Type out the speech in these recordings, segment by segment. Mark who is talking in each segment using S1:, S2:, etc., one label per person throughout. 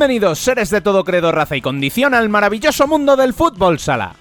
S1: Bienvenidos, seres de todo credo, raza y condición, al maravilloso mundo del fútbol sala.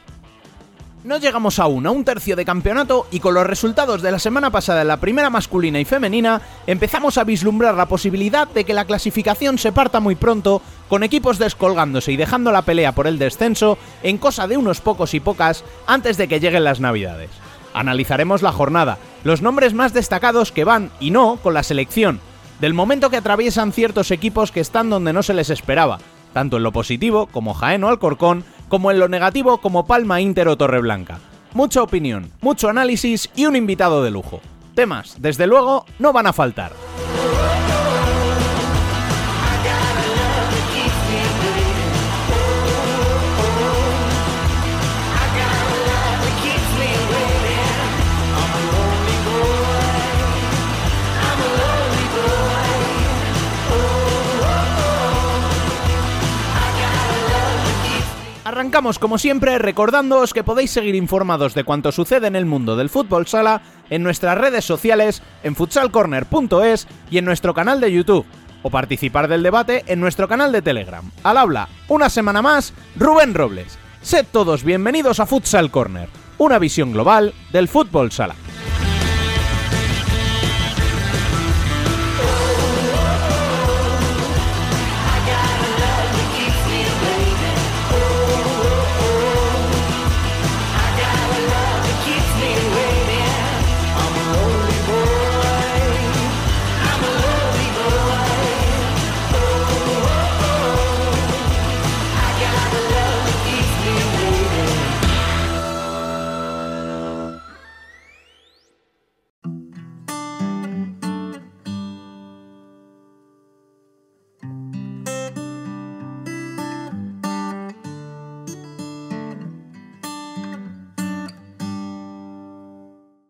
S1: No llegamos aún a un tercio de campeonato y con los resultados de la semana pasada en la primera masculina y femenina, empezamos a vislumbrar la posibilidad de que la clasificación se parta muy pronto, con equipos descolgándose y dejando la pelea por el descenso en cosa de unos pocos y pocas antes de que lleguen las navidades. Analizaremos la jornada, los nombres más destacados que van y no con la selección, del momento que atraviesan ciertos equipos que están donde no se les esperaba, tanto en lo positivo como Jaén o Alcorcón, como en lo negativo como Palma, Inter o Torreblanca. Mucha opinión, mucho análisis y un invitado de lujo. Temas, desde luego, no van a faltar. Arrancamos como siempre recordándoos que podéis seguir informados de cuanto sucede en el mundo del fútbol sala en nuestras redes sociales, en futsalcorner.es y en nuestro canal de YouTube, o participar del debate en nuestro canal de Telegram. Al habla, una semana más, Rubén Robles. Sed todos bienvenidos a Futsal Corner, una visión global del fútbol sala.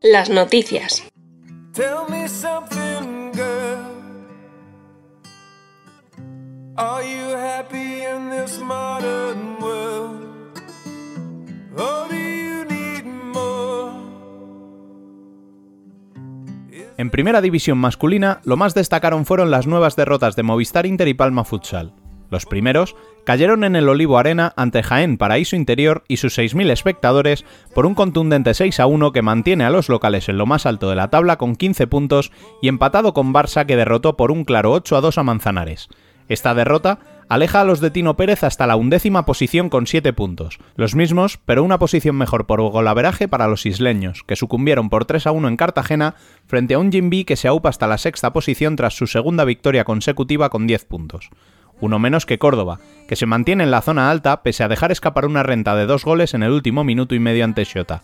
S2: Las noticias.
S3: Tell me something, girl. Are you happy in this modern world? Or do you need more?
S1: En primera división masculina, lo más destacaron fueron las nuevas derrotas de Movistar Inter y Palma Futsal. Los primeros cayeron en el Olivo Arena ante Jaén Paraíso Interior y sus 6.000 espectadores por un contundente 6 a 1 que mantiene a los locales en lo más alto de la tabla con 15 puntos y empatado con Barça que derrotó por un claro 8 a 2 a Manzanares. Esta derrota aleja a los de Tino Pérez hasta la undécima posición con 7 puntos, los mismos, pero una posición mejor por golaveraje para los isleños, que sucumbieron por 3 a 1 en Cartagena frente a un Jimby que se aupa hasta la sexta posición tras su segunda victoria consecutiva con 10 puntos uno menos que Córdoba, que se mantiene en la zona alta pese a dejar escapar una renta de dos goles en el último minuto y medio ante Xota.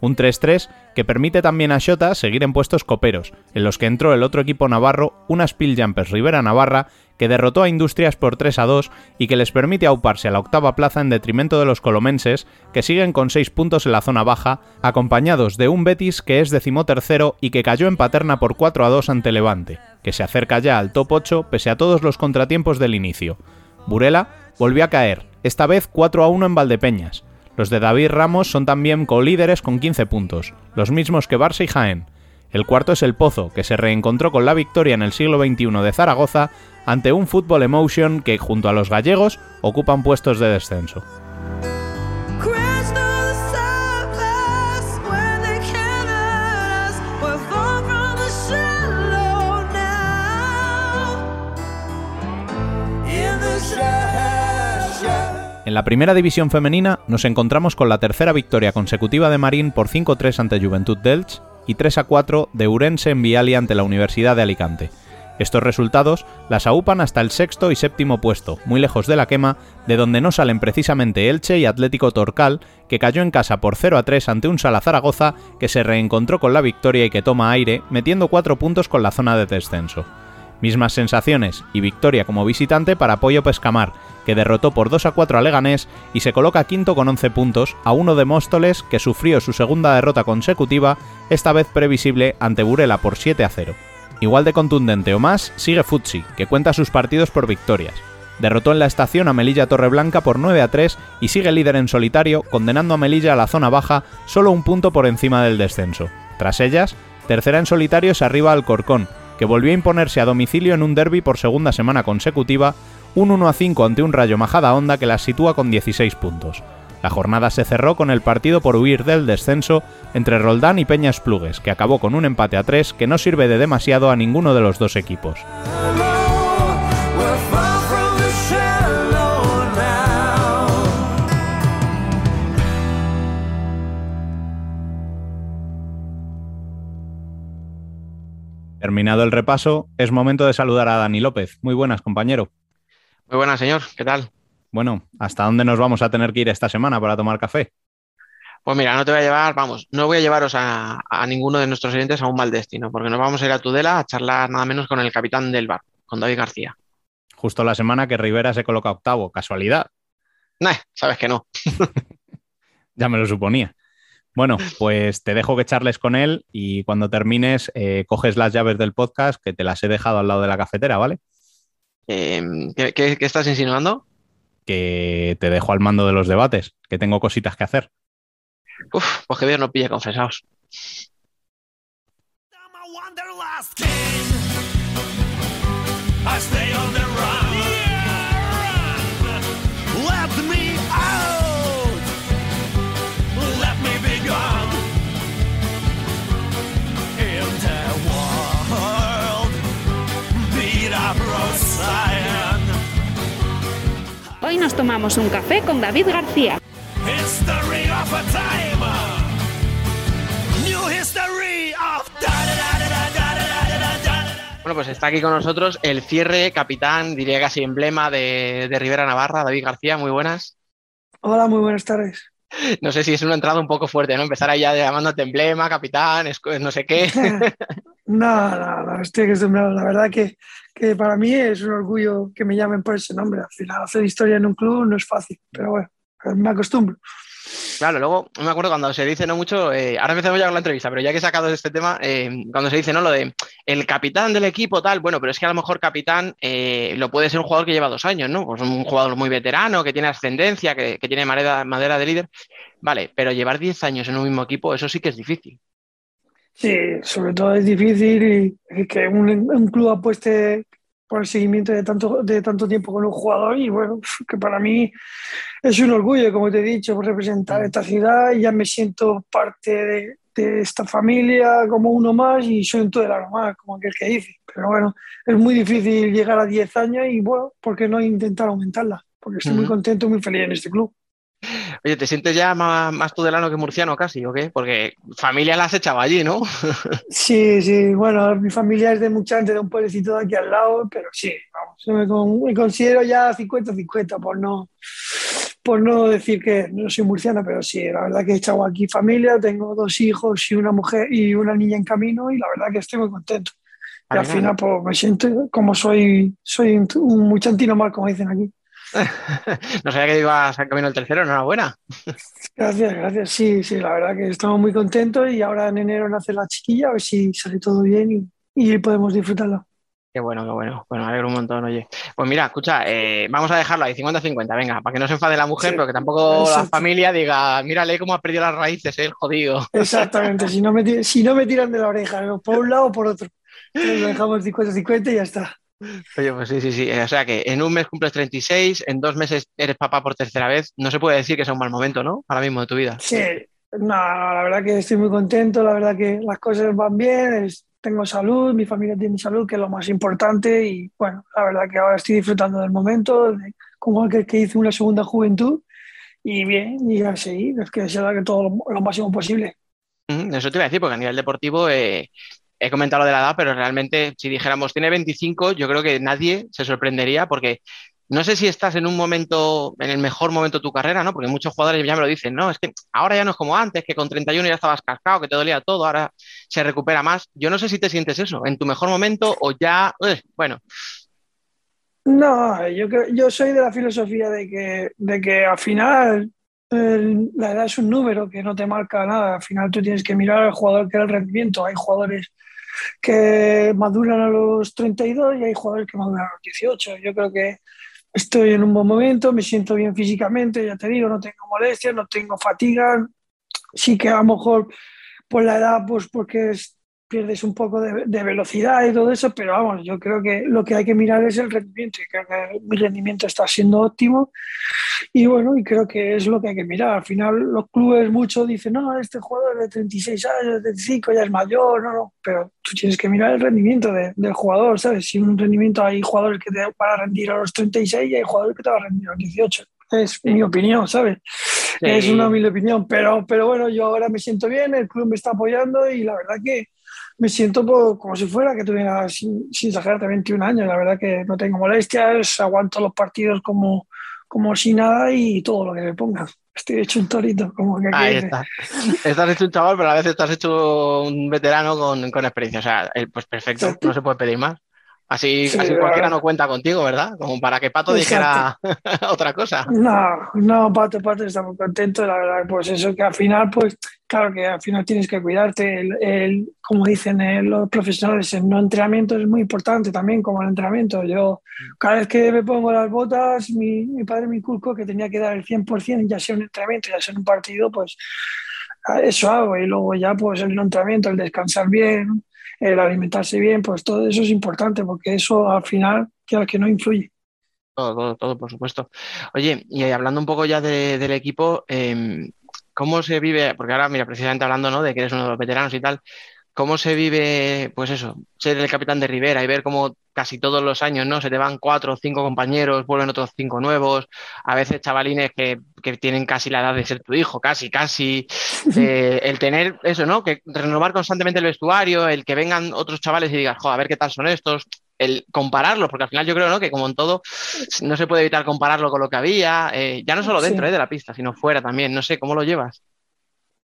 S1: Un 3-3 que permite también a Xota seguir en puestos coperos, en los que entró el otro equipo navarro, unas Spill Jumpers Rivera Navarra, que derrotó a Industrias por 3 a 2 y que les permite auparse a la octava plaza en detrimento de los colomenses, que siguen con 6 puntos en la zona baja, acompañados de un Betis que es decimotercero y que cayó en paterna por 4 a 2 ante Levante, que se acerca ya al top 8 pese a todos los contratiempos del inicio. Burela volvió a caer, esta vez 4 a 1 en Valdepeñas. Los de David Ramos son también colíderes con 15 puntos, los mismos que Barça y Jaén. El cuarto es el Pozo, que se reencontró con la victoria en el siglo XXI de Zaragoza ante un Fútbol Emotion que, junto a los gallegos, ocupan puestos de descenso. En la primera división femenina nos encontramos con la tercera victoria consecutiva de Marín por 5-3 ante Juventud Delch y 3-4 de Urense en Vialia ante la Universidad de Alicante. Estos resultados las aupan hasta el sexto y séptimo puesto, muy lejos de la quema, de donde no salen precisamente Elche y Atlético Torcal, que cayó en casa por 0 a 3 ante un Sala Zaragoza que se reencontró con la victoria y que toma aire, metiendo 4 puntos con la zona de descenso. Mismas sensaciones y victoria como visitante para Pollo Pescamar, que derrotó por 2 a 4 a Leganés y se coloca quinto con 11 puntos, a uno de Móstoles, que sufrió su segunda derrota consecutiva, esta vez previsible ante Burela por 7 a 0. Igual de contundente o más sigue Futsi, que cuenta sus partidos por victorias. Derrotó en la estación a Melilla Torreblanca por 9 a 3 y sigue líder en solitario, condenando a Melilla a la zona baja solo un punto por encima del descenso. Tras ellas, tercera en solitario se arriba al Corcón, que volvió a imponerse a domicilio en un derby por segunda semana consecutiva, un 1-5 ante un Rayo Majada Honda que las sitúa con 16 puntos. La jornada se cerró con el partido por huir del descenso entre Roldán y Peñas Plugues, que acabó con un empate a 3 que no sirve de demasiado a ninguno de los dos equipos. Terminado el repaso, es momento de saludar a Dani López. Muy buenas, compañero.
S4: Muy buenas, señor. ¿Qué tal?
S1: Bueno, ¿hasta dónde nos vamos a tener que ir esta semana para tomar café?
S4: Pues mira, no te voy a llevar, vamos, no voy a llevaros a, a ninguno de nuestros oyentes a un mal destino, porque nos vamos a ir a Tudela a charlar nada menos con el capitán del bar, con David García.
S1: Justo la semana que Rivera se coloca octavo. ¿Casualidad?
S4: Nah, sabes que no.
S1: Ya me lo suponía. Bueno, pues te dejo que charles con él y cuando termines eh, coges las llaves del podcast que te las he dejado al lado de la cafetera, ¿vale?
S4: Eh, ¿qué, qué- qué estás insinuando?
S1: Que te dejo al mando de los debates, que tengo cositas que hacer.
S4: Uf, pues que Dios no pille confesados.
S3: I'm a wanderlust king. I stay on the
S5: tomamos un café con David García.
S4: Bueno, pues está aquí con nosotros el cierre, capitán, diría casi emblema de, Rivera Navarra, David García, muy buenas.
S6: Hola, muy buenas tardes.
S4: No sé si es una entrada un poco fuerte, ¿no? Empezar ahí llamándote emblema, capitán, no sé qué.
S6: no, no, no, estoy acostumbrado. La verdad que que para mí es un orgullo que me llamen por ese nombre. Al final, hacer historia en un club no es fácil, pero bueno, me acostumbro.
S4: Claro, luego me acuerdo cuando se dice no mucho, eh, ahora empezamos ya con la entrevista, pero ya que he sacado este tema, eh, cuando se dice no lo de el capitán del equipo, tal, bueno, pero es que a lo mejor capitán eh, lo puede ser un jugador que lleva dos años, ¿no? Pues un jugador muy veterano, que tiene ascendencia, que, que tiene madera, madera de líder. Vale, pero llevar 10 años en un mismo equipo, eso sí que es difícil.
S6: Sí, sobre todo es difícil y, y que un, un club apueste por el seguimiento de tanto, de tanto tiempo con un jugador y bueno, que para mí es un orgullo, como te he dicho, representar esta ciudad y ya me siento parte de, de esta familia como uno más y soy un todelano más, como aquel que dice. Pero bueno, es muy difícil llegar a 10 años y bueno, ¿por qué no intentar aumentarla? Porque estoy muy
S4: Ujú.
S6: contento y muy feliz en este club.
S4: Oye, ¿te sientes ya más, más tudelano que murciano casi, o qué? Porque familia la has echado allí, ¿no?
S6: Sí, sí, bueno, mi familia es de Muchante, de un pueblecito de aquí al lado, pero sí, vamos, me, con- me considero ya 50-50 por no, por no decir que no soy murciano, pero sí, la verdad que he echado aquí familia, tengo dos hijos y una mujer y una niña en camino y la verdad que estoy muy contento. Y al final pues me siento como soy, soy un, muchantino más, como dicen aquí.
S4: No sabía que ibas al camino del tercero, enhorabuena.
S6: Gracias, gracias. Sí, sí, la verdad que estamos muy contentos y ahora en enero nace la chiquilla, a ver si sale todo bien y, y podemos disfrutarlo.
S4: Qué bueno, qué bueno. Bueno, me alegro un montón, oye. Pues mira, escucha, eh, vamos a dejarlo ahí, 50-50, venga, para que no se enfade la mujer,
S6: Sí,
S4: pero que tampoco la familia diga, mírale cómo ha perdido las raíces, eh, el jodido.
S6: Exactamente, si no me, si no me tiran de la oreja, ¿no? por un lado o por otro. Entonces lo dejamos 50-50 y ya está.
S4: Oye, pues sí, sí, sí. O sea que en un mes cumples 36, en dos meses eres papá por tercera vez. No se puede decir que sea un mal momento, ¿no? Ahora mismo de tu vida.
S6: Sí, no, no, la verdad que estoy muy contento, la verdad que las cosas van bien, es- tengo salud, mi familia tiene salud, que es lo más importante y bueno, la verdad que ahora estoy disfrutando del momento, de- como aquel que hice una segunda juventud y bien, y a seguir, es que se da que todo lo, lo máximo posible.
S4: Eso te iba a decir, porque a nivel deportivo eh, he comentado lo de la edad, pero realmente si dijéramos tiene 25, yo creo que nadie se sorprendería porque no sé si estás en un momento, en el mejor momento de tu carrera, ¿no? Porque muchos jugadores ya me lo dicen, no, es que ahora ya no es como antes, que con 31 ya estabas cascado, que te dolía todo, ahora se recupera más. Yo no sé si te sientes eso, en tu mejor momento o ya, eh, bueno,
S6: No, yo creo, yo soy de la filosofía de que, de que al final la edad es un número que no te marca nada. Al final tú tienes que mirar al jugador que era el rendimiento. Hay jugadores que maduran a los 32 y hay jugadores que maduran a los 18. Yo creo que estoy en un buen momento, me siento bien físicamente, ya te digo, no tengo molestias, no tengo fatiga. Sí que a lo mejor por la edad, pues porque es- pierdes un poco de, de velocidad y todo eso, pero vamos, yo creo que lo que hay que mirar es el rendimiento y creo que mi rendimiento está siendo óptimo y bueno, y creo que es lo que hay que mirar. Al final los clubes mucho dicen, no, este jugador de 36 años, de 35 ya es mayor, no, no, pero tú tienes que mirar el rendimiento de- del jugador, ¿sabes? Si un rendimiento hay jugadores que te van a rendir a los 36 y hay jugadores que te van a rendir a los 18. Es mi opinión, ¿sabes? Es una humilde opinión, pero, pero bueno, yo ahora me siento bien, el club me está apoyando y la verdad que me siento como si fuera que tuviera, sin, sin exagerarte, 21 años. La verdad que no tengo molestias, aguanto los partidos como, como si nada y todo lo que me ponga. Estoy hecho un torito, como que
S4: Ahí está. Estás hecho un chaval, pero a veces estás hecho un veterano con, con experiencia. O sea, pues perfecto, no se puede pedir más. Así,
S6: Sí,
S4: así cualquiera no cuenta contigo, ¿verdad? Como para que Pato dijera otra cosa.
S6: No, no, Pato, Pato está muy contento, la verdad, pues eso que al final, pues claro que al final tienes que cuidarte, el, el- como dicen eh, los profesionales, el no entrenamiento es muy importante también como el entrenamiento. Yo cada vez que me pongo las botas, mi, mi padre me inculcó que tenía que dar el 100%, ya sea un entrenamiento, ya sea un partido, pues eso hago y luego ya pues el no entrenamiento, el descansar bien, el alimentarse bien, pues todo eso es importante porque eso al final, claro que no influye.
S4: Todo, todo, todo, por supuesto. Oye, y hablando un poco ya de- del equipo, eh, ¿cómo se vive? Porque ahora, mira, precisamente hablando, ¿no? De que eres uno de los veteranos y tal, ¿cómo se vive, pues eso, ser el capitán de Rivera y ver cómo casi todos los años, ¿no? Se te van cuatro o cinco compañeros, vuelven otros cinco nuevos, a veces chavalines que, que tienen casi la edad de ser tu hijo, casi, casi. Eh, el tener eso, ¿no? Que renovar constantemente el vestuario, el que vengan otros chavales y digas, jo, a ver qué tal son estos, el compararlos, porque al final yo creo, ¿no? Que como en todo, no se puede evitar compararlo con lo que había, eh, ya no solo dentro
S6: Sí.
S4: eh, de la pista, sino fuera también. No sé, ¿cómo lo llevas?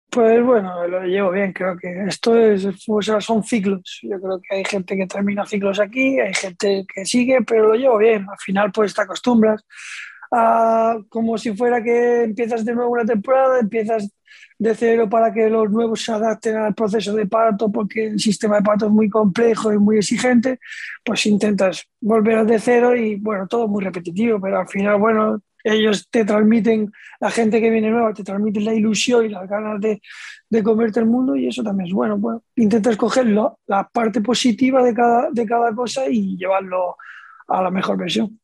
S6: Pues bueno, lo llevo bien, creo que esto es, o sea, son ciclos. Yo creo que hay gente que termina ciclos aquí, hay gente que sigue, pero lo llevo bien. Al final, pues te acostumbras a como si fuera que empiezas de nuevo una temporada, empiezas de cero para que los nuevos se adapten al proceso de parto, porque el sistema de parto es muy complejo y muy exigente, pues intentas volver de cero y bueno, todo muy repetitivo, pero al final, bueno, ellos te transmiten, la gente que viene nueva, te transmiten la ilusión y las ganas de, de comerte el mundo y eso también es bueno. bueno intentas cogerlo, la parte positiva de cada, de cada cosa y llevarlo a la mejor versión.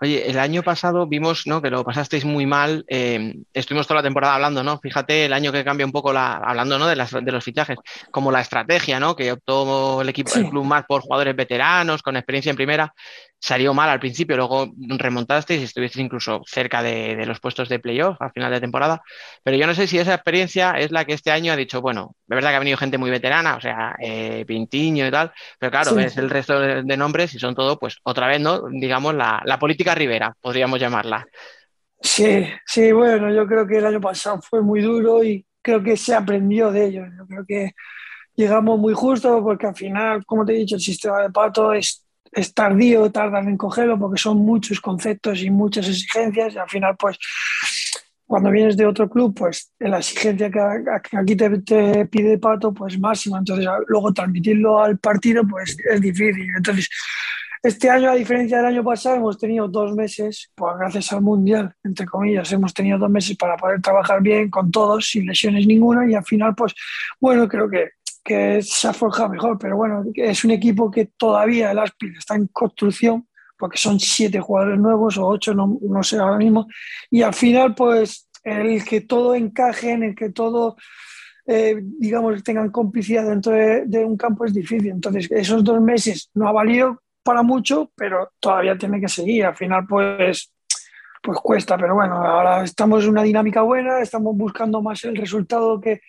S4: Oye, el año pasado vimos, ¿no? Que lo pasasteis muy mal. eh, estuvimos toda la temporada hablando, ¿no? Fíjate, el año que cambia un poco la, hablando, ¿no? De, las, de los fichajes, como la estrategia, ¿no? Que optó el equipo,
S6: Sí.
S4: el club más por jugadores veteranos, con experiencia en primera. Salió mal al principio, luego remontasteis y estuvisteis incluso cerca de, de los puestos de playoff al final de temporada. Pero yo no sé si esa experiencia es la que este año ha dicho, bueno, de verdad que ha venido gente muy veterana, o sea, eh, Pintiño y tal, pero claro,
S6: Sí.
S4: ves el resto de, de nombres y son todo, pues otra vez, ¿no? Digamos, la, la política Rivera, podríamos llamarla.
S6: Sí, sí, bueno, yo creo que el año pasado fue muy duro y creo que se aprendió de ello. Yo creo que llegamos muy justo porque al final, como te he dicho, el sistema de pato es, es tardío, tardan en cogerlo porque son muchos conceptos y muchas exigencias y al final, pues, cuando vienes de otro club, pues la exigencia que, aquí te, te pide pato, pues máxima. Entonces, luego transmitirlo al partido, pues es difícil. Entonces, este año, a diferencia del año pasado, hemos tenido dos meses, pues gracias al Mundial, entre comillas, hemos tenido dos meses para poder trabajar bien con todos, sin lesiones ninguna, y al final, pues, bueno, creo que, que se ha forjado mejor, pero bueno, es un equipo que todavía el Aspil está en construcción, porque son siete jugadores nuevos o ocho, no, no sé ahora mismo, y al final, pues, el que todo encaje, en el que todo eh, digamos, tengan complicidad dentro de, de un campo es difícil. Entonces, esos dos meses no ha valido para mucho, pero todavía tiene que seguir. Al final, pues, pues cuesta, pero bueno, ahora estamos en una dinámica buena, estamos buscando más el resultado que,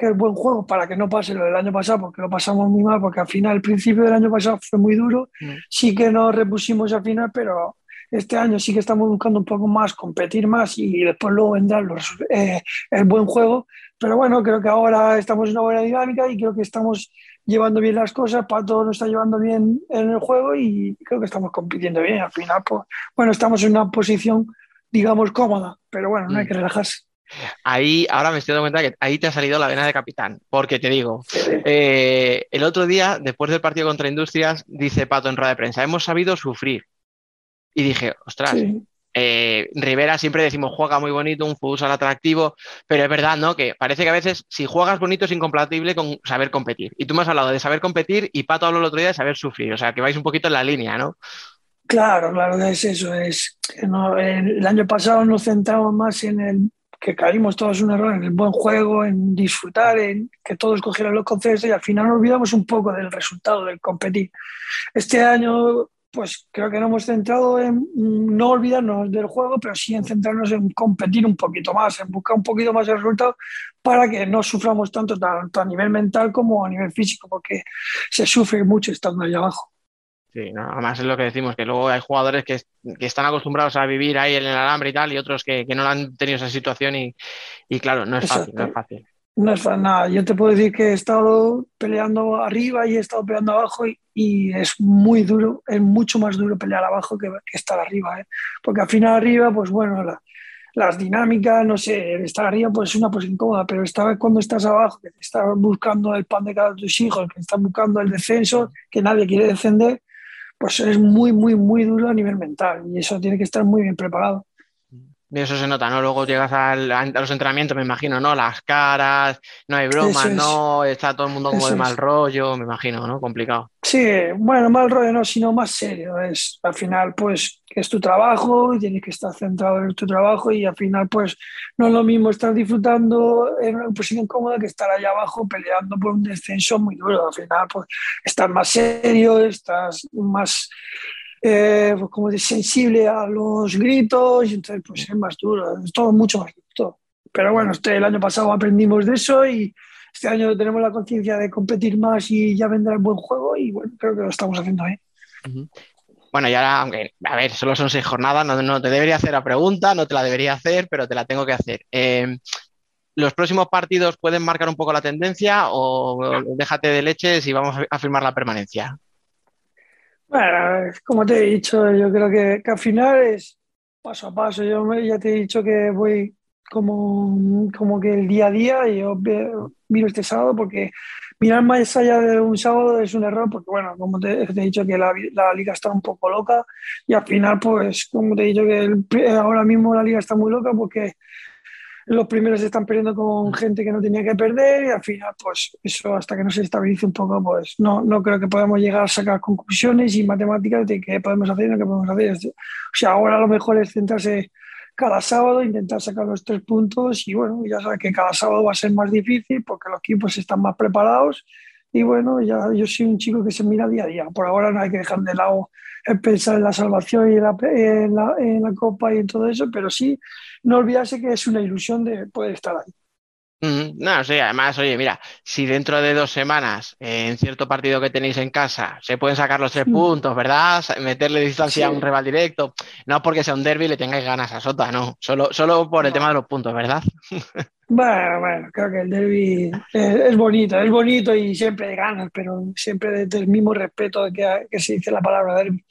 S6: que el buen juego para que no pase lo del año pasado, porque lo pasamos muy mal, porque al final, el principio del año pasado fue muy duro,
S4: Mm.
S6: sí que nos repusimos al final, pero este año sí que estamos buscando un poco más, competir más y después luego vendrá los, eh, el buen juego. Pero bueno, creo que ahora estamos en una buena dinámica y creo que estamos llevando bien las cosas, Pato nos está llevando bien en el juego y creo que estamos compitiendo bien. Al final, pues, bueno, estamos en una posición, digamos, cómoda, pero bueno, no hay que relajarse.
S4: Ahí, ahora me estoy dando cuenta que ahí te ha salido la vena de capitán, porque te digo, eh, el otro día, después del partido contra Industrias, dice Pato en rueda de prensa, hemos sabido sufrir. Y dije, ostras,
S6: Sí,
S4: Eh, Rivera siempre decimos juega muy bonito, un futsal atractivo, pero es verdad, ¿no? Que parece que a veces si juegas bonito es incompatible con saber competir. Y tú me has hablado de saber competir y Pato habló el otro día de saber sufrir, o sea, que vais un poquito en la línea, ¿no?
S6: Claro, claro, es eso. Es, no, el año pasado nos centramos más en el que caímos todos un error, en el buen juego, en disfrutar, en que todos cogieran los conceptos y al final nos olvidamos un poco del resultado, del competir. Este año, pues creo que nos hemos centrado en no olvidarnos del juego, pero sí en centrarnos en competir un poquito más, en buscar un poquito más el resultado para que no suframos tanto, tanto a nivel mental como a nivel físico, porque se sufre mucho estando ahí abajo.
S4: Sí, ¿no? además es lo que decimos, que luego hay jugadores que, que, están acostumbrados a vivir ahí en el alambre y tal, y otros que, que no han tenido esa situación y, y claro, no es fácil, no es fácil.
S6: No es nada. Yo te puedo decir que he estado peleando arriba y he estado peleando abajo y, y es muy duro, es mucho más duro pelear abajo que, que estar arriba, ¿eh? porque al final arriba, pues bueno, la, las dinámicas, no sé, estar arriba pues es una posición cómoda, pero estar cuando estás abajo, que estás buscando el pan de cada tus hijos, que estás buscando el descenso, que nadie quiere descender, pues es muy, muy, muy duro a nivel mental y eso tiene que estar muy bien preparado.
S4: Eso se nota, ¿no? Luego llegas al, a los entrenamientos, me imagino, ¿no? Las caras, no hay bromas, es. ¿no? Está todo el mundo como eso de mal es. rollo, me imagino, ¿no? Complicado.
S6: Sí, bueno, mal rollo no, sino más serio. Es, al final, pues, es tu trabajo y tienes que estar centrado en tu trabajo y al final, pues, no es lo mismo estar disfrutando en una posición cómoda que estar allá abajo peleando por un descenso muy duro. Al final, pues, estás más serio, estás más eh, pues como de sensible a los gritos, y entonces pues es más duro, es todo mucho más duro. Pero bueno, este, el año pasado aprendimos de eso y este año tenemos la conciencia de competir más y ya vendrá el buen juego y bueno, creo que lo estamos haciendo.
S4: Uh -huh. Bueno, y ahora, aunque, a ver, solo son seis jornadas, no, no, te debería hacer la pregunta, no te la debería hacer, pero te la tengo que hacer. Eh, ¿Los próximos partidos pueden marcar un poco la tendencia o déjate de leches y vamos a firmar la permanencia?
S6: Bueno, como te he dicho, yo creo que, que al final es paso a paso. Yo me, ya te he dicho que voy como, como que el día a día y yo miro este sábado porque mirar más allá de un sábado es un error porque, bueno, como te, te he dicho que la, la, liga está un poco loca y al final, pues, como te he dicho que el, ahora mismo la liga está muy loca porque los primeros están perdiendo con gente que no tenía que perder y al final, pues eso hasta que no se estabilice un poco, pues no, no creo que podamos llegar a sacar conclusiones y matemáticas de qué podemos hacer y no qué podemos hacer. O sea, ahora lo mejor es centrarse cada sábado, intentar sacar los tres puntos y bueno, ya sabes que cada sábado va a ser más difícil porque los equipos están más preparados y bueno, ya yo soy un chico que se mira día a día. Por ahora no hay que dejar de lado el pensar en la salvación y en la, en la, en la copa y en todo eso, pero sí no olvidarse que es una ilusión de poder estar ahí.
S4: Mm, no, sí, además, oye, mira, si dentro de dos semanas, eh, en cierto partido que tenéis en casa, se pueden sacar los tres mm. puntos, ¿verdad? Meterle distancia sí. a un rival directo, no porque sea un derby le tengáis ganas a Sota, no, solo, solo por el no. tema de los puntos, ¿verdad?
S6: Bueno, bueno, creo que el derby es, es, bonito, es bonito y siempre ganas, pero siempre desde el mismo respeto de que, que se dice la palabra derby.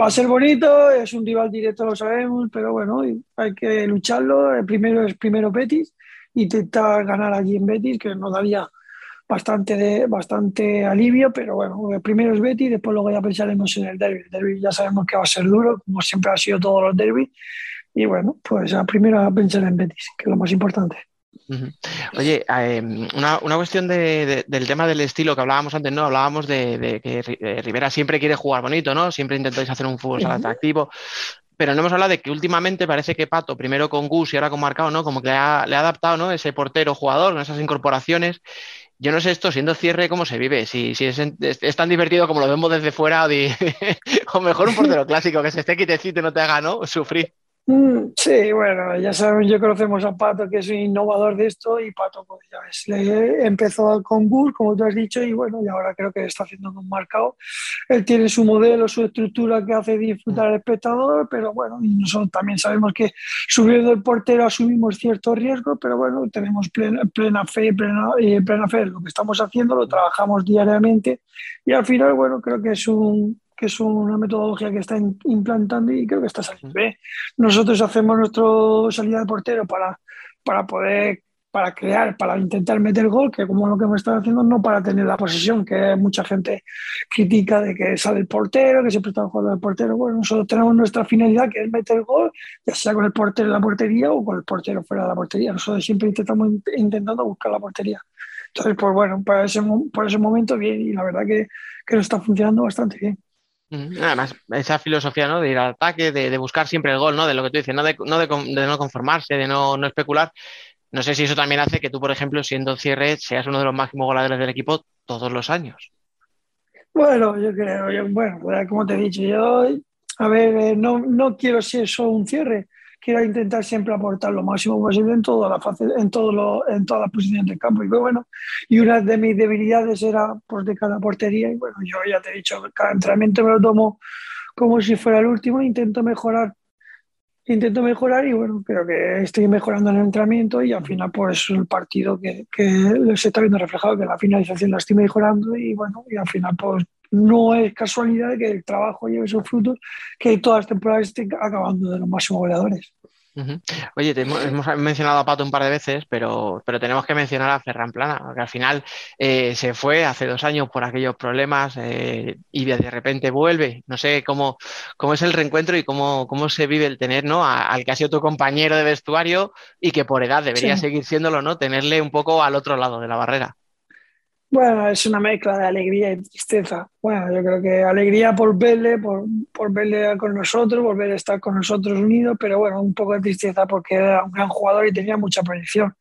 S6: Va a ser bonito, es un rival directo, lo sabemos, pero bueno, hay que lucharlo. El primero es primero Betis intentar ganar allí en Betis, que nos daría bastante, de, bastante alivio, pero bueno, el primero es Betis, después luego ya pensaremos en el derby. El derby ya sabemos que va a ser duro, como siempre ha sido todos los derbis, y bueno, pues primero a pensar en Betis, que es lo más importante.
S4: Oye, eh, una, una, cuestión de, de, del tema del estilo que hablábamos antes, ¿no? Hablábamos de, de, que Rivera siempre quiere jugar bonito, ¿no? Siempre intentáis hacer un fútbol atractivo pero no hemos hablado de que últimamente parece que Pato, primero con Gus y ahora con Marcado, ¿no? Como que le ha, le ha adaptado, ¿no? Ese portero jugador, ¿no? esas incorporaciones. Yo no sé esto, siendo cierre, cómo se vive. Si, si es, es, es, tan divertido como lo vemos desde fuera o, de, o mejor un portero clásico que se esté quitecito y no te haga, ¿no? Sufrir.
S6: Mm, sí, bueno, ya saben, ya conocemos a Pato, que es un innovador de esto, y Pato, pues ya ves, le empezó con Gur, como tú has dicho, y bueno, y ahora creo que está haciendo con Marcao. Él tiene su modelo, su estructura que hace disfrutar al espectador, pero bueno, nosotros también sabemos que subiendo el portero asumimos cierto riesgo, pero bueno, tenemos plena, plena fe, plena, eh, plena fe en lo que estamos haciendo, lo trabajamos diariamente, y al final, bueno, creo que es un que es una metodología que está implantando y creo que está saliendo bien. Nosotros hacemos nuestra salida de portero para, para poder para crear, para intentar meter gol, que como lo que hemos estado haciendo, no para tener la posesión, que mucha gente critica de que sale el portero, que siempre está jugando el portero. Bueno, nosotros tenemos nuestra finalidad, que es meter gol, ya sea con el portero en la portería o con el portero fuera de la portería. Nosotros siempre intentamos intentando buscar la portería. Entonces, pues bueno, para ese, por ese momento bien, y la verdad que, que nos está funcionando bastante bien.
S4: Además, esa filosofía ¿no? de ir al ataque, de, de, buscar siempre el gol, ¿no? de lo que tú dices, no de no, de, de no conformarse, de no, no, especular. No sé si eso también hace que tú, por ejemplo, siendo cierre, seas uno de los máximos goleadores del equipo todos los años.
S6: Bueno, yo creo, yo, bueno, como te he dicho, yo, a ver, eh, no, no quiero ser solo un cierre, quiero intentar siempre aportar lo máximo posible en, toda la fase, en, todo lo, en todas las posiciones del campo. Y bueno, y una de mis debilidades era pues, de cada portería. Y bueno, yo ya te he dicho, cada entrenamiento me lo tomo como si fuera el último, intento mejorar. Intento mejorar y bueno, creo que estoy mejorando en el entrenamiento y al final pues el partido que, que se está viendo reflejado, que la finalización la estoy mejorando y bueno, y al final pues no es casualidad que el trabajo lleve sus frutos, que todas las temporadas estén acabando de los máximos goleadores.
S4: Uh -huh. Oye, te hemos, hemos, mencionado a Pato un par de veces, pero, pero tenemos que mencionar a Ferran Plana, porque al final eh, se fue hace dos años por aquellos problemas eh, y de repente vuelve. No sé cómo, cómo es el reencuentro y cómo, cómo se vive el tener ¿no? A, al que ha sido tu compañero de vestuario y que por edad debería sí. seguir siéndolo, ¿no? Tenerle un poco al otro lado de la barrera.
S6: Bueno, es una mezcla de alegría y tristeza. Bueno, yo creo que alegría por verle, por, por verle con nosotros, volver a estar con nosotros unidos, pero bueno, un poco de tristeza porque era un gran jugador y tenía mucha proyección.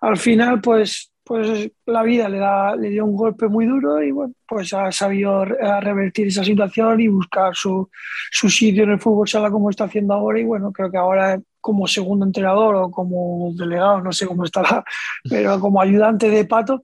S6: Al final, pues, pues la vida le, da, le dio un golpe muy duro y bueno, pues ha sabido revertir esa situación y buscar su, su sitio en el fútbol sala como está haciendo ahora y bueno, creo que ahora como segundo entrenador o como delegado, no sé cómo estará, pero como ayudante de Pato,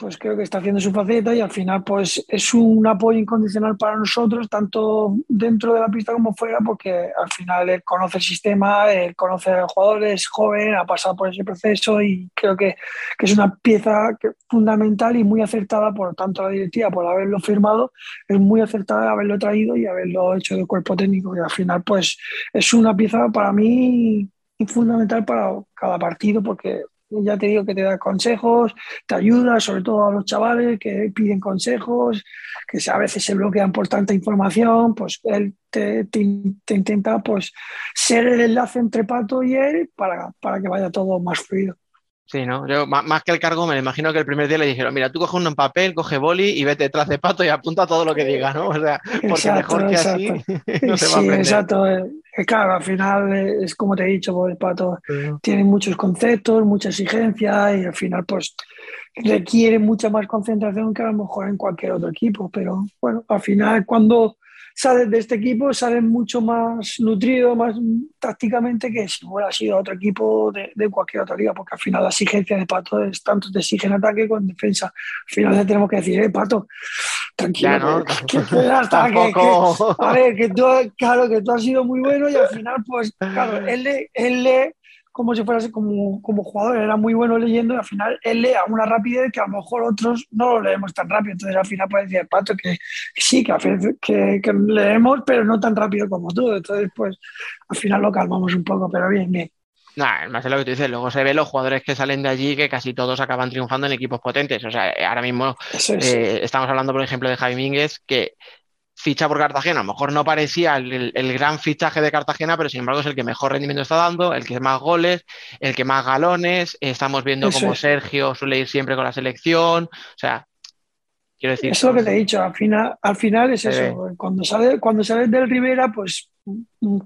S6: pues creo que está haciendo su faceta y al final pues es un apoyo incondicional para nosotros, tanto dentro de la pista como fuera, porque al final él conoce el sistema, él conoce a los jugadores, es joven, ha pasado por ese proceso y creo que, que es una pieza que, fundamental y muy acertada por tanto la directiva, por haberlo firmado, es muy acertada haberlo traído y haberlo hecho de cuerpo técnico y al final pues es una pieza para mí fundamental para cada partido porque ya te digo que te da consejos, te ayuda, sobre todo a los chavales que piden consejos, que a veces se bloquean por tanta información, pues él te, te, te intenta pues ser el enlace entre Pato y él para, para que vaya todo más fluido.
S4: Sí, ¿no? Yo, más que el cargo, me imagino que el primer día le dijeron, mira, tú coge un papel, coge boli y vete detrás de pato y apunta todo lo que diga, ¿no? O sea, porque exacto, mejor que exacto. así no se va a aprender.
S6: Sí, exacto. Claro, al final es como te he dicho, pues, el pato sí. tiene muchos conceptos, mucha exigencia y al final pues requiere mucha más concentración que a lo mejor en cualquier otro equipo, pero bueno, al final cuando sales de este equipo, sales mucho más nutrido, más tácticamente que si hubiera sido otro equipo de, de, cualquier otra liga, porque al final la exigencia de Pato es tanto te exige en ataque como en defensa. Al final le tenemos que decir, eh, Pato, tranquilo,
S4: no,
S6: que, que, a ver, que tú, claro, que tú has sido muy bueno y al final, pues, claro, él le, él le como si fuera como, como jugador, era muy bueno leyendo y al final él lee a una rapidez que a lo mejor otros no lo leemos tan rápido. Entonces al final puede decir Pato que, que sí, que, que, que, leemos, pero no tan rápido como tú. Entonces, pues al final lo calmamos un poco, pero bien, bien.
S4: Nah, más es lo que tú dices, luego se ve los jugadores que salen de allí que casi todos acaban triunfando en equipos potentes. O sea, ahora mismo es. eh, estamos hablando, por ejemplo, de Javi Mínguez, que ficha por Cartagena. A lo mejor no parecía el, gran fichaje de Cartagena, pero sin embargo es el que mejor rendimiento está dando, el que más goles, el que más galones. Estamos viendo Eso como es. Sergio suele ir siempre con la selección. O sea, quiero decir.
S6: Es lo que te he dicho. Al final, al final es eso. Eh. Cuando sales cuando sales del Rivera, pues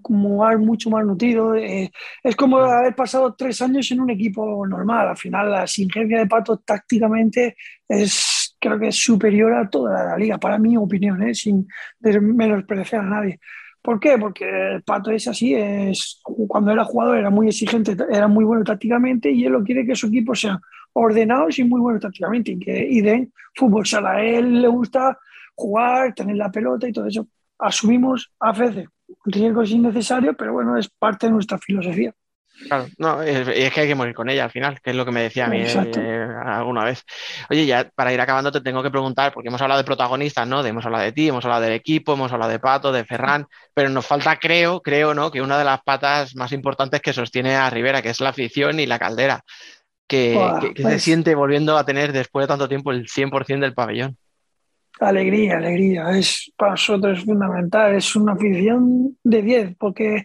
S6: como mucho más nutrido. Eh, es como haber pasado tres años en un equipo normal. Al final, la exigencia de Pato tácticamente es creo que es superior a toda la liga, para mi opinión, ¿eh? sin menospreciar a nadie. ¿Por qué? Porque el Pato es así, es, cuando era jugador era muy exigente, era muy bueno tácticamente y él lo quiere que su equipo sea ordenados y muy bueno tácticamente y que y den fútbol sala. A él le gusta jugar, tener la pelota y todo eso. Asumimos a veces riesgos innecesarios, pero bueno, es parte de nuestra filosofía.
S4: Claro, no, es, es, que hay que morir con ella al final, que es lo que me decía a mí eh, alguna vez. Oye, ya para ir acabando te tengo que preguntar, porque hemos hablado de protagonistas, ¿no? De, hemos hablado de ti, hemos hablado del equipo, hemos hablado de Pato, de Ferran, pero nos falta, creo, creo, ¿no? Que una de las patas más importantes que sostiene a Rivera, que es la afición y la caldera. que, que- que se
S6: pues-
S4: siente volviendo a tener después de tanto tiempo el 100% del pabellón.
S6: Alegría, alegría. Es para nosotros es fundamental. Es una afición de 10, porque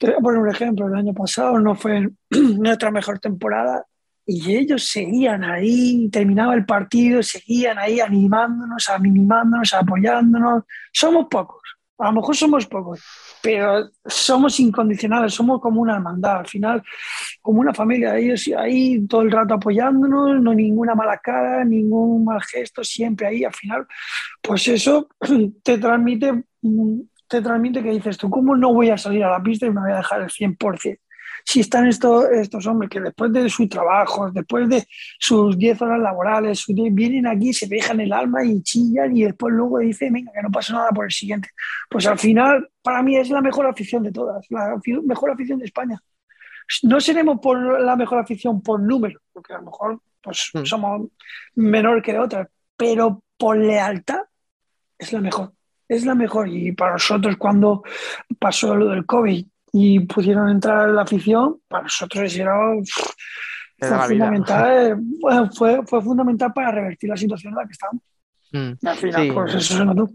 S6: te voy a poner un ejemplo. El año pasado no fue nuestra mejor temporada y ellos seguían ahí, terminaba el partido, seguían ahí animándonos, animándonos, apoyándonos. Somos pocos, a lo mejor somos pocos, pero somos incondicionales, somos como una hermandad. Al final, como una familia, ellos ahí todo el rato apoyándonos, no ninguna mala cara, ningún mal gesto, siempre ahí. Al final, pues eso te transmite, te transmite que dices tú, ¿cómo no voy a salir a la pista y me voy a dejar el 100%? Si están estos, estos hombres que después de su trabajo, después de sus 10 horas laborales, sus 10 vienen aquí, se dejan el alma y chillan y después luego dicen, venga, que no pasa nada por el siguiente. Pues al final, para mí es la mejor afición de todas, la mejor afición de España no seremos por la mejor afición por número, porque a lo mejor pues,
S4: Mm.
S6: somos menor que otras, pero por lealtad es la mejor. Es la mejor. Y para nosotros, cuando pasó lo del COVID y pudieron entrar en la afición, para nosotros era, fue, fundamental, bueno, fue, fue fundamental para revertir la situación en la que estamos.
S4: Mm.
S6: Al final,
S4: Sí.
S6: pues eso se notó.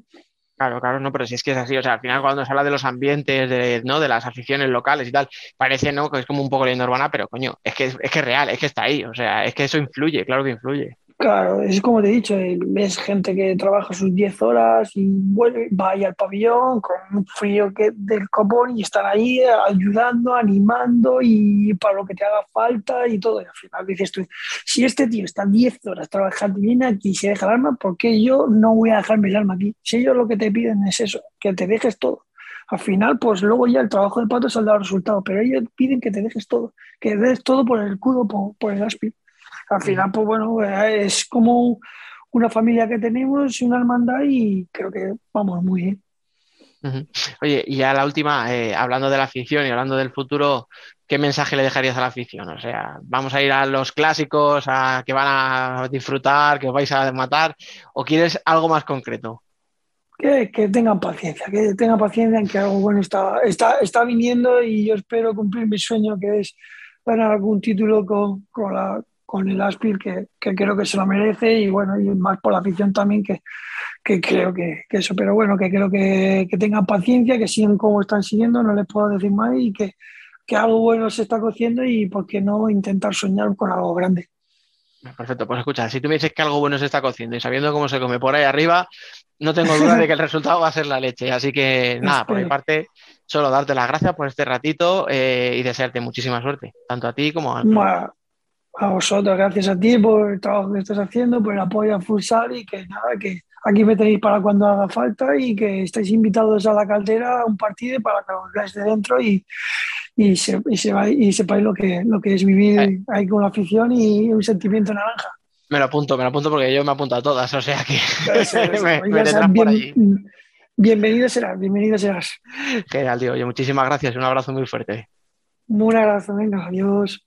S4: Claro, claro, no, pero si es que es así, o sea, al final cuando se habla de los ambientes, de, ¿no? de las aficiones locales y tal, parece, ¿no? Que es como un poco leyenda urbana, pero coño, es que es, es que es real, es que está ahí, o sea, es que eso influye, claro que influye.
S6: Claro, es como te he dicho, eh, ves gente que trabaja sus 10 horas y vuelve, va ahí al pabellón con un frío que, del copón y están ahí eh, ayudando, animando y para lo que te haga falta y todo. Y al final dices tú, si este tío está 10 horas trabajando y viene aquí y se deja el alma, ¿por qué yo no voy a dejarme el alma aquí? Si ellos lo que te piden es eso, que te dejes todo. Al final, pues luego ya el trabajo del pato saldrá resultado, pero ellos piden que te dejes todo, que des todo por el cudo, por, por el aspi. Al final, pues bueno, eh, es como una familia que tenemos y una hermandad y creo que vamos muy bien.
S4: Oye, y ya la última, eh, hablando de la afición y hablando del futuro, ¿qué mensaje le dejarías a la afición? O sea, ¿vamos a ir a los clásicos, a que van a disfrutar, que os vais a matar, o quieres algo más concreto?
S6: Que, que tengan paciencia, que tengan paciencia en que algo bueno está, está, está viniendo y yo espero cumplir mi sueño que es ganar algún título con, con, la, con el Aspir, que, que creo que se lo merece y bueno, y más por la afición también, que, que creo que, que eso, pero bueno, que creo que, que tengan paciencia, que sigan como están siguiendo, no les puedo decir más y que, que algo bueno se está cociendo y por qué no intentar soñar con algo grande.
S4: Perfecto, pues escucha, si tú me dices que algo bueno se está cociendo y sabiendo cómo se come por ahí arriba, no tengo duda de que el resultado va a ser la leche. Así que nada, por mi parte, solo darte las gracias por este ratito eh, y desearte muchísima suerte, tanto a ti como al.
S6: Ma- A vosotros, gracias a ti por el trabajo que estás haciendo, por el apoyo a Futsal y que nada, que aquí me tenéis para cuando haga falta y que estáis invitados a la caldera a un partido para que os veáis de dentro y, y, se- y, se y sepáis lo que, lo que es vivir
S4: Eh.
S6: ahí con la afición y un sentimiento naranja.
S4: Me lo apunto, me lo apunto porque yo me apunto a todas, o sea que
S6: Eso, eso.
S4: me, me por allí.
S6: bienvenido serás, bienvenido serás.
S4: Genial, tío. Oye, muchísimas gracias y un abrazo muy fuerte.
S6: Un abrazo, venga, adiós.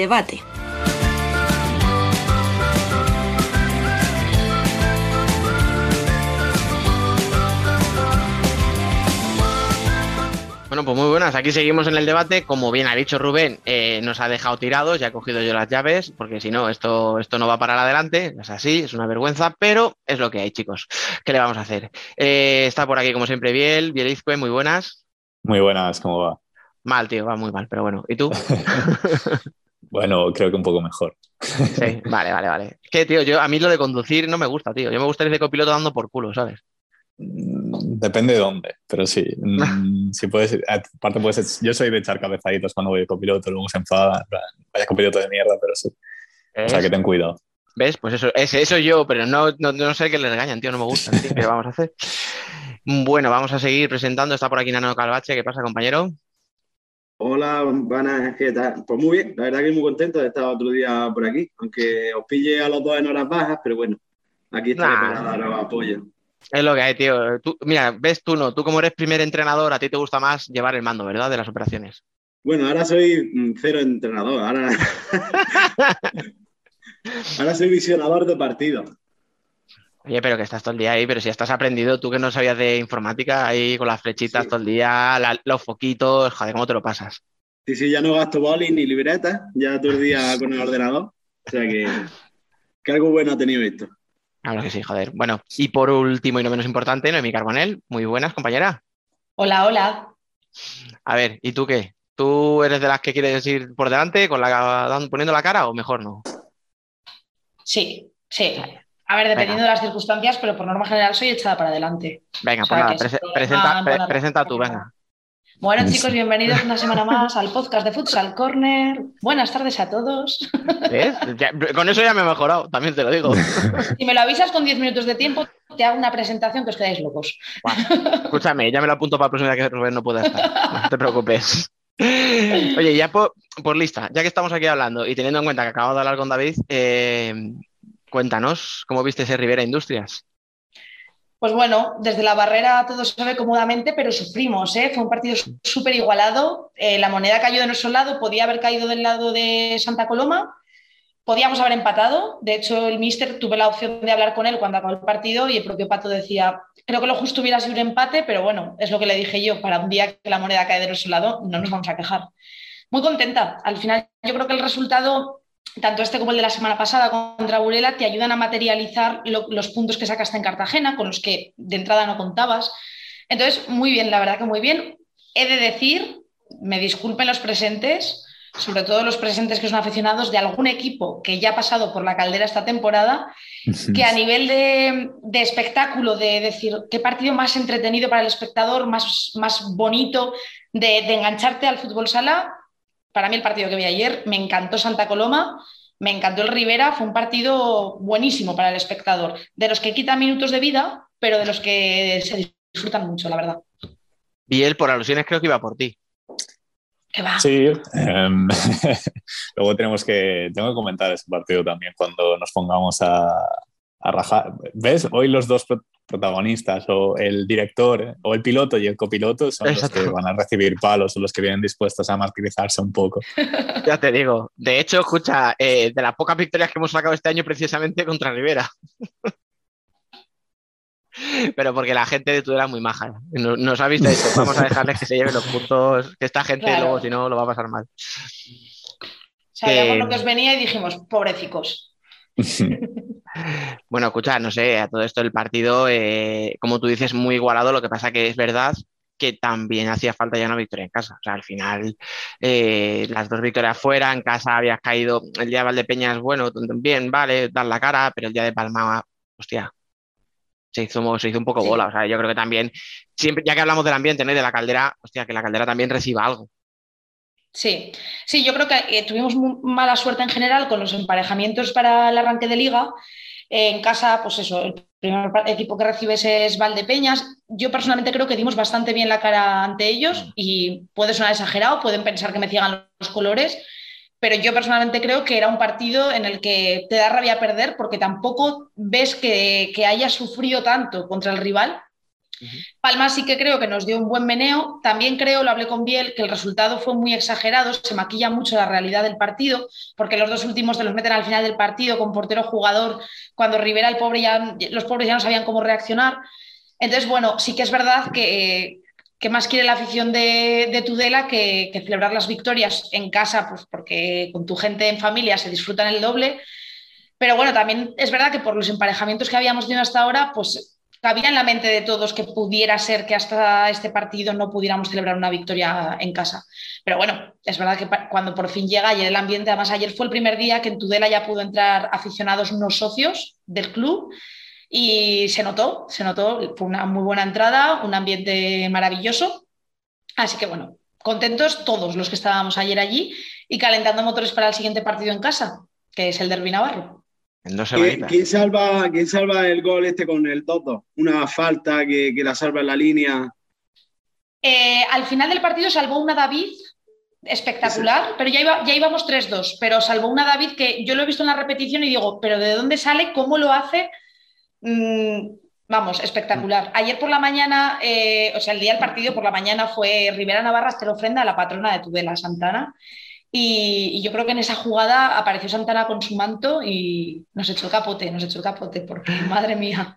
S2: Debate.
S4: Bueno, pues muy buenas. Aquí seguimos en el debate. Como bien ha dicho Rubén, eh, nos ha dejado tirados, ya he cogido yo las llaves, porque si no, esto, esto no va para adelante. Es así, es una vergüenza, pero es lo que hay, chicos. ¿Qué le vamos a hacer? Eh, está por aquí, como siempre, Biel, Bielizque, muy buenas.
S7: Muy buenas, ¿cómo va?
S4: Mal, tío, va muy mal, pero bueno. ¿Y tú?
S7: Bueno, creo que un poco mejor.
S4: Sí, vale, vale, vale. Es que, tío, yo, a mí lo de conducir no me gusta, tío. Yo me gusta ir de copiloto dando por culo, ¿sabes?
S7: Mm, Depende de dónde, pero sí. Mm, Si puedes, aparte puedes, yo soy de echar cabezaditos cuando voy de copiloto, luego se enfada, vaya copiloto de mierda, pero sí. O sea, que ten cuidado.
S4: ¿Ves? Pues eso, es eso yo, pero no, no, no sé que le regañan, tío, no me gustan, tío. ¿Qué vamos a hacer? Bueno, vamos a seguir presentando. Está por aquí Nano Calvache. ¿Qué pasa, compañero?
S8: Hola, buenas, ¿qué tal? Pues muy bien, la verdad que muy contento de estar otro día por aquí, aunque os pille a los dos en horas bajas, pero bueno, aquí estaré
S4: Nah.
S8: para daros apoyo.
S4: Es lo que hay, tío. Tú, mira, ves tú no, tú como eres primer entrenador, a ti te gusta más llevar el mando, ¿verdad? De las operaciones.
S8: Bueno, ahora soy mm, cero entrenador. Ahora, ahora soy visionador de partido.
S4: Oye, pero que estás todo el día ahí, pero si estás aprendido, tú que no sabías de informática, ahí con las flechitas
S8: Sí.
S4: todo el día, la- los foquitos, joder, ¿cómo te lo pasas?
S8: Sí, sí, ya no gasto boli ni libreta, ya todo el día con el ordenador. O sea que, que algo bueno ha tenido esto.
S4: Claro que sí, joder. Bueno, y por último y no menos importante, Noemí Carbonell, muy buenas, compañera.
S2: Hola, hola.
S4: A ver, ¿y tú qué? ¿Tú eres de las que quieres ir por delante con la dan- poniendo la cara o mejor no?
S2: Sí, sí. A ver, dependiendo de las circunstancias, pero por norma general soy echada para adelante.
S4: Venga,
S2: O sea,
S4: pues nada, prese- presenta, pre- presenta tú, venga.
S2: Bueno, chicos, bienvenidos una semana más al podcast de Futsal Corner. Buenas tardes a todos.
S4: ¿Ves? Ya- con eso ya me he mejorado, también te lo digo.
S2: Si me lo avisas con 10 minutos de tiempo, te hago una presentación que os quedáis locos.
S4: Escúchame, ya me lo apunto para la próxima vez que Rubén no pueda estar. No te preocupes. Oye, ya por, por lista, ya que estamos aquí hablando y teniendo en cuenta que acabamos de hablar con David, eh, cuéntanos cómo viste ese Rivera Industrias.
S2: Pues bueno, desde la barrera todo se ve cómodamente, pero sufrimos, ¿eh? Fue un partido súper igualado. Eh, la moneda cayó de nuestro lado, podía haber caído del lado de Santa Coloma, podíamos haber empatado. De hecho, el míster tuve la opción de hablar con él cuando acabó el partido y el propio Pato decía, creo que lo justo hubiera sido un empate, pero bueno, es lo que le dije yo, para un día que la moneda cae de nuestro lado, no nos vamos a quejar. Muy contenta. Al final, yo creo que el resultado tanto este como el de la semana pasada contra Burela, te ayudan a materializar lo, los puntos que sacaste en Cartagena, con los que de entrada no contabas. Entonces, muy bien, la verdad que muy bien. He de decir, me disculpen los presentes, sobre todo los presentes que son aficionados de algún equipo que ya ha pasado por la caldera esta temporada, que a nivel de, de espectáculo, de decir qué partido más entretenido para el espectador, más, más bonito, de, de engancharte al fútbol sala, para mí el partido que vi ayer, me encantó Santa Coloma, me encantó el Rivera, fue un partido buenísimo para el espectador, de los que quitan minutos de vida, pero de los que se disfrutan mucho, la verdad.
S4: Biel, por alusiones, creo que iba por ti.
S2: ¿Qué va?
S7: Sí, em, luego tenemos que, tengo que comentar ese partido también cuando nos pongamos a, a rajar. ¿Ves? Hoy los dos pro- protagonistas, o el director, o el piloto y el copiloto, son
S4: Exacto.
S7: los que van a recibir palos, o los que vienen dispuestos a martirizarse un poco.
S4: Ya te digo. De hecho, escucha, eh, de las pocas victorias que hemos sacado este año precisamente contra Rivera. Pero porque la gente de Tudela es muy maja. Nos, nos ha visto esto. Vamos a dejarles que se lleven los puntos, que esta gente
S2: Claro.
S4: luego, si no, lo va a pasar mal.
S2: Sabíamos lo que os venía y dijimos, pobrecicos.
S4: Bueno, escucha, no sé, a todo esto el partido, eh, como tú dices, muy igualado. Lo que pasa que es verdad que también hacía falta ya una victoria en casa. O sea, al final, eh, las dos victorias fuera, en casa habías caído. El día de Valdepeñas, bueno, bien, vale, dar la cara, pero el día de Palma, hostia, se hizo, se hizo un poco bola. O sea, yo creo que también, siempre, ya que hablamos del ambiente ¿no? y de la caldera, hostia, que la caldera también reciba algo.
S2: Sí, sí, yo creo que eh, tuvimos muy mala suerte en general con los emparejamientos para el arranque de liga. Eh, en casa, pues eso, el primer equipo que recibes es Valdepeñas. Yo personalmente creo que dimos bastante bien la cara ante ellos y puede sonar exagerado, pueden pensar que me ciegan los colores, pero yo personalmente creo que era un partido en el que te da rabia perder porque tampoco ves que, que haya sufrido tanto contra el rival. Palma sí que creo que nos dio un buen meneo. También creo, lo hablé con Biel, que el resultado fue muy exagerado, se maquilla mucho la realidad del partido, porque los dos últimos te los meten al final del partido con portero jugador, cuando Rivera el pobre ya, los pobres ya no sabían cómo reaccionar. Entonces, bueno, sí que es verdad que, que más quiere la afición de, de Tudela que, que celebrar las victorias en casa, pues porque con tu gente en familia se disfrutan el doble. Pero bueno, también es verdad que por los emparejamientos que habíamos tenido hasta ahora, pues cabía en la mente de todos que pudiera ser que hasta este partido no pudiéramos celebrar una victoria en casa. Pero bueno, es verdad que cuando por fin llega ayer el ambiente, además ayer fue el primer día que en Tudela ya pudo entrar aficionados no socios del club y se notó, se notó, fue una muy buena entrada, un ambiente maravilloso. Así que bueno, contentos todos los que estábamos ayer allí y calentando motores para el siguiente partido en casa, que es el Derby Navarro.
S4: En dos
S8: ¿Quién, salva, quién salva el gol este con el Toto? Una falta que, que la salva en la línea.
S2: Eh, al final del partido salvó una David espectacular, pero ya, iba, ya íbamos 3-2, pero salvó una David que yo lo he visto en la repetición y digo, pero ¿de dónde sale? ¿Cómo lo hace? Mm, Vamos, espectacular. Ayer por la mañana, eh, o sea, el día del partido por la mañana fue Rivera Navarra te ofrenda a la patrona de Tudela, Santana. Y, y yo creo que en esa jugada apareció Santana con su manto y nos echó el capote, nos echó el capote, porque madre mía.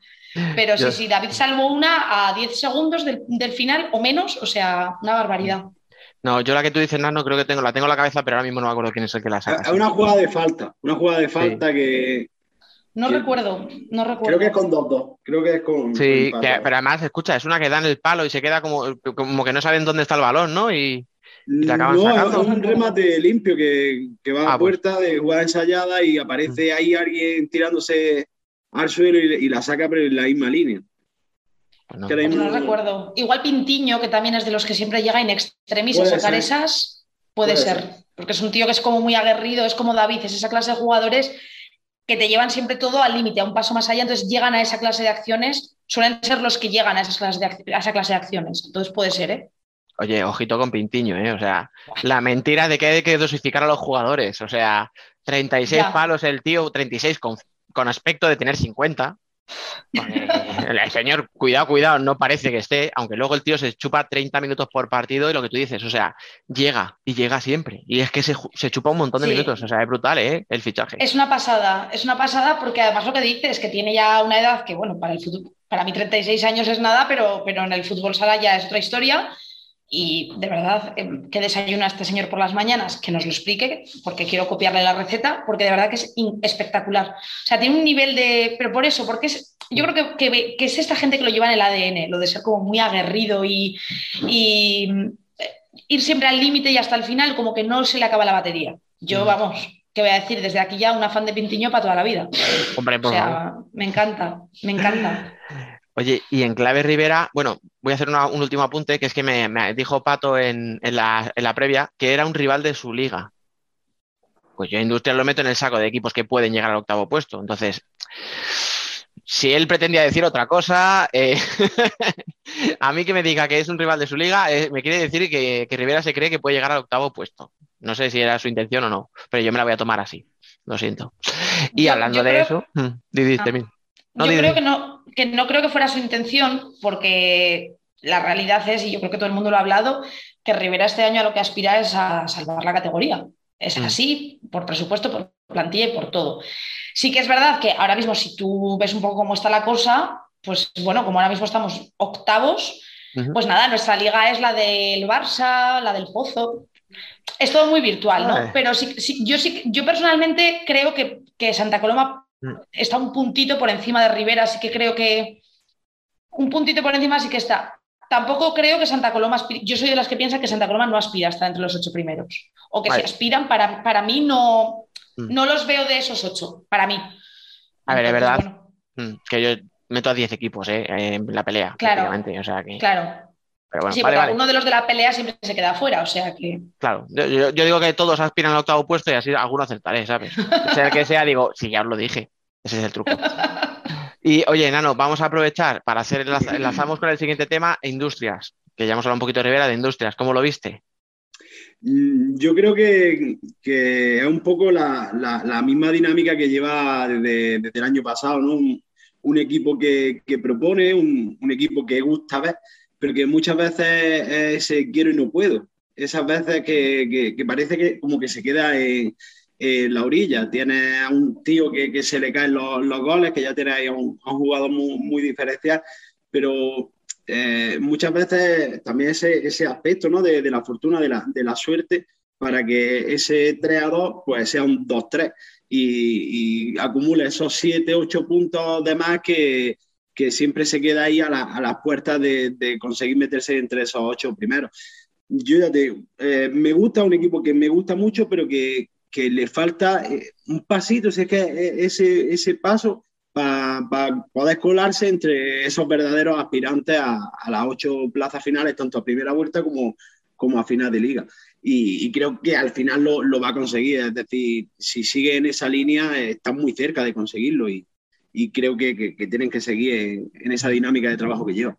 S2: Pero sí, sí, David salvó una a 10 segundos del, del final o menos, o sea, una barbaridad.
S4: No, yo la que tú dices, Nano, creo que tengo, la tengo en la cabeza, pero ahora mismo no me acuerdo quién es el que la saca.
S8: Es una jugada de falta, una jugada de falta que
S2: No
S8: Sí.
S2: recuerdo, no recuerdo.
S8: creo que es con 2-2. Creo que es con.
S4: Sí,
S8: con
S4: que-
S8: empate.
S4: pero además, escucha, es una que da en el palo y se queda como, como que no saben dónde está el balón, ¿no? Y la acaban
S8: No,
S4: sacando.
S8: es un remate limpio que, que va
S4: Ah,
S8: a
S4: pues.
S8: puerta de jugada ensayada y aparece ahí alguien tirándose al suelo y, y la saca pero en la misma línea.
S4: pues no.
S8: que
S2: Pues no recuerdo. Igual Pintiño, que también es de los que siempre llega in extremis a sacar
S8: ser.
S2: esas, puede,
S8: Puede
S2: ser.
S8: ser.
S2: Porque es un tío que es como muy aguerrido, es como David, es esa clase de jugadores que te llevan siempre todo al límite, a un paso más allá, entonces llegan a esa clase de acciones, suelen ser los que llegan a, esas clases de a esa clase de acciones. Entonces puede ser, ¿eh?
S4: Oye, ojito con Pintiño, ¿eh? O sea, la mentira de que hay que dosificar a los jugadores. O sea, 36
S2: Ya.
S4: palos el tío, 36 con, con aspecto de tener 50. Porque el señor, cuidado, cuidado, no parece que esté, aunque luego el tío se chupa 30 minutos por partido y lo que tú dices, o sea, llega y llega siempre. Y es que se, se chupa un montón de
S2: Sí.
S4: minutos, o sea, es brutal, ¿eh? El fichaje.
S2: Es una pasada, es una pasada porque además lo que dice es que tiene ya una edad que, bueno, para el fútbol, para mí 36 años es nada, pero, pero en el fútbol sala ya es otra historia. Y de verdad, eh, ¿qué desayuna este señor por las mañanas? Que nos lo explique, porque quiero copiarle la receta, porque de verdad que es espectacular. O sea, tiene un nivel de... Pero por eso, porque es, yo creo que, que- que es esta gente que lo lleva en el ADN, lo de ser como muy aguerrido y, y, eh, ir siempre al límite y hasta el final como que no se le acaba la batería. Yo,
S4: Mm.
S2: vamos, ¿qué voy a decir? Desde aquí ya una fan de Pintiño para toda la vida.
S4: Hombre,
S2: O
S4: por favor.
S2: sea, me encanta, me encanta.
S4: Oye, y en clave Rivera, bueno, voy a hacer una- un último apunte, que es que me, me dijo Pato en, en la, en la previa que era un rival de su liga. Pues yo Industrial lo meto en el saco de equipos que pueden llegar al octavo puesto. Entonces, si él pretendía decir otra cosa, eh, a mí que me diga que es un rival de su liga, eh, me quiere decir que, que Rivera se cree que puede llegar al octavo puesto. No sé si era su intención o no, pero yo me la voy a tomar así. Lo siento. Y hablando
S2: yo
S4: de
S2: creo-
S4: eso, mm, di, di,
S2: Ah.
S4: No,
S2: yo creo que no, que no creo que fuera su intención, porque la realidad es, y yo creo que todo el mundo lo ha hablado, que Rivera este año a lo que aspira es a salvar la categoría. Es
S4: Mm.
S2: así, por presupuesto, por plantilla y por todo. Sí que es verdad que ahora mismo, si tú ves un poco cómo está la cosa, pues bueno, como ahora mismo estamos octavos, pues nada, nuestra liga es la del Barça, la del Pozo. Es todo muy virtual, ¿no?
S4: Ay.
S2: Pero sí, sí- yo sí, yo personalmente creo que, que Santa Coloma. Está un puntito por encima de Rivera, así que creo que un puntito por encima sí que está. Tampoco creo que Santa Coloma aspire, yo soy de las que piensan que Santa Coloma no aspira a estar entre los ocho primeros. O que
S4: Vale.
S2: si aspiran, para, para mí no,
S4: Mm.
S2: no los veo de esos ocho, para mí.
S4: A ver, es verdad.
S2: bueno,
S4: Mm, que yo meto a 10 equipos eh, en la pelea,
S2: Claro.
S4: O sea que,
S2: claro.
S4: Pero bueno,
S2: sí,
S4: vale,
S2: porque
S4: vale.
S2: alguno de los de la pelea siempre se queda fuera, o sea que.
S4: Claro, yo, yo- yo digo que todos aspiran al octavo puesto y así alguno acertaré, ¿sabes? Sea el que sea, digo, sí, ya os lo dije. Ese es el truco. Y oye, Nano, vamos a aprovechar para hacer enlaza- enlazamos con el siguiente tema, industrias, que ya hemos hablado un poquito de Rivera de industrias. ¿Cómo lo viste?
S8: Mm, Yo creo que, que es un poco la, la- la misma dinámica que lleva desde, desde el año pasado, ¿no? Un, un equipo que, que propone, un, un equipo que gusta ver, pero que muchas veces es ese quiero y no puedo. Esas veces que, que- que parece que como que se queda en, en la orilla. Tiene a un tío que, que se le caen los, los goles, que ya tiene ahí a un, a un jugador muy, muy diferencial, pero eh, muchas veces también ese, ese aspecto ¿no? de, de la fortuna, de la, de la suerte, para que ese 3 a 2 pues, sea un 2-3 y, y acumule esos 7, 8 puntos de más que, que siempre se queda ahí a, la- a las puertas de, conseguir meterse entre esos 8 primeros. Yo ya te digo, eh, me gusta un equipo que me gusta mucho, pero que, le falta eh, un pasito, si es que eh, ese, ese paso para poder colarse entre esos verdaderos aspirantes a, las ocho plazas finales, tanto a primera vuelta como, como a final de liga. Y, y creo que al final lo, lo va a conseguir, es decir, si sigue en esa línea, eh, está muy cerca de conseguirlo y, y creo que, que- tienen que seguir en, esa dinámica de trabajo que lleva.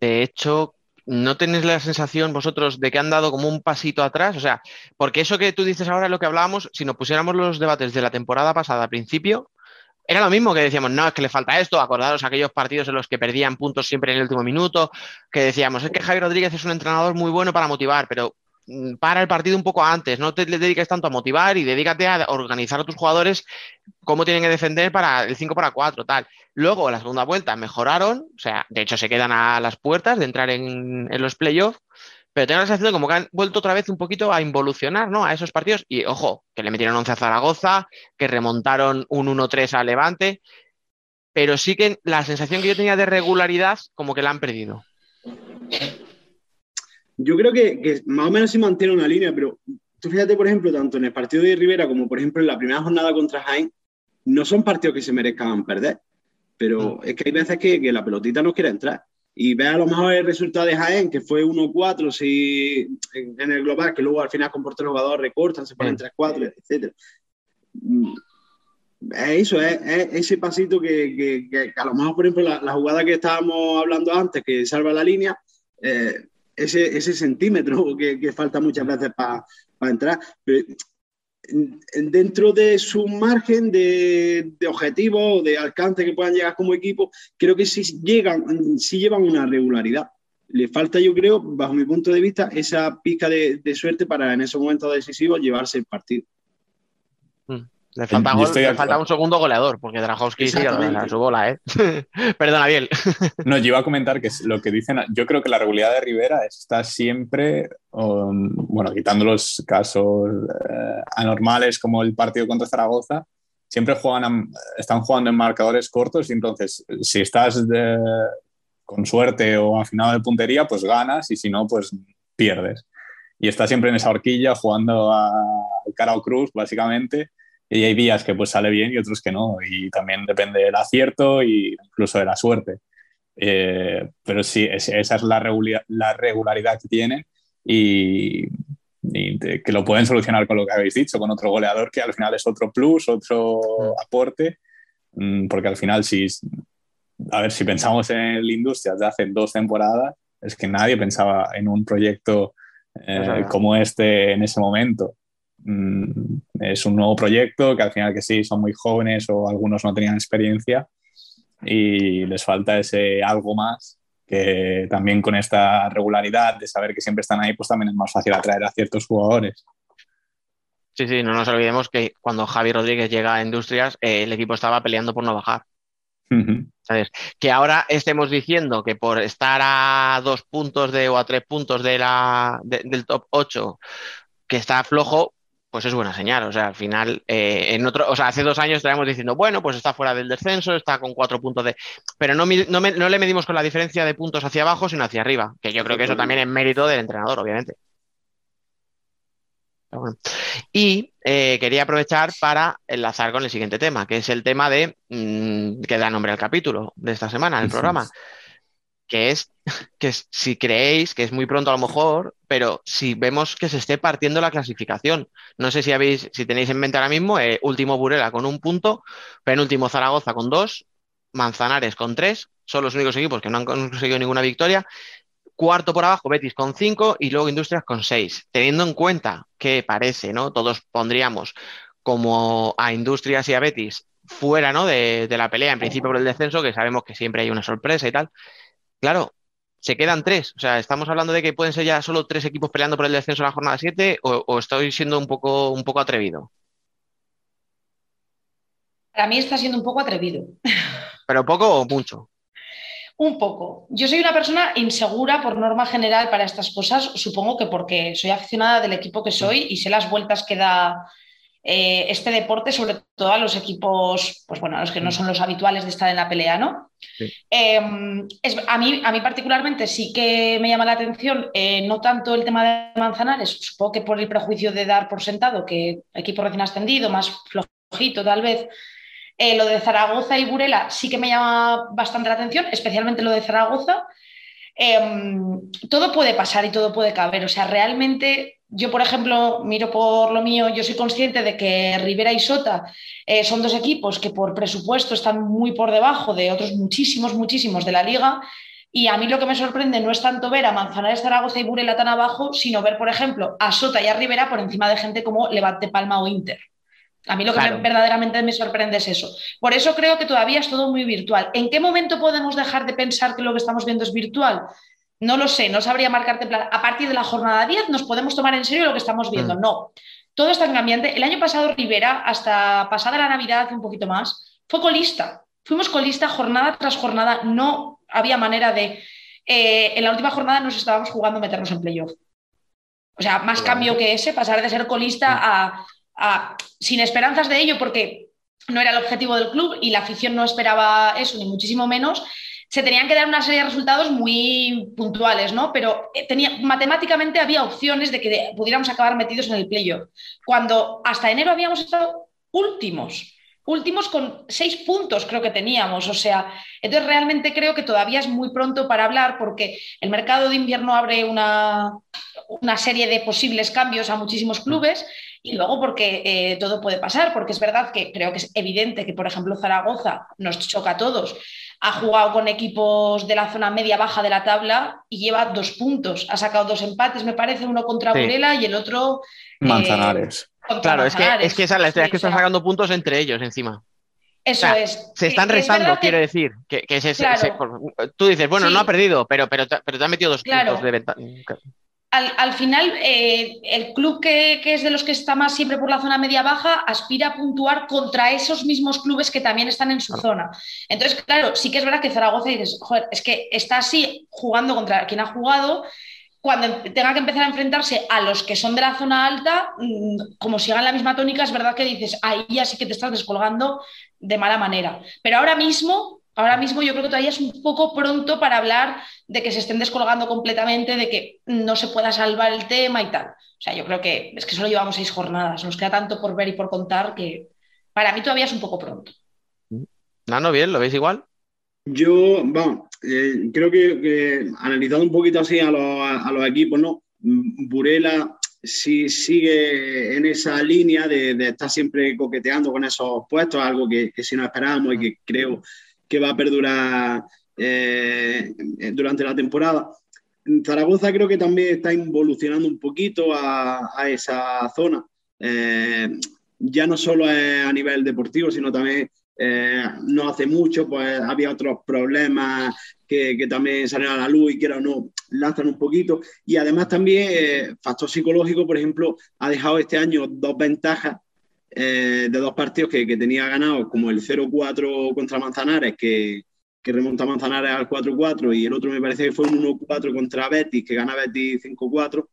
S4: De hecho, ¿no tenéis la sensación vosotros de que han dado como un pasito atrás? O sea, porque eso que tú dices ahora es lo que hablábamos, si nos pusiéramos los debates de la temporada pasada al principio, era lo mismo que decíamos, no, es que le falta esto, acordaros aquellos partidos en los que perdían puntos siempre en el último minuto, que decíamos, es que Javi Rodríguez es un entrenador muy bueno para motivar, pero para el partido un poco antes, no te dediques tanto a motivar y dedícate a organizar a tus jugadores cómo tienen que defender para el 5 para 4, tal. Luego, la segunda vuelta mejoraron, o sea, de hecho se quedan a las puertas de entrar en, los playoffs, pero tengo la sensación como que han vuelto otra vez un poquito a involucionar ¿no? a esos partidos. Y ojo, que le metieron 11 a Zaragoza, que remontaron un 1-3 a Levante, pero sí que la sensación que yo tenía de regularidad, como que la han perdido.
S8: Yo creo que, que más o menos se mantiene una línea, pero tú fíjate, por ejemplo, tanto en el partido de Rivera como, por ejemplo, en la primera jornada contra Jaén, no son partidos que se merezcan perder. Pero es que hay veces que, que la pelotita no quiere entrar y ve a lo mejor el resultado de Jaén, que fue 1-4 si, en, en, el global, que luego al final con portero jugador recortan, se ponen 3-4, etc. Eso es, es, ese pasito que, que, que, a lo mejor, por ejemplo, la, la, jugada que estábamos hablando antes, que salva la línea, eh, ese, ese, centímetro que, falta muchas veces para pa entrar. Pero, dentro de su margen de, de objetivos, de alcance que puedan llegar como equipo, creo que sí llegan, sí llevan una regularidad. Le falta, yo creo, bajo mi punto de vista, esa pizca de, de suerte para en esos momentos decisivos llevarse el partido.
S4: Le falta, gol, le falta un segundo goleador, porque Drajowski sigue a su bola, ¿eh? Perdona, Biel.
S7: no, yo iba a comentar que lo que dicen, yo creo que la regularidad de Rivera está siempre, um, bueno, quitando los casos eh, anormales como el partido contra Zaragoza, siempre juegan, están jugando en marcadores cortos y entonces, si estás de, con suerte o afinado de puntería, pues ganas y si no, pues pierdes. Y está siempre en esa horquilla jugando a cara o cruz, básicamente y hay días que pues sale bien y otros que no. Y también depende del acierto e incluso de la suerte. Eh, pero sí, esa es la, regularidad, la regularidad que tienen y, y de, que lo pueden solucionar con lo que habéis dicho, con otro goleador que al final es otro plus, otro aporte, mm, porque al final si, a ver, si pensamos en el Industrias de hace dos temporadas, es que nadie pensaba en un proyecto eh, como este en ese momento. Mm, es un nuevo proyecto que al final que sí, son muy jóvenes o algunos no tenían experiencia y les falta ese algo más que también con esta regularidad de saber que siempre están ahí, pues también es más fácil atraer a ciertos jugadores.
S4: Sí, sí, no nos olvidemos que cuando Javi Rodríguez llega a Industrias, eh, el equipo estaba peleando por no bajar. Uh -huh. ¿Sabes? Que ahora estemos diciendo que por estar a dos puntos de, o a tres puntos de la, de, del top 8, que está flojo, pues es buena señal. O sea, al final, eh, en otro, o sea, hace dos años estábamos diciendo, bueno, pues está fuera del descenso, está con cuatro puntos de. Pero no, no, me, no le medimos con la diferencia de puntos hacia abajo, sino hacia arriba, que yo creo que eso también es mérito del entrenador, obviamente. Bueno. Y eh, quería aprovechar para enlazar con el siguiente tema, que es el tema de mmm, que da nombre al capítulo de esta semana, del programa que es que si creéis que es muy pronto a lo mejor, pero si vemos que se esté partiendo la clasificación. No sé si habéis, si tenéis en mente ahora mismo, eh, último Burela con un punto, penúltimo Zaragoza con dos, Manzanares con tres, son los únicos equipos que no han conseguido ninguna victoria. Cuarto por abajo, Betis con cinco y luego Industrias con seis. Teniendo en cuenta que parece, ¿no? Todos pondríamos como a Industrias y a Betis fuera, ¿no? De, de la pelea, en principio por el descenso, que sabemos que siempre hay una sorpresa y tal claro, se quedan tres. O sea, estamos hablando de que pueden ser ya solo tres equipos peleando por el descenso en la jornada 7 o, o, estoy siendo un poco, un poco atrevido.
S2: Para mí está siendo un poco atrevido.
S4: ¿Pero poco o mucho?
S2: Un poco. Yo soy una persona insegura por norma general para estas cosas, supongo que porque soy aficionada del equipo que soy y sé las vueltas que da eh, este deporte, sobre todo a los equipos, pues bueno, a los que no son los habituales de estar en la pelea, ¿no? Sí. Eh, es, a, mí, a mí particularmente sí que me llama la atención, eh, no tanto el tema de Manzanares, supongo que por el prejuicio de dar por sentado que equipo recién ascendido, más flojito tal vez, eh, lo de Zaragoza y Burela sí que me llama bastante la atención, especialmente lo de Zaragoza. todo puede pasar y todo puede caber, o sea, realmente yo, por ejemplo, miro por lo mío, yo soy consciente de que Rivera y Sota eh, son dos equipos que por presupuesto están muy por debajo de otros muchísimos, muchísimos de la liga. Y a mí lo que me sorprende no es tanto ver a Manzanares, Zaragoza y Burela tan abajo, sino ver, por ejemplo, a Sota y a Rivera por encima de gente como Levante Palma o Inter. A mí lo que
S4: Claro.
S2: me- verdaderamente me sorprende es eso. Por eso creo que todavía es todo muy virtual. ¿En qué momento podemos dejar de pensar que lo que estamos viendo es virtual? No lo sé, no sabría marcarte plan. A partir de la jornada 10 nos podemos tomar en serio lo que estamos viendo.
S4: Mm.
S2: No, todo está en cambiante. El año pasado Rivera, hasta pasada la Navidad, un poquito más, fue colista. Fuimos colista jornada tras jornada. No había manera de... eh, en la última jornada nos estábamos jugando meternos en playoff. O sea, más cambio que ese, pasar de ser colista a, a- sin esperanzas de ello, porque no era el objetivo del club y la afición no esperaba eso, ni muchísimo menos. Se tenían que dar una serie de resultados muy puntuales, ¿no? Pero eh, tenía, matemáticamente había opciones de que pudiéramos acabar metidos en el playoff. Cuando hasta enero habíamos estado últimos, últimos con seis puntos creo que teníamos. O sea, entonces realmente creo que todavía es muy pronto para hablar porque el mercado de invierno abre una, una serie de posibles cambios a muchísimos clubes y luego porque eh, todo puede pasar, porque es verdad que creo que es evidente que, por ejemplo, Zaragoza nos choca a todos. Ha jugado con equipos de la zona media-baja de la tabla y lleva dos puntos. Ha sacado dos empates, me parece, uno contra
S4: Sí.
S2: Burela y el otro eh,
S7: Manzanares.
S2: contra
S4: Claro, es que,
S2: Manzanares.
S4: es que esa es la historia, es que
S2: Sí, o
S4: están sacando puntos entre ellos encima.
S2: Eso
S4: o sea,
S2: es.
S4: Se están
S2: es
S4: rezando,
S2: que-
S4: quiero decir. Que, que ese-
S2: Claro.
S4: tú dices, bueno,
S2: Sí.
S4: no ha perdido, pero, pero, te, pero te ha metido dos
S2: Claro.
S4: puntos de ventaja.
S2: Al, al final, eh, el club que, que es de los que está más siempre por la zona media-baja aspira a puntuar contra esos mismos clubes que también están en su zona. Entonces, claro, sí que es verdad que Zaragoza dices, joder, es que está así jugando contra quien ha jugado. Cuando em- tenga que empezar a enfrentarse a los que son de la zona alta, mm, como sigan la misma tónica, es verdad que dices, ahí ya sí que te estás descolgando de mala manera. Pero ahora mismo, ahora mismo yo creo que todavía es un poco pronto para hablar de que se estén descolgando completamente, de que no se pueda salvar el tema y tal. O sea, yo creo que es que solo llevamos seis jornadas, nos queda tanto por ver y por contar que para mí todavía es un poco pronto.
S4: No, no, bien, ¿lo veis igual?
S8: Yo, vamos, eh, creo que, que analizando un poquito así a los, a los equipos, ¿no? Burela sí sigue en esa línea de, de estar siempre coqueteando con esos puestos, algo que, que sí nos esperábamos y que creo que va a perdurar eh, durante la temporada. Zaragoza creo que también está involucionando un poquito a, a esa zona. Eh, ya no solo a nivel deportivo, sino también eh, no hace mucho, pues había otros problemas que, que también salieron a la luz y que ahora no lanzan un poquito. Y además también, eh, factor psicológico, por ejemplo, ha dejado este año dos ventajas eh, de dos partidos que, que tenía ganado, como el 0-4 contra Manzanares, que, que remonta Manzanares al 4-4, y el otro me parece que fue un 1-4 contra Betis, que gana Betis 5-4.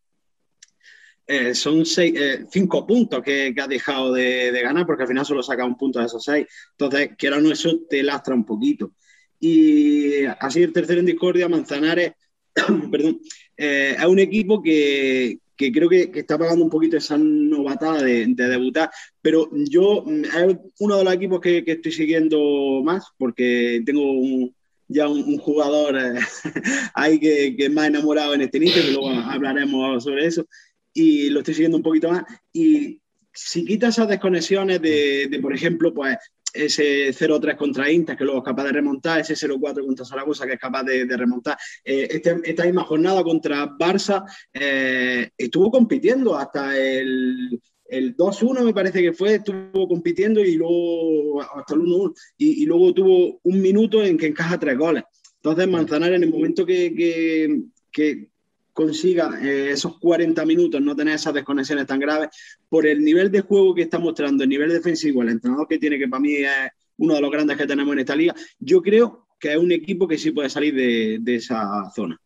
S8: Eh, son seis, eh, cinco puntos que, que ha dejado de, de, ganar, porque al final solo saca un punto de esos seis. Entonces, que ahora no eso te lastra un poquito. Y así el tercero en discordia, Manzanares, perdón, eh, es un equipo que, que creo que, que, está pagando un poquito esa novatada de, de, debutar, pero yo es uno de los equipos que, que estoy siguiendo más, porque tengo ya un, un jugador eh, ahí que, que, es más enamorado en este inicio, que luego hablaremos sobre eso, y lo estoy siguiendo un poquito más. Y si quitas esas desconexiones de, de por ejemplo, pues ese 0-3 contra Inter, que luego es capaz de remontar, ese 0-4 contra Zaragoza, que es capaz de, de remontar. Eh, este, esta misma jornada contra Barça eh, estuvo compitiendo hasta el, el 2-1, me parece que fue, estuvo compitiendo y luego hasta el 1-1, y, y, luego tuvo un minuto en que encaja tres goles. Entonces, Manzanares, en el momento que, que, que consiga eh, esos 40 minutos, no tener esas desconexiones tan graves, por el nivel de juego que está mostrando, el nivel defensivo, el entrenador que tiene, que para mí es uno de los grandes que tenemos en esta liga, yo creo que es un equipo que sí puede salir de, de esa zona.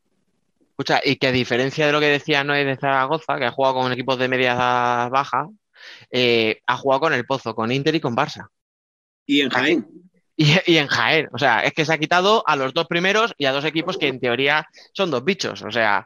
S4: Escucha, y que a diferencia de lo que decía Noé de Zaragoza, que ha jugado con equipos de media baja, eh, ha jugado con el Pozo, con Inter y con Barça.
S8: Y en Jaén.
S4: Y, en Jaén. O sea, es que se ha quitado a los dos primeros y a dos equipos que en teoría son dos bichos. O sea,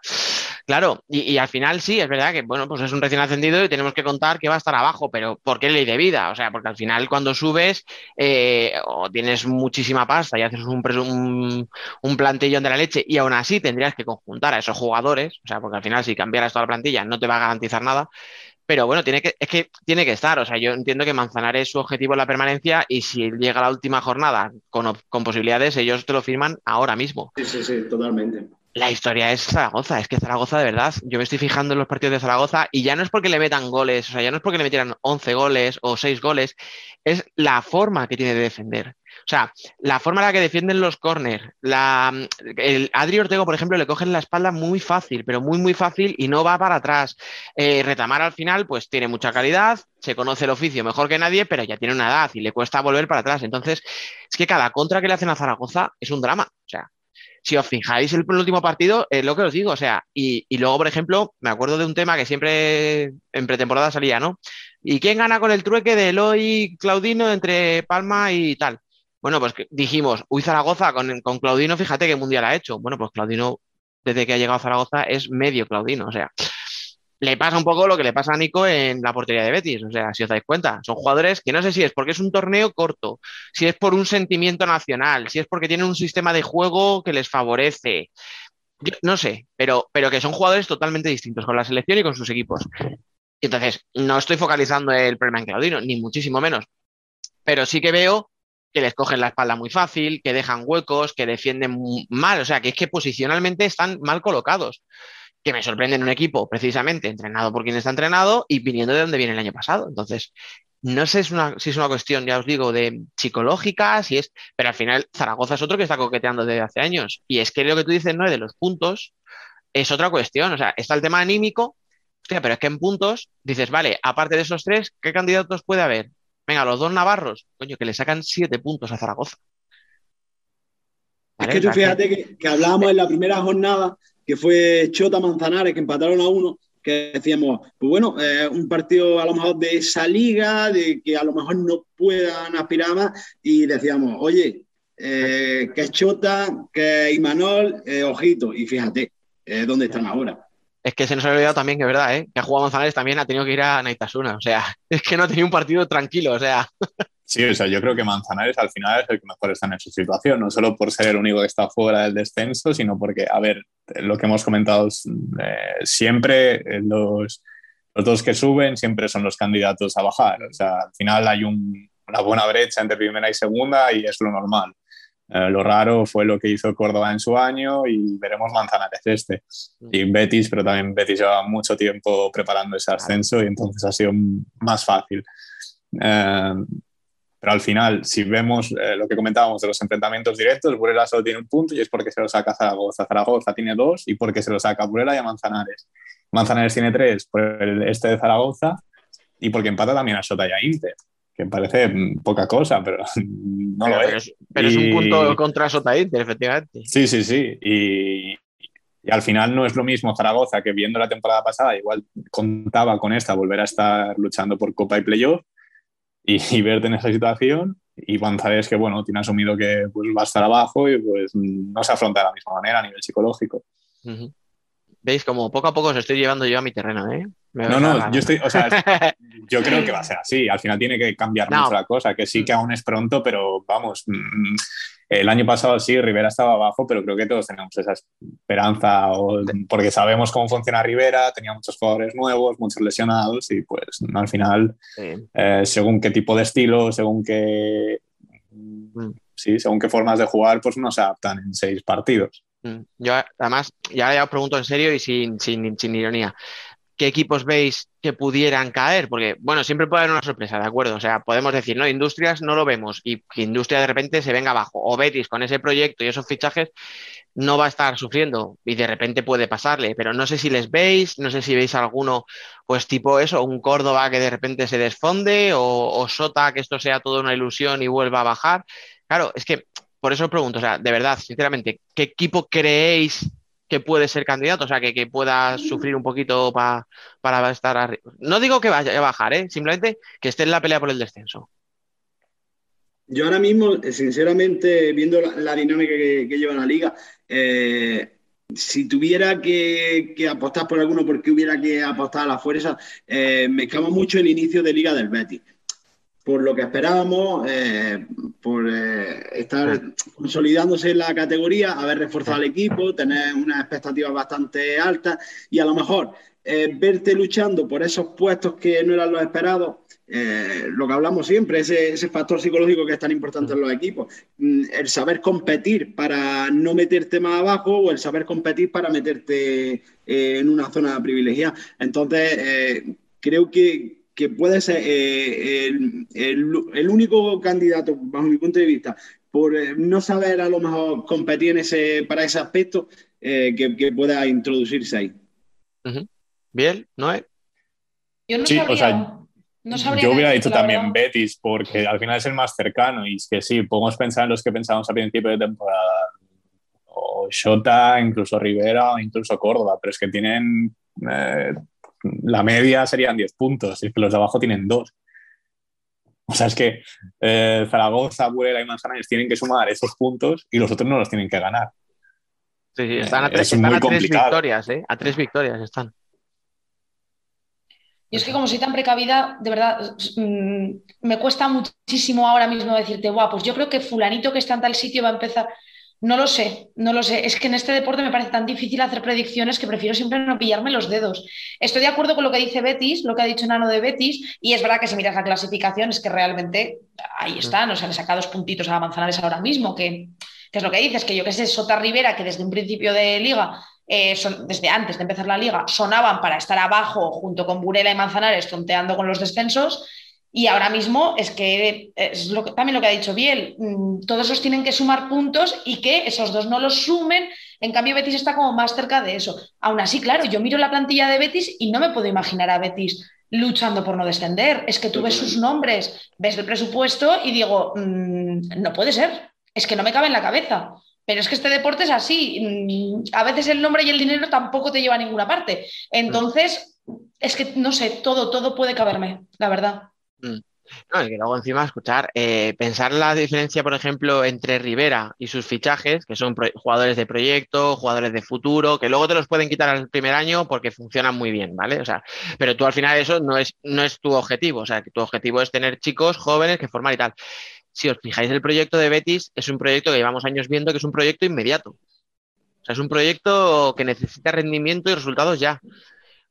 S4: claro, y, al final sí, es verdad que, bueno, pues es un recién ascendido y tenemos que contar que va a estar abajo, pero ¿por qué ley de vida? O sea, porque al final cuando subes eh, o tienes muchísima pasta y haces un, un, un, plantillón de la leche y aún así tendrías que conjuntar a esos jugadores, o sea, porque al final si cambiaras toda la plantilla no te va a garantizar nada. Pero bueno, tiene que, es que tiene que estar. O sea, yo entiendo que Manzanares su objetivo es la permanencia y si llega la última jornada con, con posibilidades, ellos te lo firman ahora mismo.
S8: Sí, sí, sí, totalmente.
S4: La historia es Zaragoza, es que Zaragoza de verdad, yo me estoy fijando en los partidos de Zaragoza y ya no es porque le metan goles, o sea, ya no es porque le metieran 11 goles o 6 goles, es la forma que tiene de defender. O sea, la forma en la que defienden los corners. El Adri Ortego, por ejemplo, le cogen la espalda muy fácil, pero muy, muy fácil y no va para atrás. Eh, Retamar al final, pues tiene mucha calidad, se conoce el oficio mejor que nadie, pero ya tiene una edad y le cuesta volver para atrás. Entonces, es que cada contra que le hacen a Zaragoza es un drama. O sea, si os fijáis el, el último partido, es lo que os digo, o sea, y, y, luego, por ejemplo, me acuerdo de un tema que siempre en pretemporada salía, ¿no? ¿Y quién gana con el trueque de Eloy Claudino entre Palma y tal? Bueno, pues dijimos, uy, Zaragoza, con, con, Claudino, fíjate qué mundial ha hecho. Bueno, pues Claudino, desde que ha llegado a Zaragoza, es medio Claudino. O sea, le pasa un poco lo que le pasa a Nico en la portería de Betis. O sea, si os dais cuenta, son jugadores que no sé si es porque es un torneo corto, si es por un sentimiento nacional, si es porque tienen un sistema de juego que les favorece. No sé, pero, pero que son jugadores totalmente distintos con la selección y con sus equipos. Entonces, no estoy focalizando el problema en Claudino, ni muchísimo menos. Pero sí que veo que les cogen la espalda muy fácil, que dejan huecos, que defienden mal, o sea, que es que posicionalmente están mal colocados, que me sorprende en un equipo precisamente entrenado por quien está entrenado y viniendo de donde viene el año pasado. Entonces, no sé si es una, es cuestión, ya os digo, de psicológica, si es, pero al final Zaragoza es otro que está coqueteando desde hace años. Y es que lo que tú dices, ¿no? De los puntos, es otra cuestión. O sea, está el tema anímico, hostia, pero es que en puntos dices, vale, aparte de esos tres, ¿qué candidatos puede haber? Venga, los dos navarros, coño, que le sacan siete puntos a Zaragoza.
S8: ¿Vale? Es que tú fíjate que, que hablábamos en la primera jornada, que fue Chota Manzanares, que empataron a uno, que decíamos, pues bueno, eh, un partido a lo mejor de esa liga, de que a lo mejor no puedan aspirar más, y decíamos, oye, eh, que Chota, que Imanol, eh, ojito, y fíjate, ¿dónde están ahora?
S4: Es que se nos ha olvidado también que es verdad, ¿eh? que ha jugado Manzanares también ha tenido que ir a Naitasuna. O sea, es que no ha tenido un partido tranquilo. O sea.
S7: Sí, o sea, yo creo que Manzanares al final es el que mejor está en su situación, no solo por ser el único que está fuera del descenso, sino porque, a ver, lo que hemos comentado eh, siempre, los, los, dos que suben siempre son los candidatos a bajar. O sea, al final hay un, una buena brecha entre primera y segunda y es lo normal. Eh, lo raro fue lo que hizo Córdoba en su año y veremos Manzanares este. Y Betis, pero también Betis lleva mucho tiempo preparando ese ascenso y entonces ha sido más fácil. Eh, pero al final, si vemos eh, lo que comentábamos de los enfrentamientos directos, Burela solo tiene un punto y es porque se lo saca Zaragoza. Zaragoza tiene dos y porque se lo saca Burela y a Manzanares. Manzanares tiene tres por el este de Zaragoza y porque empata también a Sota y a Inter que parece poca cosa, pero no
S4: pero,
S7: lo
S4: es. Pero es un punto contra Sota Inter, efectivamente.
S7: Sí, sí, sí. Y, y, al final no es lo mismo Zaragoza, que viendo la temporada pasada, igual contaba con esta, volver a estar luchando por Copa y Playoff y, y verte en esa situación. Y González, que bueno, tiene asumido que pues, va a estar abajo y pues no se afronta de la misma manera a nivel psicológico.
S4: Uh -huh. ¿Veis? Como poco a poco os estoy llevando yo a mi terreno, ¿eh?
S7: Me no, no, yo estoy, o sea, yo creo que va a ser así. Al final tiene que cambiar no. mucho la cosa, que sí que aún es pronto, pero vamos, el año pasado sí, Rivera estaba abajo, pero creo que todos tenemos esa esperanza, o, porque sabemos cómo funciona Rivera, tenía muchos jugadores nuevos, muchos lesionados, y pues no, al final, sí. eh, según qué tipo de estilo, según qué, mm. sí, según qué formas de jugar, pues no se adaptan en seis partidos.
S4: Yo además, ya, ya os pregunto en serio y sin, sin, sin ironía. ¿Qué equipos veis que pudieran caer? Porque, bueno, siempre puede haber una sorpresa, ¿de acuerdo? O sea, podemos decir, no, Industrias no lo vemos y que Industria de repente se venga abajo. O Betis con ese proyecto y esos fichajes no va a estar sufriendo y de repente puede pasarle, pero no sé si les veis, no sé si veis alguno, pues tipo eso, un Córdoba que de repente se desfonde o, Sota que esto sea toda una ilusión y vuelva a bajar. Claro, es que por eso os pregunto, o sea, de verdad, sinceramente, ¿qué equipo creéis que puede ser candidato, o sea, que, que pueda sufrir un poquito pa, para estar arriba. No digo que vaya a bajar, ¿eh? simplemente que esté en la pelea por el descenso.
S8: Yo ahora mismo, sinceramente, viendo la, dinámica que, lleva la liga, eh, si tuviera que, que, apostar por alguno porque hubiera que apostar a la fuerza, eh, me escama mucho el inicio de liga del Betis. Por lo que esperábamos, eh, por eh, estar consolidándose en la categoría, haber reforzado al equipo, tener unas expectativas bastante altas y a lo mejor eh, verte luchando por esos puestos que no eran los esperados, lo que hablamos siempre, ese, ese factor psicológico que es tan importante en los equipos, Mm, el saber competir para no meterte más abajo o el saber competir para meterte en una zona privilegiada. Entonces, creo que, que puede ser eh, el, el- el único candidato, bajo mi punto de vista, por eh, no saber a lo mejor competir en ese, para ese aspecto, eh, que, que pueda introducirse ahí.
S4: Bien, Noé.
S2: Yo no
S7: Sí, o
S2: sabría.
S7: sea,
S2: no sabría
S7: Yo hubiera dicho también
S2: verdad.
S7: Betis, porque al final es el más cercano y es que sí, podemos pensar en los que pensábamos a principio de temporada, o Shota, incluso Rivera, o incluso Córdoba, pero es que tienen eh, la media serían 10 puntos, y es que los de abajo tienen 2. O sea, es que eh, Zaragoza, Burela y Manzanares tienen que sumar esos puntos y los otros no los tienen que ganar.
S4: Sí, sí, están a
S7: Eh,
S4: tres,
S7: es
S4: están
S7: muy
S4: a tres victorias, ¿eh? A tres victorias están.
S2: Y es que como soy tan precavida, de verdad, mm, me cuesta muchísimo ahora mismo decirte, guau, pues yo creo que fulanito que está en tal sitio va a empezar. No lo sé, no lo sé. Es que en este deporte me parece tan difícil hacer predicciones que prefiero siempre no pillarme los dedos. Estoy de acuerdo con lo que dice Betis, lo que ha dicho Nano de Betis, y es verdad que si miras la clasificación es que realmente ahí están, o sea, le saca dos puntitos a Manzanares ahora mismo, que, que es lo que dices, que yo que sé, Sota Rivera, que desde un principio de liga eh, son- desde antes de empezar la liga, sonaban para estar abajo junto con Burela y Manzanares, tonteando con los descensos. Y ahora mismo es que es lo que- también lo que ha dicho Biel, mm, todos esos tienen que sumar puntos y que esos dos no los sumen. En cambio, Betis está como más cerca de eso. Aún así, claro, yo miro la plantilla de Betis y no me puedo imaginar a Betis luchando por no descender. Es que tú ves sus nombres, ves el presupuesto y digo, mm, no puede ser, es que no me cabe en la cabeza. Pero es que este deporte es así. mm, A veces el nombre y el dinero tampoco te lleva a ninguna parte. Entonces, es que no sé, todo, todo puede caberme, la verdad.
S4: No, es que luego encima escuchar, eh, pensar la diferencia, por ejemplo, entre Rivera y sus fichajes, que son jugadores de proyecto, jugadores de futuro, que luego te los pueden quitar al primer año porque funcionan muy bien, ¿vale? O sea, pero tú al final eso no es, no es tu objetivo, o sea, que tu objetivo es tener chicos jóvenes que formar y tal. Si os fijáis, el proyecto de Betis es un proyecto que llevamos años viendo que es un proyecto inmediato. O sea, es un proyecto que necesita rendimiento y resultados ya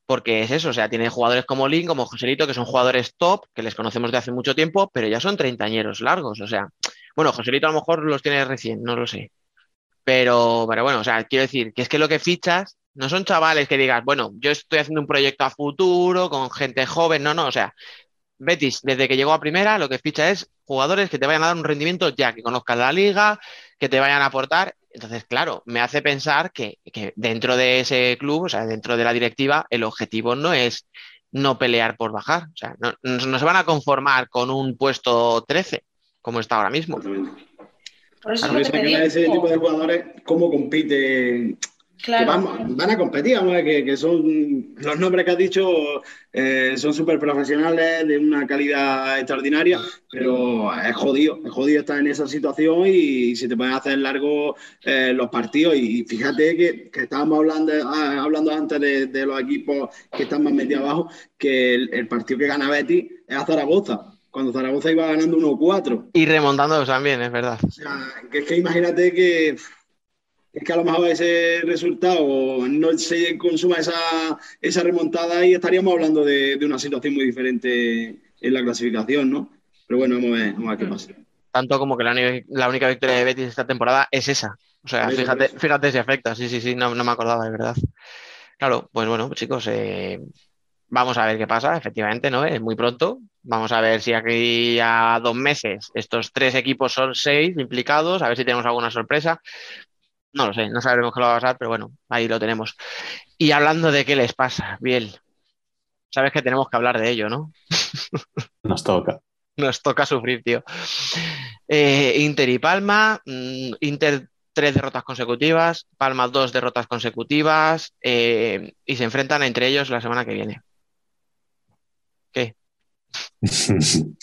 S4: porque es eso, o sea, tiene jugadores como Lin, como Joselito, que son jugadores top, que les conocemos de hace mucho tiempo, pero ya son treintañeros largos, o sea, bueno, Joselito a lo mejor los tiene recién, no lo sé. Pero, pero bueno, o sea, quiero decir que es que lo que fichas no son chavales que digas, bueno, yo estoy haciendo un proyecto a futuro con gente joven, no, no, o sea, Betis, desde que llegó a primera, lo que ficha es jugadores que te vayan a dar un rendimiento ya, que conozcan la liga, que te vayan a aportar. Entonces, claro, me hace pensar que, que dentro de ese club, o sea, dentro de la directiva, el objetivo no es no pelear por bajar. O sea, no, se van a conformar con un puesto 13, como está ahora mismo.
S2: Por eso es lo que te
S8: ver ese
S2: digo.
S8: tipo de jugadores, cómo compite que
S2: Claro.
S8: van, van a competir, vamos, que, que son los nombres que has dicho eh, son súper profesionales, de una calidad extraordinaria, pero es jodido, es jodido estar en esa situación y, se te pueden hacer largos eh, los partidos. Y fíjate que, que estábamos hablando, ah, hablando antes de, de los equipos que están más metidos abajo, que el, el partido que gana Betis es a Zaragoza, cuando Zaragoza iba ganando 1-4.
S4: Y remontando también, es verdad.
S8: O sea, que es que imagínate que es que a lo mejor ese resultado no se consuma esa, esa remontada y estaríamos hablando de, de una situación muy diferente en la clasificación, ¿no? Pero bueno, vamos a ver, vamos a ver qué pasa.
S4: Tanto como que la, única victoria de Betis esta temporada es esa. O sea, fíjate, fíjate si afecta. Sí, sí, sí, no, no me acordaba, de verdad. Claro, pues bueno, chicos, eh, vamos a ver qué pasa, efectivamente, ¿no? Es muy pronto. Vamos a ver si aquí a dos meses estos tres equipos son seis implicados, a ver si tenemos alguna sorpresa. No lo sé, no sabremos qué lo va a pasar, pero bueno, ahí lo tenemos. Y hablando de qué les pasa, Biel, sabes que tenemos que hablar de ello, ¿no?
S7: Nos toca.
S4: Nos toca sufrir, tío. Eh, Inter y Palma. mm, Inter tres derrotas consecutivas, Palma dos derrotas consecutivas eh, y se enfrentan entre ellos la semana que viene. ¿Qué?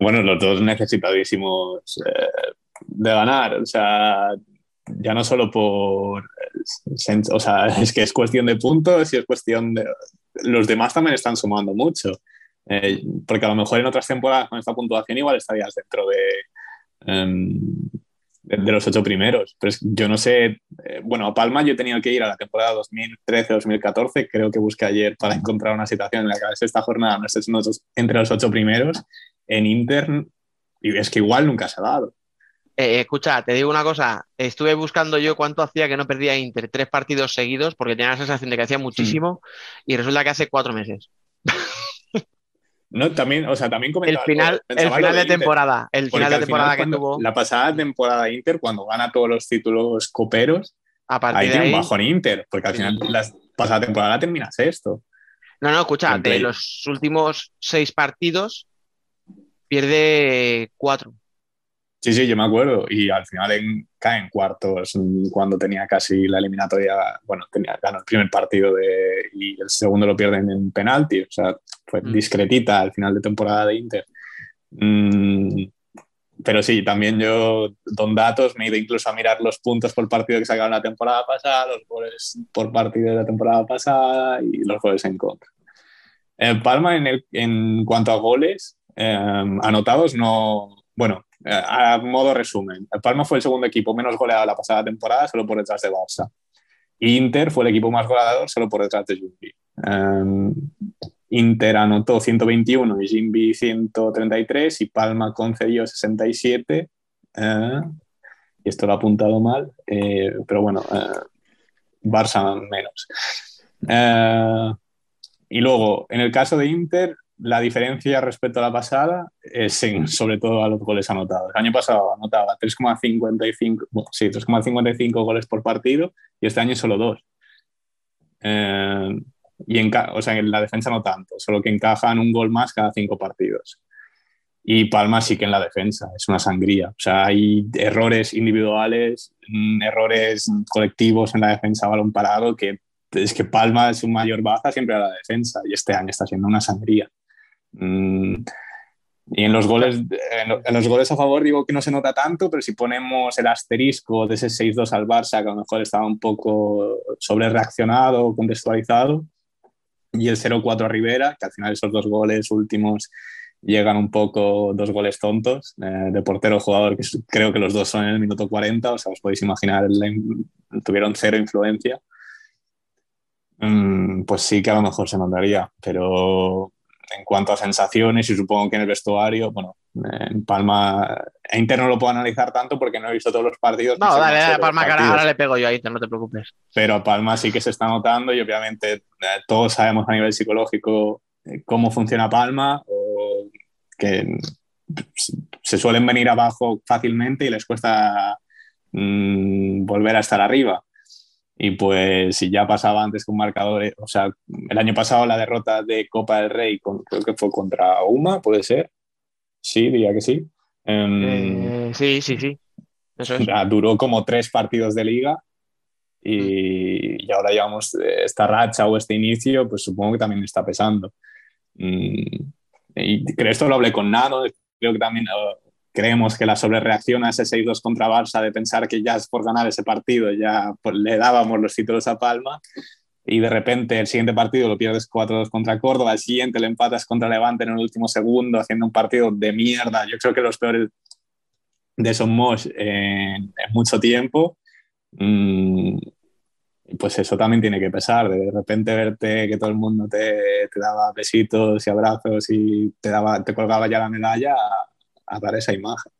S7: bueno, los dos necesitadísimos eh, de ganar. O sea, ya no solo por. O sea, es que es cuestión de puntos y es cuestión de. Los demás también están sumando mucho. Eh, porque a lo mejor en otras temporadas con esta puntuación igual estarías dentro de, em, de, de los ocho primeros. Pero es- yo no sé, eh, bueno, a Palma yo he tenido que ir a la temporada 2013-2014, creo que busqué ayer para encontrar una situación en la que esta jornada no estés entre los ocho primeros. En Inter, y es que igual nunca se ha dado.
S4: Eh, escucha, te digo una cosa, estuve buscando yo cuánto hacía que no perdía Inter tres partidos seguidos porque tenía la sensación de que hacía muchísimo y resulta que hace cuatro meses.
S7: No, también, o sea, también
S4: El
S7: comentaba,
S4: final, el
S7: pensaba lo
S4: final de temporada, el final de temporada que tuvo
S7: La pasada temporada Inter, cuando gana todos los títulos coperos,
S4: a
S7: ahí
S4: partir de
S7: tiene un
S4: ahí.
S7: bajón Inter, porque al final la pasada temporada termina sexto.
S4: No, no, escucha, de los últimos seis partidos pierde cuatro.
S7: Sí, sí, yo me acuerdo. Y al final en- cae en cuartos mm, cuando tenía casi la eliminatoria. Bueno, tenía, ganó el primer partido de, y el segundo lo pierden en penalti. O sea, fue
S4: Mm.
S7: discretita al final de temporada de Inter. Mm, pero sí, también yo, don datos, me he ido incluso a mirar los puntos por partido que sacaron la temporada pasada, los goles por partido de la temporada pasada y los goles en contra. En Palma, en, el- en cuanto a goles eh, anotados, no. Bueno, eh, a modo resumen, Palma fue el segundo equipo menos goleado la pasada temporada, solo por detrás de Barça. Inter fue el equipo más goleador, solo por detrás de Jumbi. Eh, Inter anotó 121 y Jimby 133 y Palma concedió 67. eh, y esto lo ha apuntado mal, eh, pero bueno, eh, Barça menos. Eh, y luego, en el caso de Inter, la diferencia respecto a la pasada es en- sobre todo a los goles anotados. El año pasado anotaba 3,55 bueno, sí, 3,55 goles por partido y este año solo dos. Eh, y enca- o sea, en la defensa no tanto, solo que encajan un gol más cada cinco partidos. Y Palma sí que en la defensa, es una sangría. O sea, hay errores individuales, mm, errores colectivos en la defensa balón parado, que es que Palma es su mayor baza siempre a la defensa y este año está siendo una sangría. Mm, y en los goles, en, lo- en los goles a favor digo que no se nota tanto, pero si ponemos el asterisco de ese 6-2 al Barça, que a lo mejor estaba un poco sobre reaccionado, contextualizado, y el 0-4 a Rivera, que al final esos dos goles últimos llegan un poco, dos goles tontos, eh, de portero jugador, que creo que los dos son en el minuto 40, o sea, os podéis imaginar, tuvieron cero influencia. Mm, pues sí que a lo mejor se notaría, pero en cuanto a sensaciones y supongo que en el vestuario, bueno, en Palma, a Inter no lo puedo analizar tanto porque no he visto todos los partidos.
S4: No, dale, dale, Palma, que ahora, le pego yo a Inter, no te preocupes.
S7: pero a Palma sí que se está notando y obviamente eh, todos sabemos a nivel psicológico eh, cómo funciona Palma o que se suelen venir abajo fácilmente y les cuesta mm, volver a estar arriba. Y pues si ya pasaba antes con marcadores, o sea, el año pasado la derrota de Copa del Rey, con- creo que fue contra UMA, puede ser. Sí, diría que sí. Em,
S4: Eh, sí, sí, sí. Eso es.
S7: sea, duró como tres partidos de liga y, y ahora llevamos esta racha o este inicio, pues supongo que también está pesando. Mm, y creo- esto lo hablé con Nano, creo que también eh, creemos que la sobrereacción a ese 6-2 contra Barça de pensar que ya es por ganar ese partido, ya pues, le dábamos los títulos a Palma y de repente el siguiente partido lo pierdes 4-2 contra Córdoba, el siguiente le empatas contra Levante en el último segundo haciendo un partido de mierda. Yo creo que los peores de Son Mosh en, mucho tiempo. Mm, pues eso también tiene que pesar, de repente verte que todo el mundo te, te daba besitos y abrazos y te, daba, te colgaba ya la medalla a, dar esa imagen.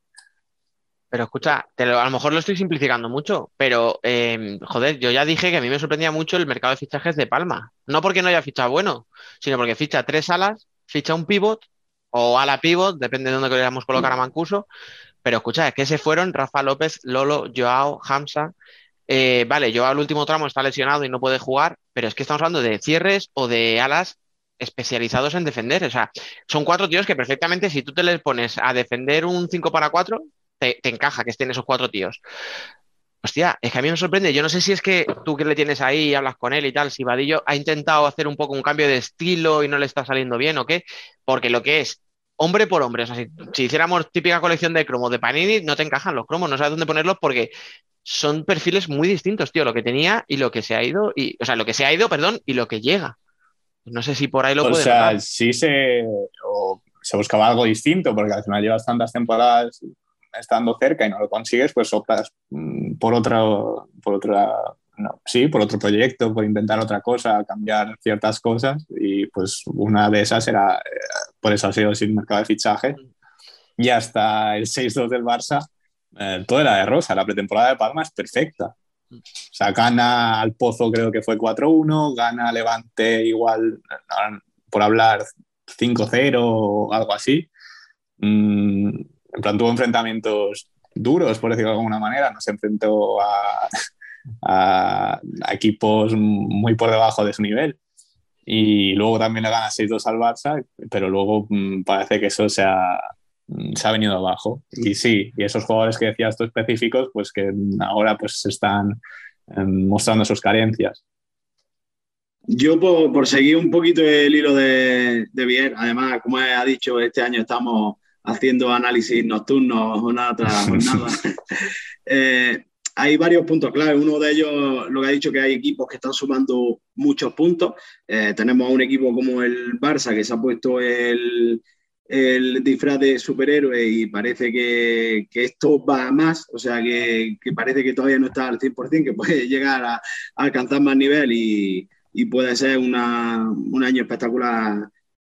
S4: Pero escucha, a lo mejor lo estoy simplificando mucho, pero eh, joder, yo ya dije que a mí me sorprendía mucho el mercado de fichajes de Palma. No porque no haya fichado bueno, sino porque ficha tres alas, ficha un pivot o ala pivot, depende de dónde queramos colocar a Mancuso. Pero escucha, es que se fueron Rafa López, Lolo, Joao, Hamza. Eh, vale, Joao el último tramo está lesionado y no puede jugar, pero es que estamos hablando de cierres o de alas especializados en defender. O sea, son cuatro tíos que perfectamente, si tú te les pones a defender un 5 para 4, te, encaja que estén esos cuatro tíos. Hostia, es que a mí me sorprende. Yo no sé si es que tú que le tienes ahí y hablas con él y tal, si Vadillo ha intentado hacer un poco un cambio de estilo y no le está saliendo bien o qué, porque lo que es hombre por hombre, o sea, si, si hiciéramos típica colección de cromos de Panini, no te encajan los cromos, no sabes dónde ponerlos porque son perfiles muy distintos, tío, lo que tenía y lo que se ha ido, y, o sea, lo que se ha ido, perdón, y lo que llega. No sé si por ahí lo
S7: o
S4: puede
S7: sea, sí se, o se buscaba algo distinto, porque al final llevas tantas temporadas estando cerca y no lo consigues, pues optas mm, por otro, por otra, no, sí, por otro proyecto, por intentar otra cosa, cambiar ciertas cosas y pues una de esas era, eh, por eso ha sido sin mercado de fichaje. Y hasta el 6-2 del Barça, eh, todo era de rosa, la pretemporada de Palma es perfecta. O sea, gana al Pozo creo que fue 4-1, gana Levante igual, no, por hablar, 5-0 o algo así. Mm, en plan, tuvo enfrentamientos duros, por decirlo de alguna manera. No se enfrentó a, a- a equipos muy por debajo de su nivel. Y luego también le gana 6-2 al Barça, pero luego mm, parece que eso se ha, se ha venido abajo. Y sí, y esos jugadores que decías tú específicos, pues que ahora pues están eh, mostrando sus carencias.
S8: Yo, por, por seguir un poquito el hilo de, de Biel, además, como ha dicho, este año estamos haciendo análisis nocturnos jornada tras jornada. Eh, hay varios puntos clave. Uno de ellos, lo que ha dicho, que hay equipos que están sumando muchos puntos. Eh, tenemos a un equipo como el Barça que se ha puesto el, el disfraz de superhéroe y parece que, que esto va a más, o sea, que, que parece que todavía no está al 100%, que puede llegar a, a alcanzar más nivel y, y puede ser una, un año espectacular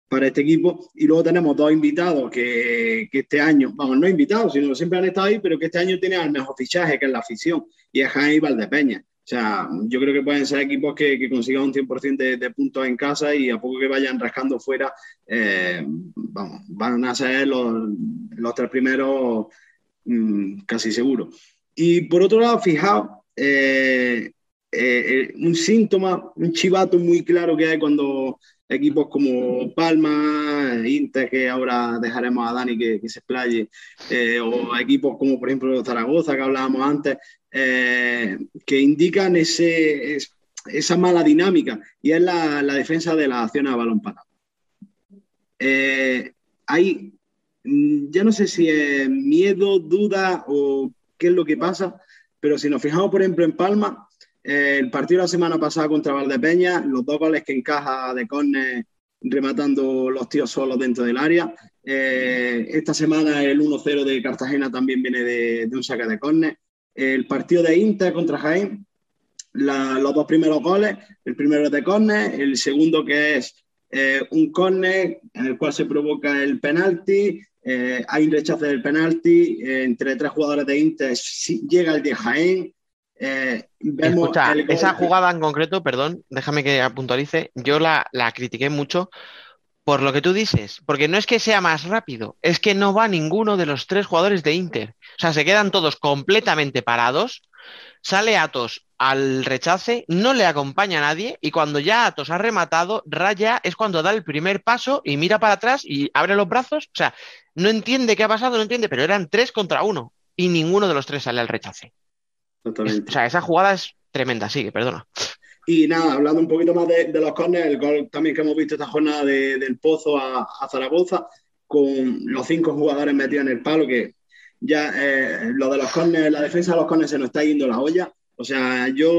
S8: para este equipo. Y luego tenemos dos invitados que, que este año, vamos, no invitados, sino siempre han estado ahí, pero que este año tienen el mejor fichaje, que es la afición, y es Jaime Valdepeña. Sea, yo creo que pueden ser equipos que, consigan un 100% de, de puntos en casa y a poco que vayan rascando fuera, eh, vamos, van a ser los, los tres primeros mm, casi seguro. Y por otro lado, fijaos, eh, eh, un síntoma, un chivato muy claro que hay cuando equipos como Palma, Inter, que ahora dejaremos a Dani que, que se explaye, eh, o equipos como por ejemplo Zaragoza, que hablábamos antes, eh, que indican ese, es- esa mala dinámica y es la, la defensa de las acciones a balón parado. Eh, hay, mm, ya no sé si es miedo, duda o qué es lo que pasa, pero si nos fijamos, por ejemplo, en Palma, el partido de la semana pasada contra Valdepeña, los dos goles que encaja de córner rematando los tíos solos dentro del área. Eh, esta semana el 1-0 de Cartagena también viene de, de un saque de córner. El partido de Inter contra Jaén, la- los dos primeros goles, el primero es de córner, el segundo que es eh, un córner en el cual se provoca el penalti, eh, hay un rechazo del penalti, eh, entre tres jugadores de Inter llega el de Jaén. Eh, vemos
S4: Escucha,
S8: el
S4: esa jugada en concreto, perdón, déjame que puntualice, yo la, la critiqué mucho por lo que tú dices, porque no es que sea más rápido, es que no va ninguno de los tres jugadores de Inter. O sea, se quedan todos completamente parados, sale Atos al rechace, no le acompaña a nadie y cuando ya Atos ha rematado, Raya es cuando da el primer paso y mira para atrás y abre los brazos. O sea, no entiende qué ha pasado, no entiende, pero eran tres contra uno y ninguno de los tres sale al rechace.
S8: Totalmente.
S4: o sea, esa jugada es tremenda, sigue, perdona.
S8: Y nada, hablando un poquito más de, de los córneres, el gol también que hemos visto esta jornada de- del Pozo a, a Zaragoza, con los cinco jugadores metidos en el palo, que ya eh, lo de los córneres, la defensa de los córneres se nos está yendo la olla. O sea, yo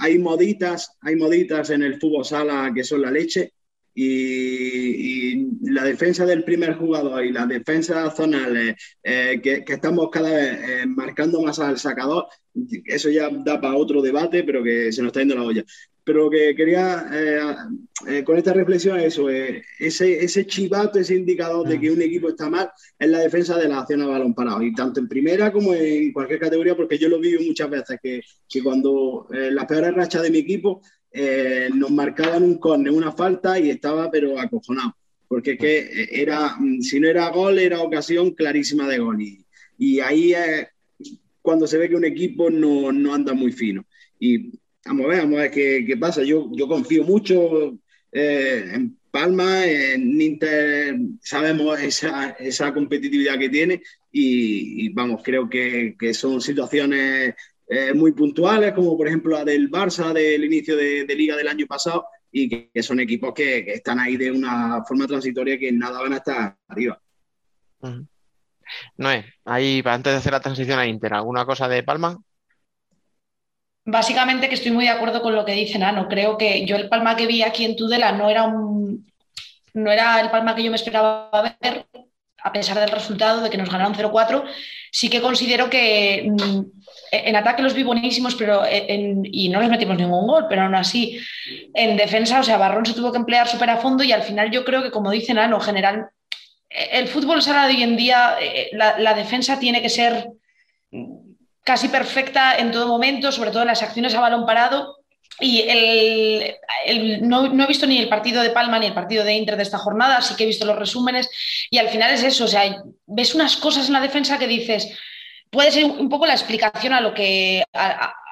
S8: hay moditas, hay moditas en el fútbol sala que son la leche. Y, y la defensa del primer jugador y las defensas zonales eh, que, que estamos cada vez eh, marcando más al sacador, eso ya da para otro debate, pero que se nos está yendo la olla. Pero que quería eh, eh, con esta reflexión es eso, eh, ese, ese chivato, ese indicador de que un equipo está mal, es la defensa de la acción a balón parado. Y tanto en primera como en cualquier categoría, porque yo lo vi muchas veces, que, que cuando eh, las peores rachas de mi equipo eh, nos marcaban un córner, una falta y estaba pero acojonado. Porque es que eh, era, mm, si no era gol, era ocasión clarísima de gol. Y, y ahí es cuando se ve que un equipo no, no anda muy fino. Y vamos a ver, vamos a ver qué, qué pasa. Yo, yo confío mucho eh, en Palma, en Inter, sabemos esa, esa competitividad que tiene y, y vamos, creo que, que son situaciones eh, muy puntuales, como por ejemplo la del Barça del inicio de, de liga del año pasado y que, que son equipos que, que están ahí de una forma transitoria que nada van a estar arriba.
S4: Ujú. Noé, ahí antes de hacer la transición a Inter, ¿alguna cosa de Palma?
S2: Básicamente que estoy muy de acuerdo con lo que dice Nano. Creo que yo el Palma que vi aquí en Tudela no era un no era el Palma que yo me esperaba ver, a pesar del resultado de que nos ganaron 0-4, sí que considero que mm, en ataque los vi buenísimos pero y no les metimos ningún gol, pero aún así, en defensa, o sea, Barrón se tuvo que emplear súper a fondo y al final yo creo que, como dicen, Ano, general, el fútbol sala de hoy en día, eh, la, la defensa tiene que ser casi perfecta en todo momento, sobre todo en las acciones a balón parado. Y el, no, he visto ni el partido de Palma ni el partido de Inter de esta jornada, sí que he visto los resúmenes y al final es eso, o sea, ves unas cosas en la defensa que dices, puede ser un poco la explicación a lo que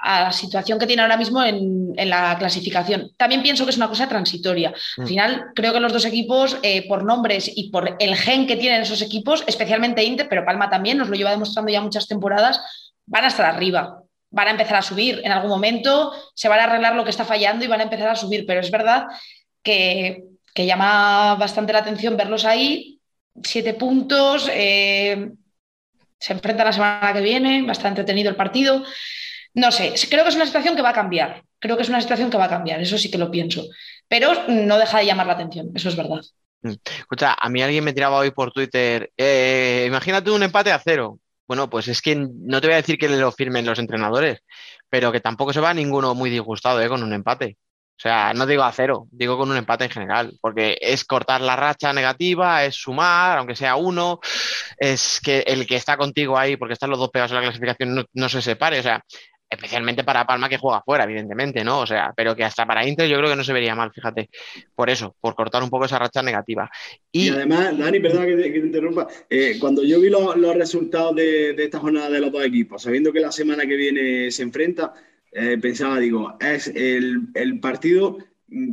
S2: a- a la situación que tiene ahora mismo en, en la clasificación. También pienso que es una cosa transitoria. Al
S4: Mm.
S2: final, creo que los dos equipos, eh, por nombres y por el gen que tienen esos equipos, especialmente Inter, pero Palma también, nos lo lleva demostrando ya muchas temporadas, van a estar arriba. Van a empezar a subir. En algún momento se van a arreglar lo que está fallando y van a empezar a subir. Pero es verdad que, que llama bastante la atención verlos ahí. Siete puntos. eh, se enfrentan la semana que viene. Bastante entretenido el partido. No sé, creo que es una situación que va a cambiar. Creo que es una situación que va a cambiar. Eso sí que lo pienso. Pero no deja de llamar la atención. Eso es verdad.
S4: Escucha, a mí alguien me tiraba hoy por Twitter, eh, imagínate un empate a cero. Bueno, pues es que no te voy a decir que lo firmen los entrenadores, pero que tampoco se va ninguno muy disgustado eh, con un empate. O sea, no digo a cero, digo con un empate en general, porque es cortar la racha negativa, es sumar, aunque sea uno, es que el que está contigo ahí, porque están los dos pegados en la clasificación, no, no se separe. O sea, especialmente para Palma que juega fuera, evidentemente, ¿no? O sea, pero que hasta para Inter yo creo que no se vería mal, fíjate, por eso, por cortar un poco esa racha negativa.
S8: Y,
S4: Y,
S8: además, Dani, perdona que te, que te interrumpa, eh, cuando yo vi los, los resultados de, de esta jornada de los dos equipos, sabiendo que la semana que viene se enfrenta, eh, pensaba, digo, es el, el partido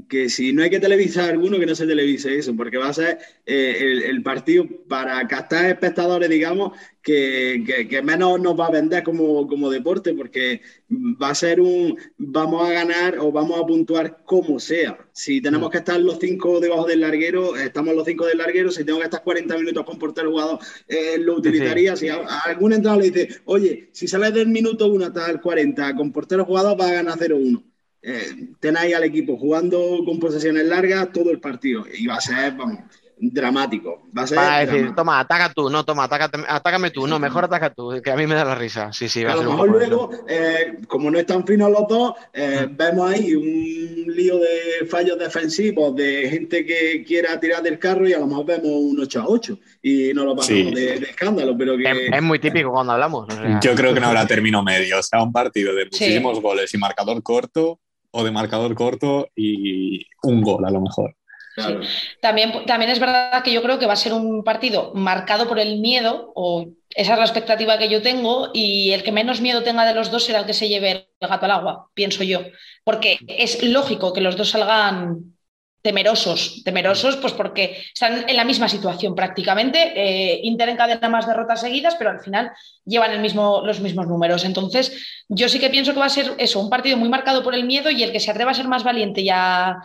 S8: que si no hay que televisar alguno, que no se televise eso, porque va a ser eh, el, el partido para captar espectadores, digamos, que, que- que menos nos va a vender como, como deporte, porque va a ser un, vamos a ganar o vamos a puntuar como sea. Si tenemos que estar los cinco debajo del larguero, estamos los cinco del larguero, si tengo que estar 40 minutos con portero jugador, eh, lo utilizaría. Si a, a algún entrenador le dice, oye, si sales del minuto 1 hasta el 40 con portero jugador, vas a ganar 0-1. Eh, tenéis al equipo jugando con posesiones largas todo el partido y va a ser, vamos, dramático. Va a ser
S4: decir,
S8: dramático.
S4: toma, ataca tú, no, toma, atácate- atácame tú, no, mejor ataca tú, que a mí me da la risa. Sí, sí, va
S8: a
S4: a
S8: lo mejor luego, eh, como no están finos los dos, eh, vemos ahí un lío de fallos defensivos, de gente que quiera tirar del carro y a lo mejor vemos un 8 a 8 y no lo pasamos
S7: Sí.
S8: de, de escándalo, pero que...
S4: Es, es muy típico cuando hablamos. o sea,
S7: Yo creo que no habrá término medio. O sea, un partido de muchísimos goles y marcador corto, o de marcador corto y un gol a lo mejor.
S8: Claro.
S2: También, también es verdad que yo creo que va a ser un partido marcado por el miedo, o esa es la expectativa que yo tengo, y el que menos miedo tenga de los dos será el que se lleve el gato al agua, pienso yo. Porque es lógico que los dos salgan temerosos, temerosos pues porque están en la misma situación prácticamente. Eh, Inter encadena más derrotas seguidas, pero al final llevan el mismo, los mismos números. Entonces, yo sí que pienso que va a ser eso, un partido muy marcado por el miedo y el que se atreva a ser más valiente y a,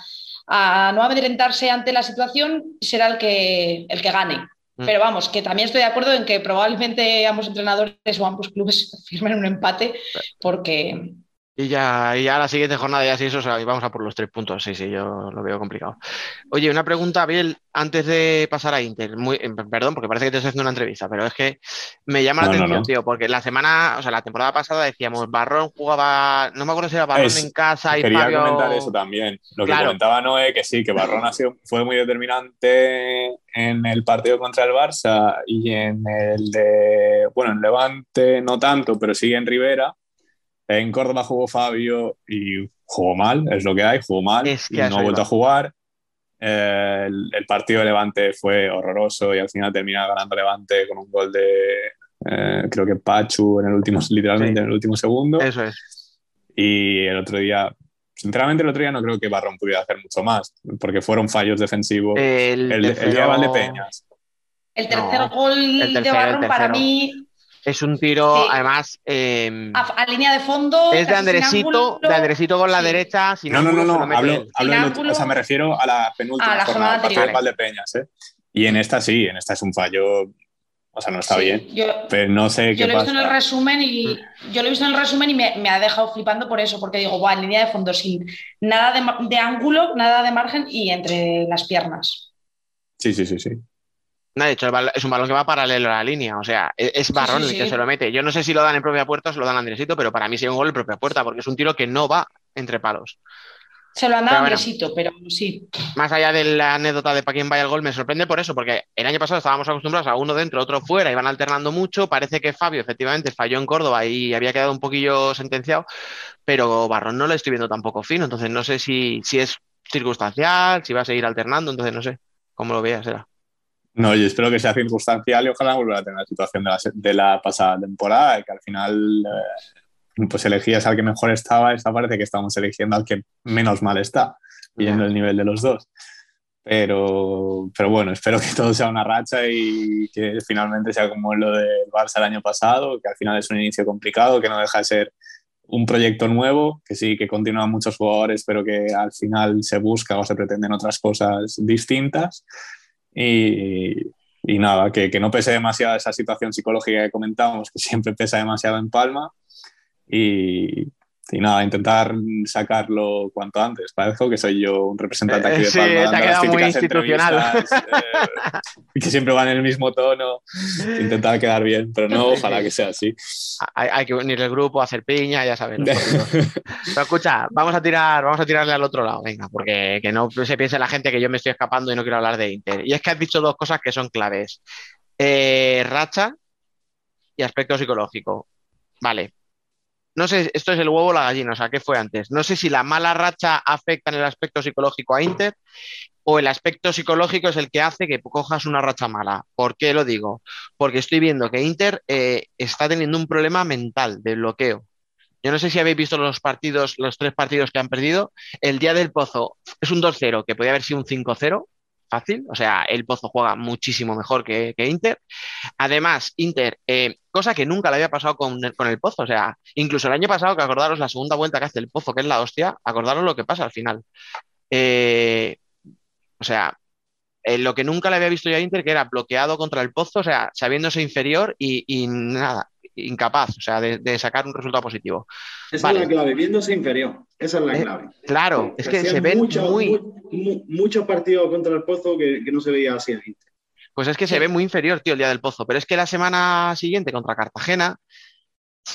S2: a no amedrentarse ante la situación será el que, el que gane.
S4: Mm.
S2: Pero vamos, que también estoy de acuerdo en que probablemente ambos entrenadores o ambos clubes firmen un empate porque
S4: Y ya, y ya la siguiente jornada ya sí, eso, o sea, y vamos a por los tres puntos. Sí, sí, yo lo veo complicado. Oye, una pregunta, Abel, antes de pasar a Inter. Muy, eh, perdón, porque parece que te estoy haciendo una entrevista, pero es que me llama la
S7: No,
S4: atención,
S7: no.
S4: tío, porque la semana, o sea, la temporada pasada decíamos, Barrón jugaba, no me acuerdo si era Barrón
S7: Es-
S4: en casa y
S7: Quería
S4: Fabio...
S7: comentar eso también. Lo que comentaba Noé, que sí, que Barrón ha sido, fue muy determinante en el partido contra el Barça y en el de, bueno, en Levante no tanto, pero sí en Rivera. En Córdoba jugó Fabio y jugó mal, es lo que hay, jugó mal
S4: Es que
S7: y no ha vuelto a jugar. Eh, el, el partido de Levante fue horroroso y al final termina ganando Levante con un gol de, eh, creo que Pachu en el último, literalmente
S4: Sí.
S7: en el último segundo.
S4: Eso es.
S7: Y el otro día, sinceramente, el otro día no creo que Barrón pudiera hacer mucho más, porque fueron fallos defensivos.
S4: El,
S7: el, el día de
S4: tercero
S7: Valdepeñas.
S2: el tercer
S4: No,
S2: gol
S4: el
S2: de
S4: tercero, el
S2: Barrón para
S4: tercero.
S2: mí
S4: es un tiro,
S2: Sí.
S4: además, eh,
S2: a, a línea de fondo
S4: es de Andresito,
S2: ángulo.
S4: de Andresito con la
S2: Sí.
S4: derecha. sin
S7: No, no, no, no,
S4: mete
S7: hablo, o sea, me refiero a la penúltima
S2: Ah, la
S7: jornada,
S2: jornada
S7: de. Valdepeñas. ¿eh? Y en esta sí, en esta es un fallo, o sea, no está
S2: Sí,
S7: bien,
S2: Yo,
S7: pero no sé
S2: yo
S7: qué
S2: lo he visto en el resumen y yo lo he visto en el resumen y me, me ha dejado flipando por eso, porque digo, guau, en línea de fondo sin nada de ángulo, nada de margen y entre las piernas.
S7: Sí, sí, sí, sí.
S4: No, de hecho, es un balón que va paralelo a la línea. O sea, e- es Barrón
S2: sí,
S4: el que se lo mete. Yo no sé si lo dan en propia puerta o se lo dan a Andresito, pero para mí sería un gol en propia puerta, porque es un tiro que no va entre palos.
S2: Se lo han dado a
S4: bueno.
S2: Andresito, pero sí.
S4: Más allá de la anécdota de para quién vaya el gol, me sorprende por eso, porque el año pasado estábamos acostumbrados a uno dentro, otro fuera, iban alternando mucho. Parece que Fabio efectivamente falló en Córdoba y había quedado un poquillo sentenciado, pero Barrón no lo estoy viendo tampoco fino. Entonces no sé si, si es circunstancial, si va a seguir alternando, entonces no sé cómo lo veas. Era.
S7: No, yo espero que sea circunstancial y ojalá volver a tener la situación de la, de la pasada temporada, que al final eh, pues elegías al que mejor estaba, esta parece que estamos eligiendo al que menos mal está, viendo el nivel de los dos. Pero, pero bueno, espero que todo sea una racha y que finalmente sea como lo del Barça el año pasado, que al final es un inicio complicado, que no deja de ser un proyecto nuevo, que sí, que continúan muchos jugadores, pero que al final se busca o se pretenden otras cosas distintas. Y, y nada, que, que no pese demasiado esa situación psicológica que comentamos, que siempre pesa demasiado en Palma. Y, y nada, intentar sacarlo cuanto antes. Parezco que soy yo un representante aquí de
S4: Eh, sí,
S7: Palma.
S4: te ha quedado muy institucional.
S7: eh, que siempre van en el mismo tono. Intentar quedar bien, pero no, ojalá que sea así.
S4: Hay, hay que unir el grupo, hacer piña, ya partidos. Pero escucha, vamos a tirar, vamos a tirarle al otro lado, venga, porque que no se piense la gente que yo me estoy escapando y no quiero hablar de Inter. Y es que has dicho dos cosas que son claves. Eh, racha y aspecto psicológico. Vale. No sé, esto es el huevo o la gallina, o sea, ¿qué fue antes? No sé si la mala racha afecta en el aspecto psicológico a Inter o el aspecto psicológico es el que hace que cojas una racha mala. ¿Por qué lo digo? Porque estoy viendo que Inter eh, está teniendo un problema mental de bloqueo. Yo no sé si habéis visto los partidos, los tres partidos que han perdido. El día del Pozo es un 2-0, que podía haber sido un 5-0, fácil. O sea, el Pozo juega muchísimo mejor que, Inter. Además, Inter, eh, cosa que nunca le había pasado con con el Pozo. O sea, incluso el año pasado, que acordaros la segunda vuelta que hace el Pozo, que es la hostia, acordaros lo que pasa al final. Eh, o sea, eh, lo que nunca le había visto yo a Inter, que era bloqueado contra el Pozo, o sea, sabiéndose inferior y, y nada, incapaz, o sea, de, de sacar un resultado positivo.
S8: Esa
S4: Vale.
S8: es la clave, viéndose inferior. Esa es la
S4: Eh,
S8: clave.
S4: Claro, es que
S8: Hacían
S4: se ven
S8: muchos-
S4: muy,
S8: mu- mu- muchos partidos contra el Pozo que, que no se veía así
S4: pues es que se ve muy inferior, tío, el día del Pozo. Pero es que la semana siguiente contra Cartagena,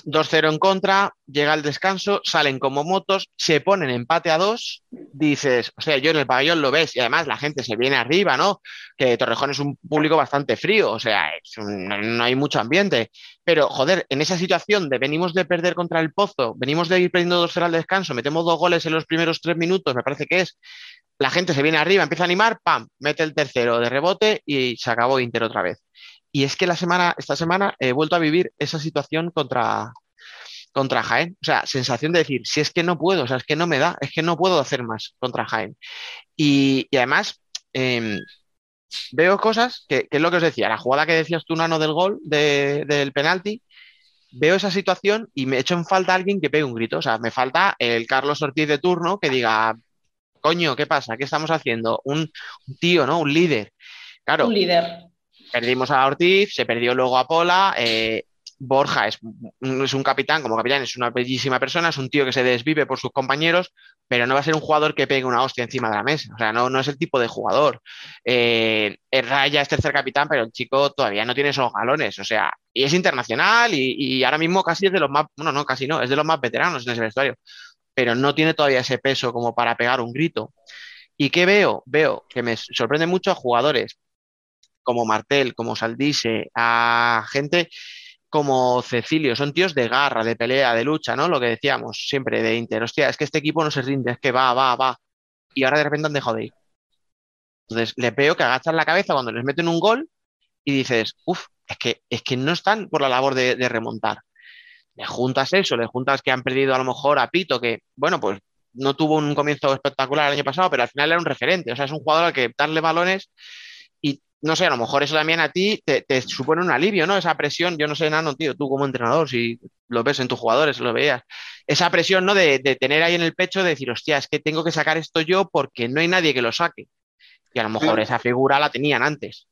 S4: 2-0 en contra, llega el descanso, salen como motos, se ponen empate a dos, dices, o sea, yo en el pabellón lo ves y además la gente se viene arriba, ¿no? Que Torrejón es un público bastante frío, o sea, no hay mucho ambiente. Pero, joder, en esa situación de venimos de perder contra el Pozo, venimos de ir perdiendo 2-0 al descanso, metemos dos goles en los primeros tres minutos, me parece que es, la gente se viene arriba, empieza a animar, pam, mete el tercero de rebote y se acabó Inter otra vez. Y es que la semana, esta semana he vuelto a vivir esa situación contra, contra Jaén. O sea, sensación de decir, si es que no puedo, o sea, es que no me da, es que no puedo hacer más contra Jaén. Y, además, em, veo cosas que, que es lo que os decía, la jugada que decías tú, Nano, del gol, de- del penalti, veo esa situación y me echo en falta alguien que pegue un grito. O sea, me falta el Carlos Ortiz de turno que diga, coño, ¿qué pasa? ¿Qué estamos haciendo? Un, un tío, ¿no? Un líder. Claro,
S2: Un líder.
S4: Perdimos a Ortiz, se perdió luego a Pola. eh, Borja es, un- capitán, como capitán es una bellísima persona, es un tío que se desvive por sus compañeros, pero no va a ser un jugador que pegue una hostia encima de la mesa. O sea, no, es el tipo de jugador. Eh, Raya es tercer capitán, pero el chico todavía no tiene esos galones. O sea, y es internacional y, y ahora mismo casi es de los más, bueno, no, casi no, es de los más veteranos en ese vestuario, pero no tiene todavía ese peso como para pegar un grito. ¿Y qué veo? Veo que me sorprende mucho a jugadores como Martel, como Saldise, a gente como Cecilio, son tíos de garra, de pelea, de lucha, ¿no? Lo que decíamos siempre de Inter, hostia, es que este equipo no se rinde, es que va, va, va. Y ahora de repente han dejado de ir. Entonces, les veo que agachan la cabeza cuando les meten un gol y dices, uff, es que, es que no están por la labor de, de remontar. Le juntas eso, le juntas que han perdido a lo mejor a Pito, que, bueno, pues no tuvo un comienzo espectacular el año pasado, pero al final era un referente. O sea, es un jugador al que darle balones no sé, a lo mejor eso también a ti te, te supone un alivio, ¿no? Esa presión, yo no sé, Nano, tío, tú como entrenador, si lo ves en tus jugadores, lo veías, esa presión, ¿no? De, de tener ahí en el pecho, de decir, hostia, es que tengo que sacar esto yo porque no hay nadie que lo saque. Y a lo mejor
S8: Claro.
S4: esa figura la tenían antes.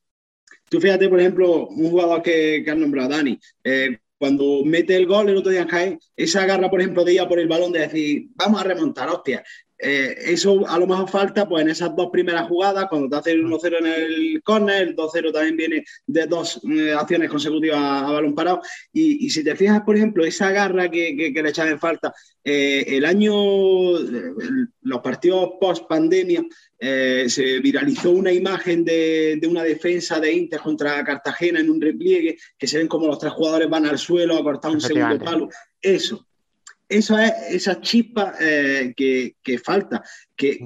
S8: Tú fíjate, por ejemplo, un jugador que, que has nombrado, Dani. Eh, cuando mete el gol el otro día en Jaén, esa garra, por ejemplo, de ir a por el balón, de decir, vamos a remontar, hostia. Eh, eso a lo mejor falta pues en esas dos primeras jugadas, cuando te hace el 1-0 en el córner, el 2-0 también viene de dos eh, acciones consecutivas a, a balón parado. Y, y si te fijas, por ejemplo, esa garra que, que, que le echan en falta, eh, el año, el- los partidos post pandemia, se viralizó una imagen de, de una defensa de Inter contra Cartagena en un repliegue, que se ven como los tres jugadores van al suelo a cortar un segundo palo. Eso, eso es esa chispa eh, que, que falta, que,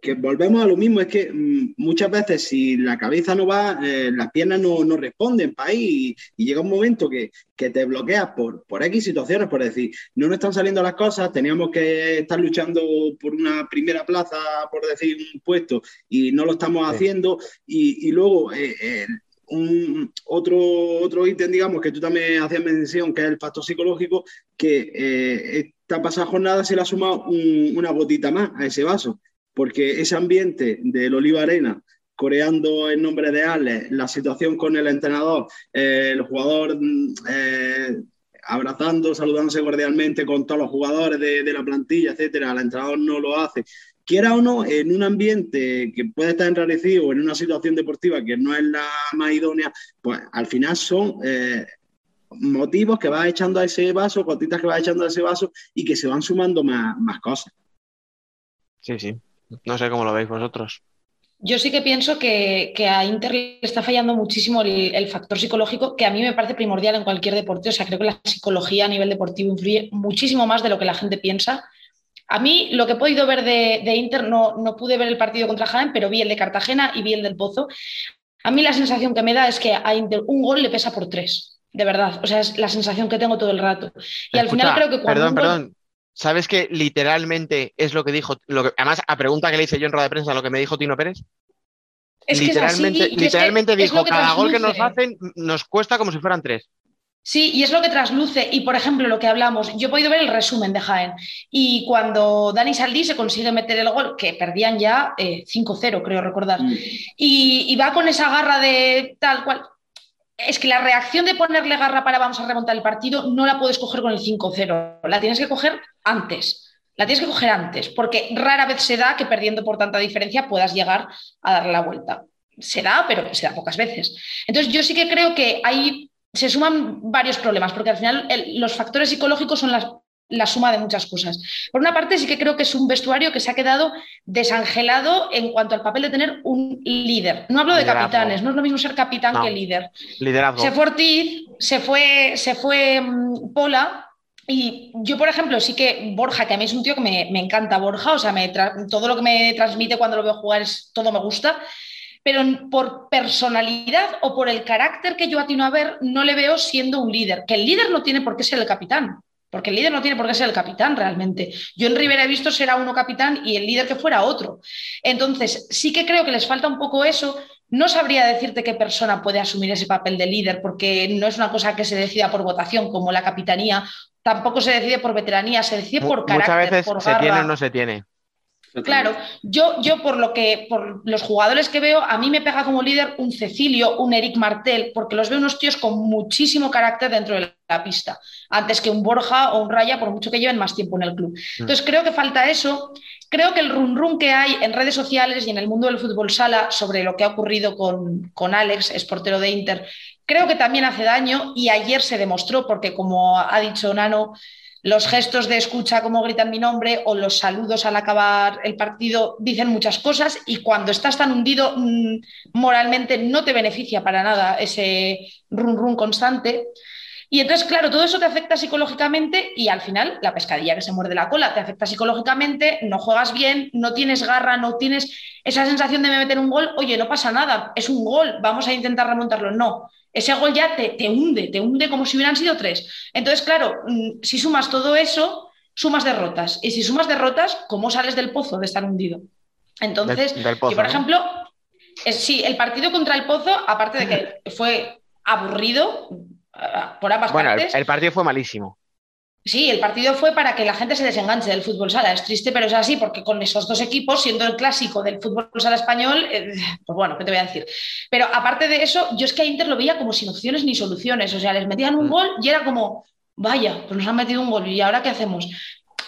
S8: que volvemos a lo mismo, es que mm, muchas veces si la cabeza no va, eh, las piernas no, no responden para ahí y, y llega un momento que, que te bloqueas por, por X situaciones, por decir, no nos están saliendo las cosas, teníamos que estar luchando por una primera plaza, por decir un puesto, y no lo estamos
S4: Sí.
S8: haciendo, y, y luego... eh, eh, un, otro, otro ítem, digamos, que tú también hacías mención, que es el factor psicológico, que eh, esta pasada jornada se le ha sumado un- una gotita más a ese vaso, porque ese ambiente del Oliva Arena, coreando en nombre de Alex, la situación con el entrenador, eh, el jugador mm, eh, abrazando, saludándose cordialmente con todos los jugadores de, de la plantilla, etcétera, el entrenador no lo hace. Quiera o no, en un ambiente que puede estar enrarecido, en una situación deportiva que no es la más idónea, pues al final son eh, motivos que vas echando a ese vaso, gotitas que vas echando a ese vaso y que se van sumando más, más cosas.
S4: Sí, sí. No sé cómo lo veis vosotros.
S2: Yo sí que pienso que, que a Inter le está fallando muchísimo el, el factor psicológico, que a mí me parece primordial en cualquier deporte. O sea, creo que la psicología a nivel deportivo influye muchísimo más de lo que la gente piensa. A mí, lo que he podido ver de, de Inter, no, no pude ver el partido contra Jaén, pero vi el de Cartagena y vi el del Pozo. A mí la sensación que me da es que a Inter un gol le pesa por tres, de verdad. O sea, es la sensación que tengo todo el rato. Y al final creo que cuando
S4: Perdón,
S2: gol-
S4: perdón. ¿Sabes que literalmente es lo que dijo, lo que, además a pregunta que le hice yo en rueda de prensa, lo que me dijo Tino Pérez?
S2: Es que es así,
S4: literalmente
S2: y es que
S4: literalmente dijo, cada gol que nos
S2: trasluce".
S4: hacen nos cuesta como si fueran tres.
S2: Sí, y es lo que trasluce. Y por ejemplo, lo que hablamos, yo he podido ver el resumen de Jaén. Y cuando Dani Saldí se consigue meter el gol, que perdían ya eh, 5-0, creo recordar,
S8: Mm.
S2: y, y va con esa garra de tal cual. Es que la reacción de ponerle garra para vamos a remontar el partido no la puedes coger con el 5-0, la tienes que coger antes. La tienes que coger antes, porque rara vez se da que perdiendo por tanta diferencia puedas llegar a darle la vuelta. Se da, pero se da pocas veces. Entonces yo sí que creo que hay, se suman varios problemas, porque al final el- los factores psicológicos son las- la suma de muchas cosas. Por una parte, sí que creo que es un vestuario que se ha quedado desangelado en cuanto al papel de tener un líder. No hablo de
S4: Liderazgo.
S2: capitanes, no es lo mismo ser capitán
S4: No.
S2: que líder.
S4: Liderazgo.
S2: Se fue Ortiz, se fue, se fue mm, Pola. Y yo, por ejemplo, sí que Borja, que a mí es un tío que me, me encanta Borja, o sea, me todo lo que me transmite cuando lo veo jugar es todo me gusta, pero por personalidad o por el carácter que yo atino a ver, no le veo siendo un líder. Que el líder no tiene por qué ser el capitán, porque el líder no tiene por qué ser el capitán realmente. Yo en Rivera he visto ser a uno capitán y el líder que fuera otro. Entonces, sí que creo que les falta un poco eso. No sabría decirte qué persona puede asumir ese papel de líder, porque no es una cosa que se decida por votación, como la capitanía. Tampoco se decide por veteranía, se decide por carácter,
S4: Muchas veces
S2: por
S4: se tiene o no se tiene.
S2: Claro, yo, yo por lo que, por los jugadores que veo, a mí me pega como líder un Cecilio, un Eric Martel, porque los veo unos tíos con muchísimo carácter dentro de la pista, antes que un Borja o un Raya, por mucho que lleven más tiempo en el club. Entonces creo que falta eso. Creo que el run run que hay en redes sociales y en el mundo del fútbol sala sobre lo que ha ocurrido con, con Alex, es portero de Inter, creo que también hace daño y ayer se demostró, porque como ha dicho Nano, los gestos de escucha como gritan mi nombre o los saludos al acabar el partido dicen muchas cosas y cuando estás tan hundido mmm, moralmente no te beneficia para nada ese run run constante. Y entonces, claro, todo eso te afecta psicológicamente y al final la pescadilla que se muerde la cola te afecta psicológicamente, no juegas bien, no tienes garra, no tienes esa sensación de me meter un gol, oye, no pasa nada, es un gol, vamos a intentar remontarlo. No, ese gol ya te, te, hunde, te hunde como si hubieran sido tres. Entonces, claro, mm, si sumas todo eso, sumas derrotas. Y si sumas derrotas, ¿cómo sales del pozo de estar hundido? Entonces,
S4: Del- del pozo,
S2: yo, por
S4: ¿no?
S2: ejemplo, es, sí, el partido contra el pozo, aparte de que fue aburrido eh, por ambas
S4: Bueno, el,
S2: partes,
S4: el partido fue malísimo.
S2: Sí, el partido fue para que la gente se desenganche del fútbol sala. Es triste, pero es así, porque con esos dos equipos, siendo el clásico del fútbol sala español, eh, pues bueno, ¿qué te voy a decir? Pero aparte de eso, yo es que a Inter lo veía como sin opciones ni soluciones. O sea, les metían un
S4: Mm.
S2: gol y era como, vaya, pues nos han metido un gol y ahora qué hacemos.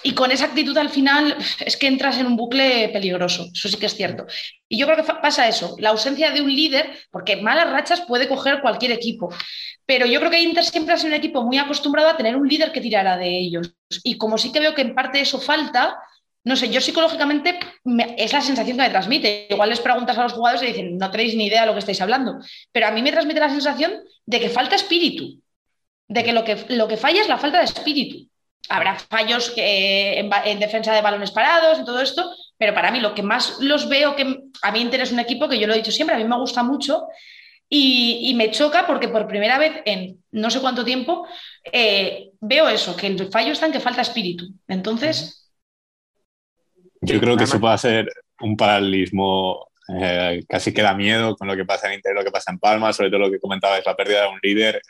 S2: Y con esa actitud al final es que entras en un bucle peligroso, eso sí que es cierto. Y yo creo que pasa eso, la ausencia de un líder, porque malas rachas puede coger cualquier equipo, pero yo creo que Inter siempre ha sido un equipo muy acostumbrado a tener un líder que tirara de ellos. Y como sí que veo que en parte eso falta, no sé, yo psicológicamente me- es la sensación que me transmite. Igual les preguntas a los jugadores y dicen, no tenéis ni idea de lo que estáis hablando, pero a mí me transmite la sensación de que falta espíritu, de que lo que, lo que falla es la falta de espíritu. Habrá fallos que, en, defensa de balones parados y todo esto, pero para mí lo que más los veo, que a mí Inter es un equipo que yo lo he dicho siempre, a mí me gusta mucho y, y me choca porque por primera vez en no sé cuánto tiempo eh, veo eso, que el fallo está en que falta espíritu. Entonces,
S7: Yo creo que eso puede ser un paralelismo eh, casi que da miedo con lo que pasa en Inter, lo que pasa en Palma, sobre todo lo que comentabas, la pérdida de un líder.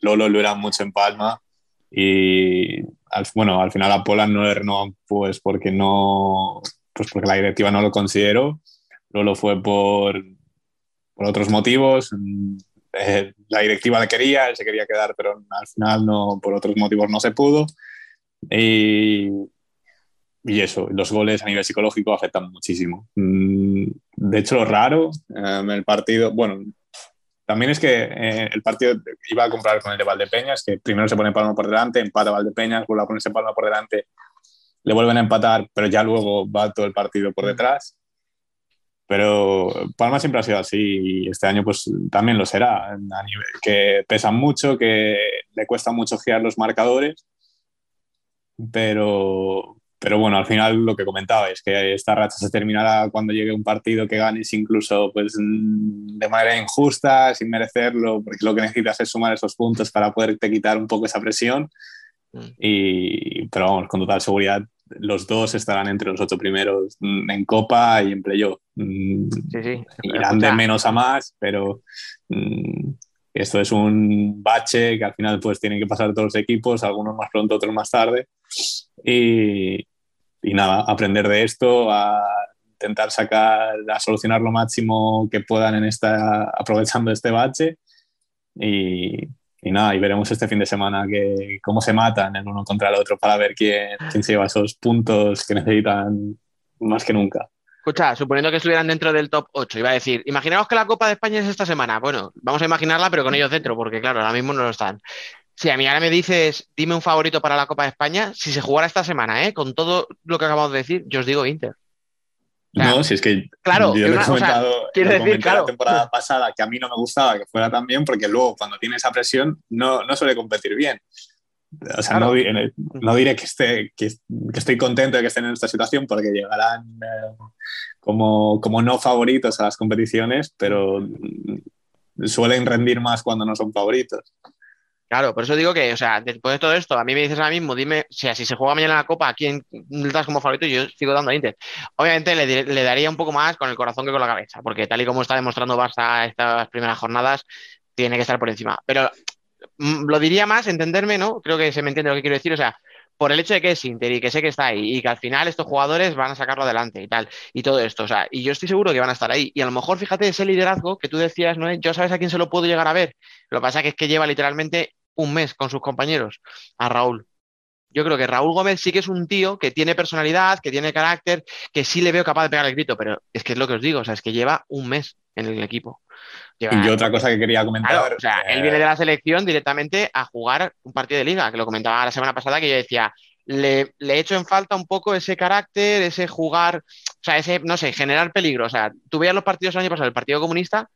S7: Lolo lo era mucho en Palma y al, bueno, al final a Poland no le renovan pues porque no pues porque la directiva no lo consideró. Lolo fue por, por otros motivos. Eh, la directiva le quería, él se quería quedar, pero al final no, por otros motivos no se pudo. Y, y eso, los goles a nivel psicológico afectan muchísimo. Mm, De hecho, lo raro eh, el partido, bueno, también es que eh, el partido iba a comprar con el de Valdepeñas, que primero se pone Palma por delante, empata Valdepeñas, vuelve a ponerse Palma por delante, le vuelven a empatar, pero ya luego va todo el partido por detrás. Pero Palma siempre ha sido así y este año pues también lo será, a nivel, que pesan mucho, que le cuesta mucho girar los marcadores, pero, pero bueno, al final lo que comentaba es que esta racha se terminará cuando llegue un partido que ganes incluso pues, mm, de manera injusta, sin merecerlo, porque lo que necesitas es sumar esos puntos para poderte quitar un poco esa presión.
S4: Mm.
S7: Y, pero vamos, con total seguridad, los dos estarán entre los ocho primeros mm, en Copa y en Playoff.
S4: Sí, sí.
S7: Irán de menos a más, pero esto es un bache que al final pues tienen que pasar todos los equipos, algunos más pronto, otros más tarde. Y, y nada, aprender de esto, a intentar sacar, a solucionar lo máximo que puedan en esta, aprovechando este bache. Y, y nada, y veremos este fin de semana que, cómo se matan el uno contra el otro para ver quién, quién se lleva esos puntos que necesitan más que nunca.
S4: Escucha, suponiendo que estuvieran dentro del top 8, iba a decir, imaginaos que la Copa de España es esta semana. Bueno, vamos a imaginarla, pero con ellos dentro, porque claro, ahora mismo no lo están. Si a mí ahora me dices, dime un favorito para la Copa de España, si se jugara esta semana, ¿eh? Con todo lo que acabamos de decir, yo os digo Inter. O sea,
S7: No, si es que
S4: claro,
S7: yo lo he
S4: o sea,
S7: comentado,
S4: quiero
S7: lo
S4: decir,
S7: comenté
S4: claro.
S7: la temporada pasada que a mí no me gustaba que fuera tan bien porque luego cuando tiene esa presión no, no suele competir bien. O sea,
S4: Claro.
S7: no, no diré que, esté, que, que estoy contento de que estén en esta situación porque llegarán eh, como, como no favoritos a las competiciones, pero suelen rendir más cuando no son favoritos.
S4: Claro, por eso digo que, o sea, después de todo esto, a mí me dices ahora mismo, dime, o sea, si se juega mañana la Copa, ¿a quién das como favorito? Yo sigo dando a Inter. Obviamente le, le daría un poco más con el corazón que con la cabeza, porque tal y como está demostrando Barça estas primeras jornadas, tiene que estar por encima. Pero mm, lo diría más, entenderme, ¿no? Creo que se me entiende lo que quiero decir, o sea, por el hecho de que es Inter y que sé que está ahí y que al final estos jugadores van a sacarlo adelante y tal, y todo esto, o sea, y yo estoy seguro que van a estar ahí. Y a lo mejor, fíjate, ese liderazgo que tú decías, ¿no? Yo sabes a quién se lo puedo llegar a ver. Lo que pasa que es que lleva literalmente un mes con sus compañeros, a Raúl. Yo creo que Raúl Gómez sí que es un tío que tiene personalidad, que tiene carácter, que sí le veo capaz de pegar el grito, pero es que es lo que os digo, o sea, es que lleva un mes en el equipo. Lleva-
S7: Y otra cosa que quería comentar.
S4: Claro, o sea, él
S7: eh,
S4: viene de la selección directamente a jugar un partido de liga, que lo comentaba la semana pasada, que yo decía, le, le echo en falta un poco ese carácter, ese jugar, o sea, ese, no sé, generar peligro. O sea, tú veías los partidos el año pasado del Partido Comunista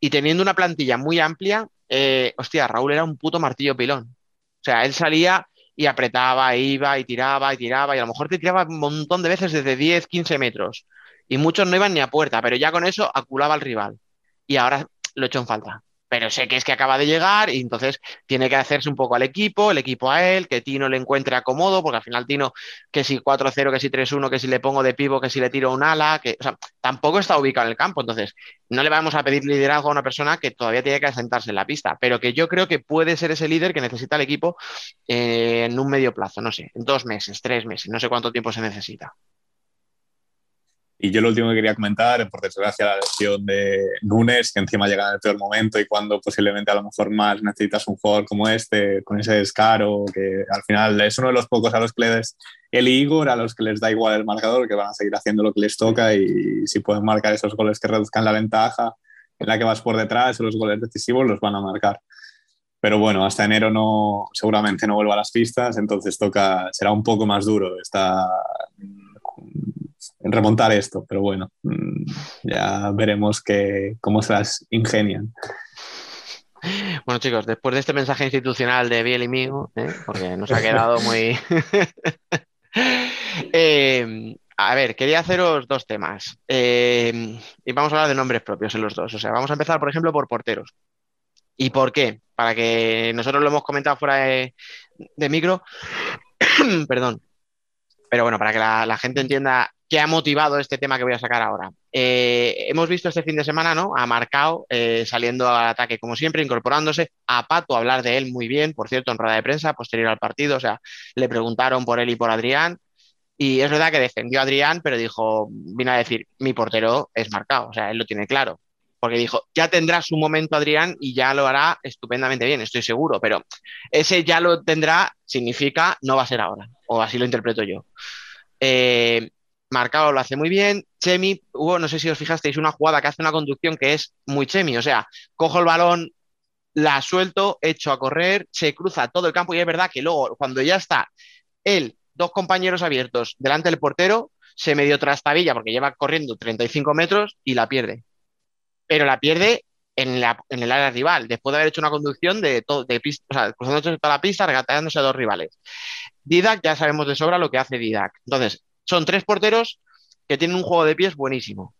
S4: y teniendo una plantilla muy amplia, eh, hostia, Raúl era un puto martillo pilón. O sea, él salía y apretaba, iba y tiraba y tiraba y a lo mejor te tiraba un montón de veces desde 10, 15 metros. Y muchos no iban ni a puerta, pero ya con eso aculaba al rival. Y ahora lo echo en falta. Pero sé que es que acaba de llegar y entonces tiene que hacerse un poco al equipo, el equipo a él, que Tino le encuentre acomodo, porque al final Tino, que si 4-0, que si 3-1, que si le pongo de pivo, que si le tiro un ala, que, o sea, tampoco está ubicado en el campo, entonces no le vamos a pedir liderazgo a una persona que todavía tiene que asentarse en la pista, pero que yo creo que puede ser ese líder que necesita el equipo eh, en un medio plazo, no sé, en dos meses, tres meses, no sé cuánto tiempo se necesita.
S7: Y yo lo último que quería comentar, por desgracia, la lesión de Nunes, que encima llega en el peor momento y cuando posiblemente a lo mejor más necesitas un jugador como este, con ese descaro, que al final es uno de los pocos a los que le des el Igor, a los que les da igual el marcador, que van a seguir haciendo lo que les toca y si pueden marcar esos goles que reduzcan la ventaja en la que vas por detrás, los goles decisivos los van a marcar. Pero bueno, hasta enero no, seguramente no vuelva a las pistas, entonces toca, será un poco más duro esta remontar esto, pero bueno, mm, ya veremos que, cómo se las ingenian.
S4: Bueno, chicos, después de este mensaje institucional de Biel y mío, ¿eh? porque nos ha quedado muy. Eh, a ver, quería haceros dos temas. Eh, y vamos a hablar de nombres propios en los dos. O sea, vamos a empezar, por ejemplo, por porteros. ¿Y por qué? Para que nosotros lo hemos comentado fuera de, micro. Perdón. Pero bueno, para que la gente entienda qué ha motivado este tema que voy a sacar ahora. Eh, hemos visto este fin de semana, ¿no? A Marcao eh, saliendo al ataque como siempre, incorporándose. A Pato hablar de él muy bien, por cierto, en rueda de prensa, posterior al partido. O sea, le preguntaron por él y por Adrián. Y es verdad que defendió a Adrián, pero dijo, vino a decir, mi portero es Marcao. O sea, él lo tiene claro. Porque dijo, ya tendrá su momento Adrián y ya lo hará estupendamente bien, estoy seguro. Pero ese ya lo tendrá significa no va a ser ahora. O así lo interpreto yo. Eh, Marcado lo hace muy bien. Chemi, no sé si os fijasteis, una jugada que hace una conducción que es muy Chemi. O sea, cojo el balón, la suelto, echo a correr, se cruza todo el campo y es verdad que luego, cuando ya está él, dos compañeros abiertos delante del portero, se medio trastabilla porque lleva corriendo 35 metros y la pierde. Pero la pierde en, la, en el área rival, después de haber hecho una conducción de, todo, de o sea, cruzándose toda la pista, regateándose a dos rivales. Didac, ya sabemos de sobra lo que hace Didac. Entonces, son tres porteros que tienen un juego de pies buenísimo.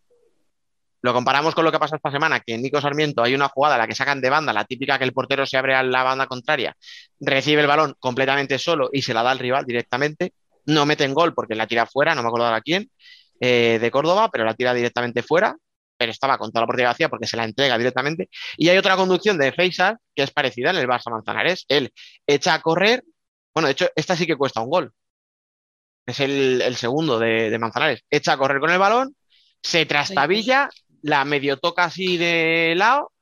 S4: Lo comparamos con lo que pasa esta semana, que en Nico Sarmiento hay una jugada la que sacan de banda, la típica que el portero se abre a la banda contraria, recibe el balón completamente solo y se la da al rival directamente. No meten gol porque la tira fuera, no me acuerdo quién, eh, de Córdoba, pero la tira directamente fuera, pero estaba con toda la portería vacía porque se la entrega directamente. Y hay otra conducción de Feisal que es parecida en el Barça Manzanares. Él echa a correr, bueno, de hecho, esta sí que cuesta un gol, es el, el segundo de, de, Manzanares, echa a correr con el balón, se trastabilla, la medio toca así de lado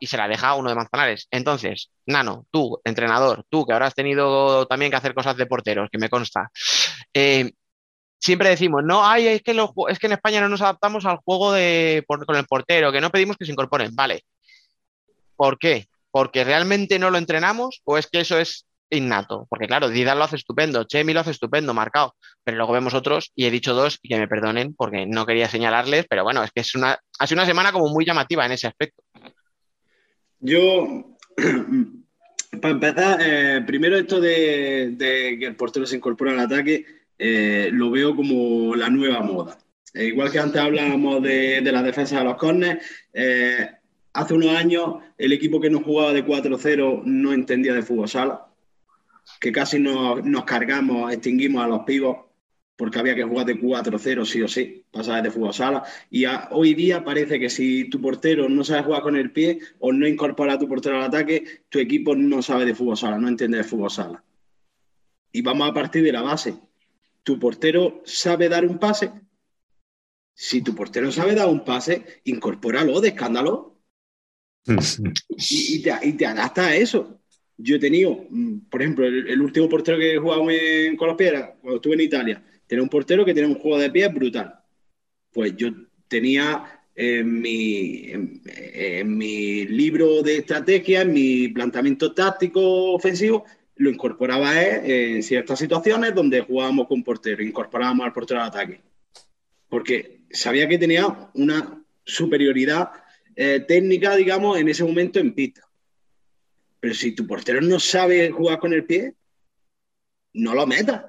S4: y se la deja a uno de Manzanares. Entonces, Nano, tú, entrenador, tú que ahora has tenido también que hacer cosas de porteros, que me consta, eh, siempre decimos, no, ay, es que, lo, es que en España no nos adaptamos al juego de, por, con el portero, que no pedimos que se incorporen. Vale. ¿Por qué? ¿Porque realmente no lo entrenamos o es que eso es innato, porque claro, Dida lo hace estupendo, Chemi lo hace estupendo, marcado, pero luego vemos otros y he dicho dos y que me perdonen porque no quería señalarles, pero bueno, es que es una, ha sido una semana como muy llamativa en ese aspecto.
S8: Yo, para empezar, eh, primero esto de, que el portero se incorpora al ataque, eh, lo veo como la nueva moda. Eh, igual que antes hablábamos de, de la defensa de los corners, eh, hace unos años el equipo que no jugaba de 4-0 no entendía de fútbol sala que casi nos, nos cargamos, extinguimos a los pibos porque había que jugar de 4-0 sí o sí, pasar de fútbol sala. Y a, hoy día parece que si tu portero no sabe jugar con el pie o no incorpora a tu portero al ataque, tu equipo no sabe de fútbol sala, no entiende de fútbol sala. Y vamos a partir de la base. ¿Tu portero sabe dar un pase? Si tu portero sabe dar un pase, incorpóralo de escándalo. y, y, te, y te adapta a eso yo he tenido, mm, por ejemplo, el, último portero que he jugado con los pies cuando estuve en Italia, tenía un portero que tenía un juego de pies brutal. Pues yo tenía en mi, en, en mi libro de estrategia, en mi planteamiento táctico ofensivo, lo incorporaba en ciertas situaciones donde jugábamos con portero, incorporábamos al portero al ataque. Porque sabía que tenía una superioridad eh, técnica, digamos, en ese momento en pista. Pero si tu portero no sabe jugar con el pie, no lo metas.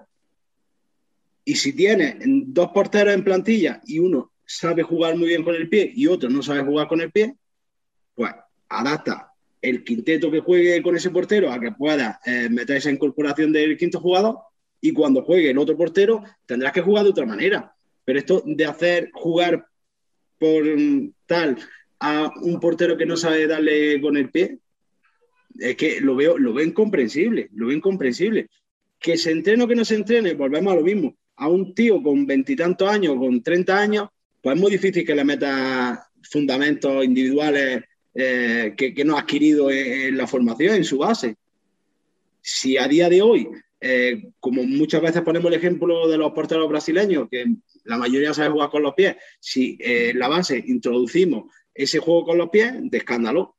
S8: Y si tienes dos porteros en plantilla y uno sabe jugar muy bien con el pie y otro no sabe jugar con el pie, pues adapta el quinteto que juegue con ese portero a que pueda eh, meter esa incorporación del quinto jugador y cuando juegue el otro portero tendrás que jugar de otra manera. Pero esto de hacer jugar por tal a un portero que no sabe darle con el pie, es que lo veo, lo veo incomprensible, lo veo incomprensible. Que se entrene o que no se entrene, volvemos a lo mismo. A un tío con veintitantos años, con 30 años, pues es muy difícil que le meta fundamentos individuales eh, que, no ha adquirido en, en, la formación, en su base. Si a día de hoy, eh, como muchas veces ponemos el ejemplo de los porteros brasileños, que la mayoría sabe jugar con los pies, si eh, en la base introducimos ese juego con los pies, de escándalo.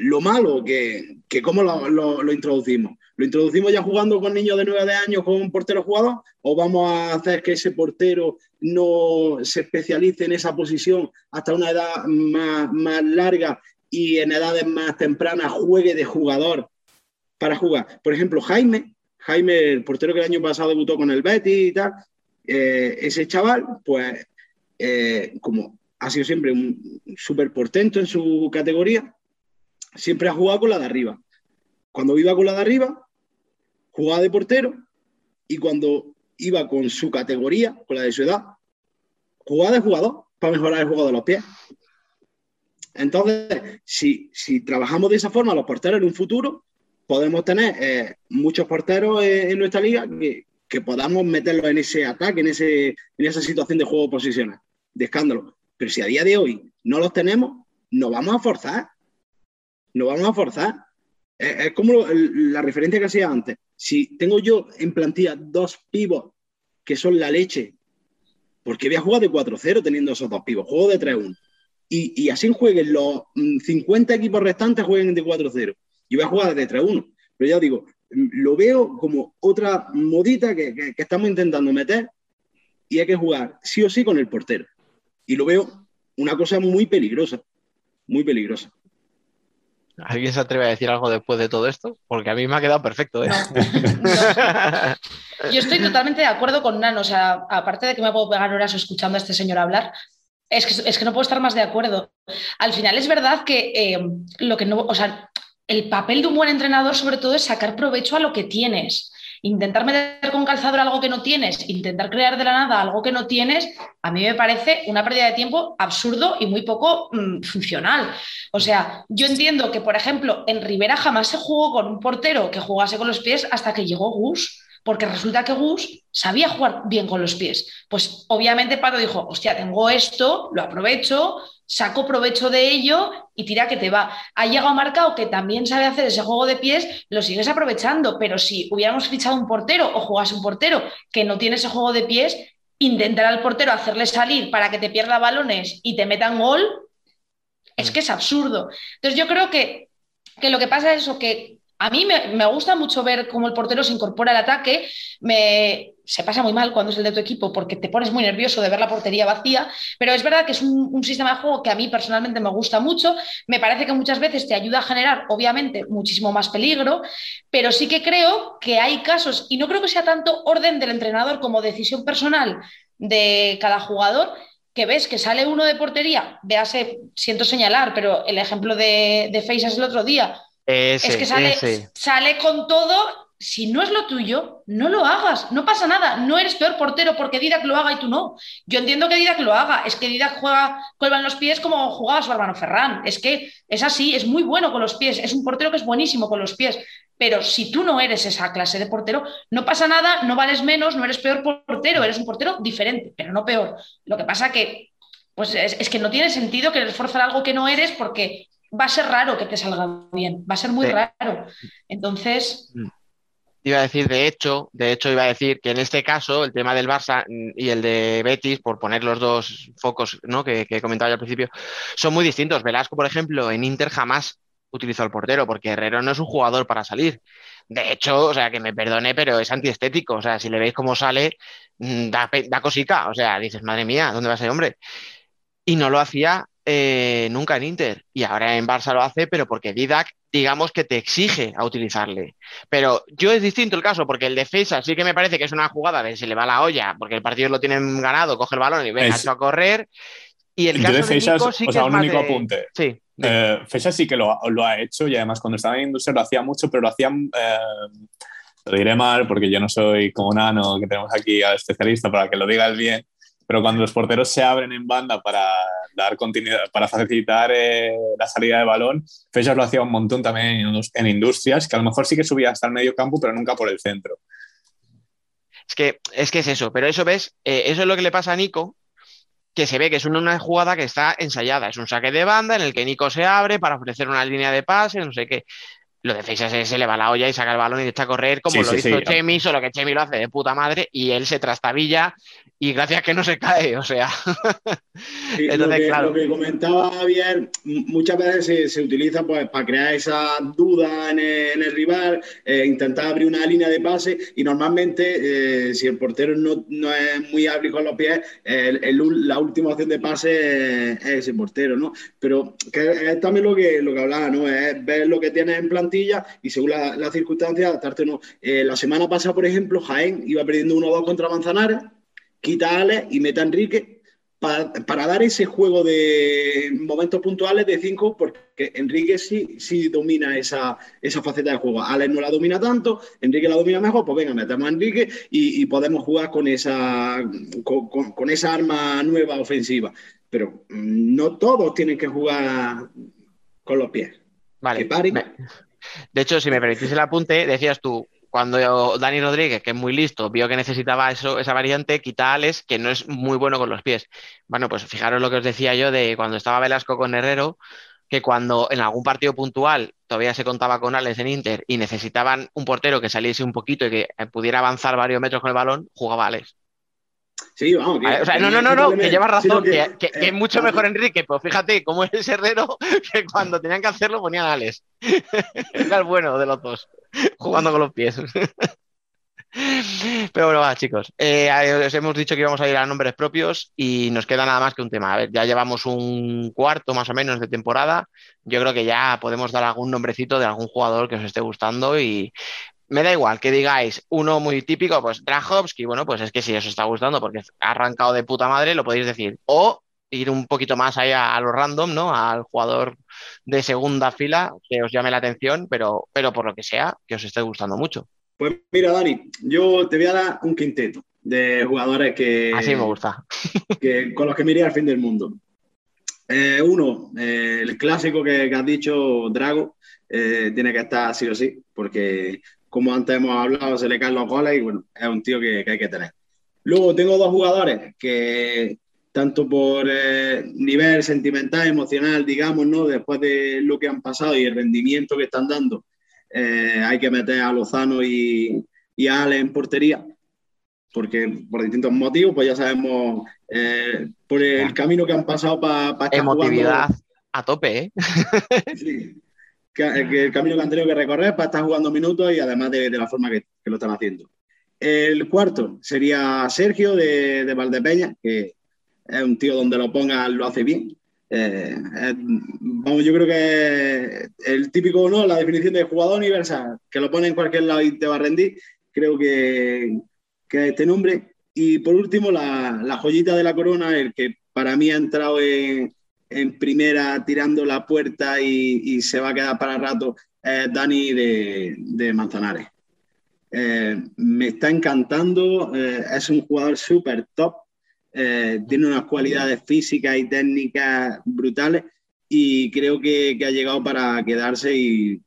S8: Lo malo, que, que ¿cómo lo, lo, introducimos? ¿Lo introducimos ya jugando con niños de 9 años con un portero jugador? ¿O vamos a hacer que ese portero no se especialice en esa posición hasta una edad más, más larga y en edades más tempranas juegue de jugador para jugar? Por ejemplo, Jaime, Jaime, el portero que el año pasado debutó con el Betis y tal, eh, ese chaval, pues eh, como ha sido siempre un súper portento en su categoría, siempre ha jugado con la de arriba. Cuando iba con la de arriba, jugaba de portero y cuando iba con su categoría, con la de su edad, jugaba de jugador para mejorar el juego de los pies. Entonces, si, si trabajamos de esa forma los porteros en un futuro, podemos tener eh, muchos porteros eh, en nuestra liga que, que, podamos meterlos en ese ataque, en, ese, en esa situación de juego posicional, de escándalo. Pero si a día de hoy no los tenemos, nos vamos a forzar. Nos vamos a forzar. Es, es como lo, la referencia que hacía antes. Si tengo yo en plantilla dos pivos que son la leche, porque voy a jugar de 4-0 teniendo esos dos pivos, juego de 3-1. Y, y, así jueguen los 50 equipos restantes, jueguen de 4-0. Y voy a jugar de 3-1. Pero ya digo, lo veo como otra modita que, que estamos intentando meter y hay que jugar sí o sí con el portero y lo veo una cosa muy peligrosa, muy peligrosa.
S4: ¿Alguien se atreve a decir algo después de todo esto? Porque a mí me ha quedado perfecto. ¿eh?
S2: No, no. Yo estoy totalmente de acuerdo con Nano. O sea, aparte de que me puedo pegar horas escuchando a este señor hablar, es que, es que no puedo estar más de acuerdo. Al final es verdad que eh, lo que no, o sea, el papel de un buen entrenador sobre todo es sacar provecho a lo que tienes. Intentar meter con calzador algo que no tienes, intentar crear de la nada algo que no tienes, a mí me parece una pérdida de tiempo absurdo y muy poco mmm, funcional. O sea, yo entiendo que, por ejemplo, en Rivera jamás se jugó con un portero que jugase con los pies hasta que llegó Gus porque resulta que Gus sabía jugar bien con los pies. Pues obviamente Pato dijo, hostia, tengo esto, lo aprovecho, saco provecho de ello y tira que te va. Ha llegado marcado que también sabe hacer ese juego de pies, lo sigues aprovechando, pero si hubiéramos fichado un portero o jugase un portero que no tiene ese juego de pies, intentar al portero hacerle salir para que te pierda balones y te metan gol, es que es absurdo. Entonces yo creo que, que lo que pasa es eso, que a mí me, gusta mucho ver cómo el portero se incorpora al ataque. Me, se pasa muy mal cuando es el de tu equipo porque te pones muy nervioso de ver la portería vacía, pero es verdad que es un, sistema de juego que a mí personalmente me gusta mucho. Me parece que muchas veces te ayuda a generar, obviamente, muchísimo más peligro, pero sí que creo que hay casos, y no creo que sea tanto orden del entrenador como decisión personal de cada jugador, que ves que sale uno de portería, véase, siento señalar, pero el ejemplo de, de Faisas el otro día,
S4: ese,
S2: es que sale, sale, con todo. Si no es lo tuyo, no lo hagas. No pasa nada. No eres peor portero porque Didac lo haga y tú no. Yo entiendo que Didac lo haga. Es que Didac juega con los pies como jugaba su hermano Ferran. Es que es así, es muy bueno con los pies. Es un portero que es buenísimo con los pies. Pero si tú no eres esa clase de portero, no pasa nada, no vales menos, no eres peor portero, eres un portero diferente, pero no peor. Lo que pasa que pues es, es que no tiene sentido querer forzar algo que no eres porque va a ser raro que te salga bien, va a ser muy sí. raro. Entonces...
S4: Iba a decir, de hecho, de hecho iba a decir que en este caso el tema del Barça y el de Betis, por poner los dos focos ¿no? que, que he comentado al principio, son muy distintos. Velasco, por ejemplo, en Inter jamás utilizó al portero porque Herrero no es un jugador para salir. De hecho, o sea, que me perdone, pero es antiestético. O sea, si le veis cómo sale, da, da cosica. O sea, dices, madre mía, ¿dónde va ese hombre? Y no lo hacía eh, nunca en Inter. Y ahora en Barça lo hace, pero porque Didac, digamos que te exige a utilizarle. Pero yo es distinto el caso, porque el defensa sí que me parece que es una jugada de se le va la olla, porque el partido lo tienen ganado, coge el balón y venga a correr. Y el
S7: yo
S4: caso
S7: de
S4: Nico sí
S7: o
S4: que
S7: sea,
S4: es
S7: un único
S4: de...
S7: apunte.
S4: Sí.
S7: Eh, sí que lo, lo, ha hecho y además cuando estaba en industria lo hacía mucho, pero lo hacían, eh, lo diré mal porque yo no soy como Nano, que tenemos aquí al especialista para que lo digas bien, pero cuando los porteros se abren en banda para dar continuidad, para facilitar eh, la salida de balón, Fechas lo hacía un montón también en, industrias, que a lo mejor sí que subía hasta el medio campo, pero nunca por el centro.
S4: Es que es, que es eso, pero eso ves, eh, eso es lo que le pasa a Nico, que se ve que es una, jugada que está ensayada, es un saque de banda en el que Nico se abre para ofrecer una línea de pase, no sé qué. Lo de Feixas se, se le va la olla y saca el balón y echa a correr como sí, lo sí, hizo sí. Chemi, solo que Chemi lo hace de puta madre y él se trastabilla y gracias que no se cae, o sea.
S8: Sí, Entonces, lo, que, claro. lo, que, comentaba Javier, muchas veces se, se, utiliza pues, para crear esa duda en el, en el rival, eh, intentar abrir una línea de pase y normalmente, eh, si el portero no, no, es muy hábil con los pies, el, el, la última opción de pase es, es, ese portero, ¿no? Pero que es también lo que, lo que hablaba, ¿no? Es ver lo que tienes en plantilla y según las la circunstancias adaptarte o no. Eh, la semana pasada, por ejemplo, Jaén iba perdiendo 1-2 contra Manzanares quita a Alex y mete a Enrique para, para, dar ese juego de momentos puntuales de cinco, porque Enrique sí, sí domina esa, esa faceta de juego. Alex no la domina tanto, Enrique la domina mejor, pues venga, metemos a Enrique y, y podemos jugar con esa, con, con, con, esa arma nueva ofensiva. Pero no todos tienen que jugar con los pies.
S4: Vale. De hecho, si me permitís el apunte, decías tú, cuando Dani Rodríguez, que es muy listo, vio que necesitaba eso, esa variante, quita a Alex, que no es muy bueno con los pies. Bueno, pues fijaros lo que os decía yo de cuando estaba Velasco con Herrero, que cuando en algún partido puntual todavía se contaba con Alex en Inter y necesitaban un portero que saliese un poquito y que pudiera avanzar varios metros con el balón, jugaba Alex.
S8: Sí, vamos. Que,
S4: o sea, no, no, no, no, que llevas razón, que, es mucho mejor Enrique, pero fíjate cómo es Herrero, que cuando tenían que hacerlo ponían a Alex. Era el bueno de los dos, jugando con los pies. Pero bueno, va, chicos. Eh, os hemos dicho que íbamos a ir a nombres propios y nos queda nada más que un tema. A ver, ya llevamos un cuarto más o menos de temporada. Yo creo que ya podemos dar algún nombrecito de algún jugador que os esté gustando y me da igual que digáis uno muy típico, pues Drahovski, bueno, pues es que si os está gustando porque ha arrancado de puta madre, lo podéis decir. O ir un poquito más allá a lo random, ¿no? Al jugador de segunda fila que os llame la atención, pero, pero por lo que sea, que os esté gustando mucho.
S8: Pues mira, Dani, yo te voy a dar un quinteto de jugadores que.
S4: Así me gusta.
S8: Que, con los que me iría al fin del mundo. Eh, uno, eh, el clásico que, que, has dicho, Drago, eh, tiene que estar sí o sí, porque como antes hemos hablado, se le caen los goles y bueno, es un tío que, que hay que tener. Luego tengo dos jugadores que, tanto por eh, nivel sentimental, emocional, digamos, ¿no? Después de lo que han pasado y el rendimiento que están dando, eh, hay que meter a Lozano y, y, a Ale en portería, porque por distintos motivos, pues ya sabemos eh, por el camino que han pasado para pa
S4: Emotividad jugando, a tope, ¿eh?
S8: sí, que, el camino que han tenido que recorrer para estar jugando minutos y además de, la forma que, lo están haciendo. El cuarto sería Sergio de, de Valdepeña, que es un tío donde lo ponga lo hace bien. Eh, vamos, yo creo que el típico, ¿no? La definición de jugador universal, que lo pone en cualquier lado y te va a rendir, creo que, que este nombre. Y por último, la, la, joyita de la corona, el que para mí ha entrado en, en primera tirando la puerta y, se va a quedar para rato, es Dani de, Manzanares. Eh, me está encantando, eh, es un jugador súper top, eh, tiene unas cualidades físicas y técnicas brutales y creo que, ha llegado para quedarse y,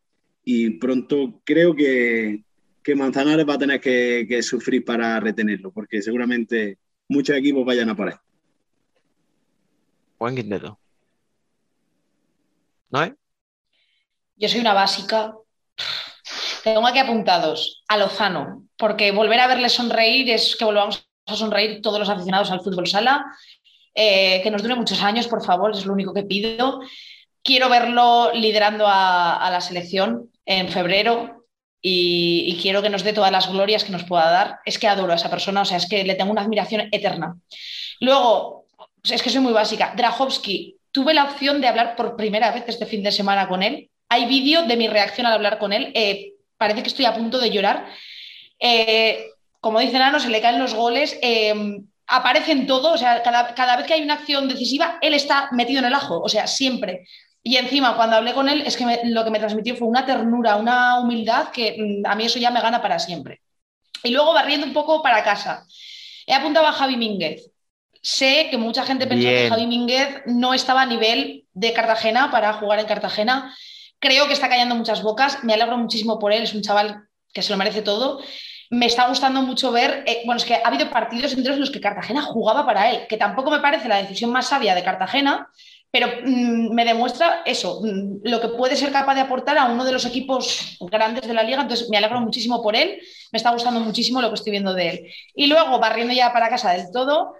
S8: pronto creo que, Manzanares va a tener que, que, sufrir para retenerlo, porque seguramente muchos equipos vayan a por él.
S4: Buen quinteto. ¿No?
S2: Yo soy una básica. Tengo aquí apuntados a Lozano, porque volver a verle sonreír es que volvamos a sonreír todos los aficionados al fútbol sala. Eh, que nos dure muchos años, por favor, es lo único que pido. Quiero verlo liderando a, a la selección en febrero y, y, quiero que nos dé todas las glorias que nos pueda dar. Es que adoro a esa persona, o sea, es que le tengo una admiración eterna. Luego, es que soy muy básica. Drahovski, tuve la opción de hablar por primera vez este fin de semana con él. Hay vídeo de mi reacción al hablar con él. Eh, parece que estoy a punto de llorar. Eh, como dice Nano, se le caen los goles, eh, aparece en todo, o sea, cada, vez que hay una acción decisiva, él está metido en el ajo, o sea, siempre. Y encima, cuando hablé con él, es que lo que me transmitió fue una ternura, una humildad que mm, a mí eso ya me gana para siempre. Y luego barriendo un poco para casa. He apuntado a Javi Mínguez. Sé que mucha gente pensó que. Javi Mínguez no estaba a nivel de Cartagena para jugar en Cartagena. Creo que está callando muchas bocas. Me alegro muchísimo por él. Es un chaval que se lo merece todo. Me está gustando mucho ver, eh, bueno, es que ha habido partidos enteros en los que Cartagena jugaba para él, que tampoco me parece la decisión más sabia de Cartagena, pero mm, me demuestra eso, mm, lo que puede ser capaz de aportar a uno de los equipos grandes de la liga. Entonces, me alegro muchísimo por él. Me está gustando muchísimo lo que estoy viendo de él. Y luego, barriendo ya para casa del todo,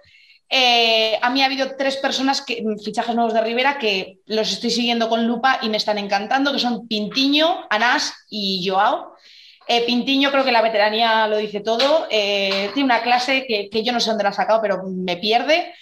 S2: eh, a mí ha habido tres personas, que, fichajes nuevos de Rivera, que los estoy siguiendo con lupa y me están encantando, que son Pintiño, Anás y Joao. Eh, Pintiño creo que la veteranía lo dice todo. Eh, tiene una clase que, yo no sé dónde la ha sacado, pero me pierde.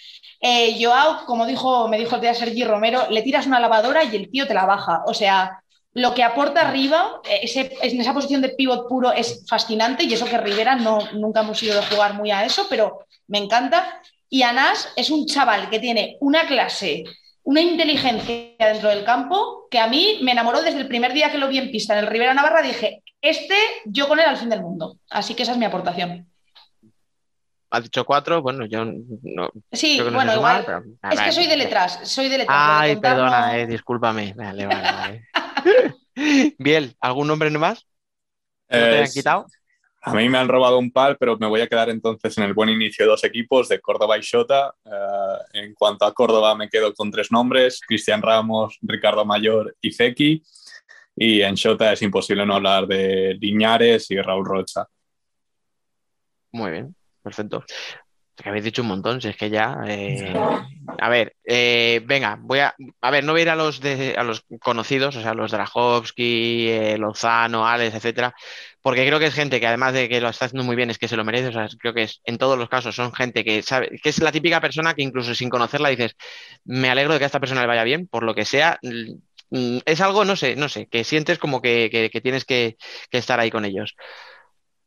S2: Joao, como dijo, me dijo el día Sergi Romero, le tiras una lavadora y el tío te la baja. O sea, lo que aporta arriba, ese- en esa posición de pivot puro es fascinante y eso que Rivera no, nunca hemos ido de jugar muy a eso, pero me encanta. Y Anás es un chaval que tiene una clase, una inteligencia dentro del campo que a mí me enamoró desde el primer día que lo vi en pista en el Rivera Navarra. Dije, este yo con él al fin del mundo. Así que esa es mi aportación.
S4: Has dicho cuatro, bueno, yo no.
S2: Sí,
S4: creo que no
S2: bueno, igual.
S4: pero-
S2: Es que soy de letras, soy de letras. de
S4: Ay, perdona,
S2: no-
S4: eh, discúlpame. Vale, vale, vale. Bien, ¿algún nombre más? ¿No te
S7: Eh,
S4: han quitado?
S7: A mí me han robado un par, pero me voy a quedar entonces en el buen inicio de dos equipos, de Córdoba y Shota. Eh, en cuanto a Córdoba, me quedo con tres nombres: Cristian Ramos, Ricardo Mayor y Zeki. Y en Shota es imposible no hablar de Liñares y Raúl Rocha.
S4: Muy bien, perfecto. Que habéis dicho un montón, si es que ya. eh, A ver, eh, venga, voy a. A ver, no voy a ir a los de a los conocidos, o sea, los Drahovski, eh, Lozano, Alex, etcétera, porque creo que es gente que además de que lo está haciendo muy bien, es que se lo merece. O sea, creo que es, en todos los casos son gente que sabe, que es la típica persona que incluso sin conocerla dices, me alegro de que a esta persona le vaya bien, por lo que sea. mm, Es algo, no sé, no sé, que sientes como que, que- que tienes que, que estar ahí con ellos.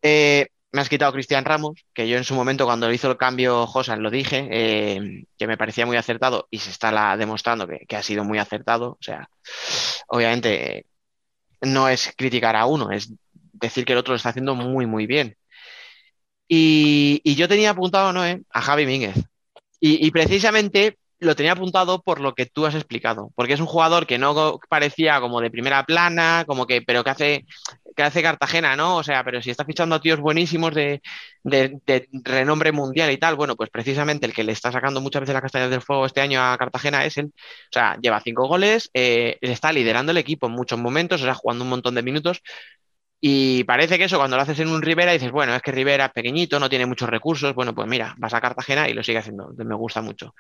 S4: Eh, me has quitado Cristian Ramos, que yo en su momento cuando hizo el cambio Josan lo dije, eh, que me parecía muy acertado y se está la- demostrando que, ha sido muy acertado. O sea, obviamente eh, no es criticar a uno, es decir que el otro lo está haciendo muy, muy bien. Y, yo tenía apuntado, ¿no? eh, a Javi Mínguez. Y precisamente lo tenía apuntado por lo que tú has explicado, porque es un jugador que no parecía como de primera plana, como que, pero que hace, que hace Cartagena, ¿no? O sea, pero si está fichando a tíos buenísimos de, de- renombre mundial y tal, bueno, pues precisamente el que le está sacando muchas veces las castañas del fuego este año a Cartagena es él. O sea, lleva cinco goles, eh, está liderando el equipo en muchos momentos, o sea, jugando un montón de minutos. Y parece que eso, cuando lo haces en un Rivera, dices, bueno, es que Rivera es pequeñito, no tiene muchos recursos. Bueno, pues mira, vas a Cartagena y lo sigue haciendo. Me gusta mucho.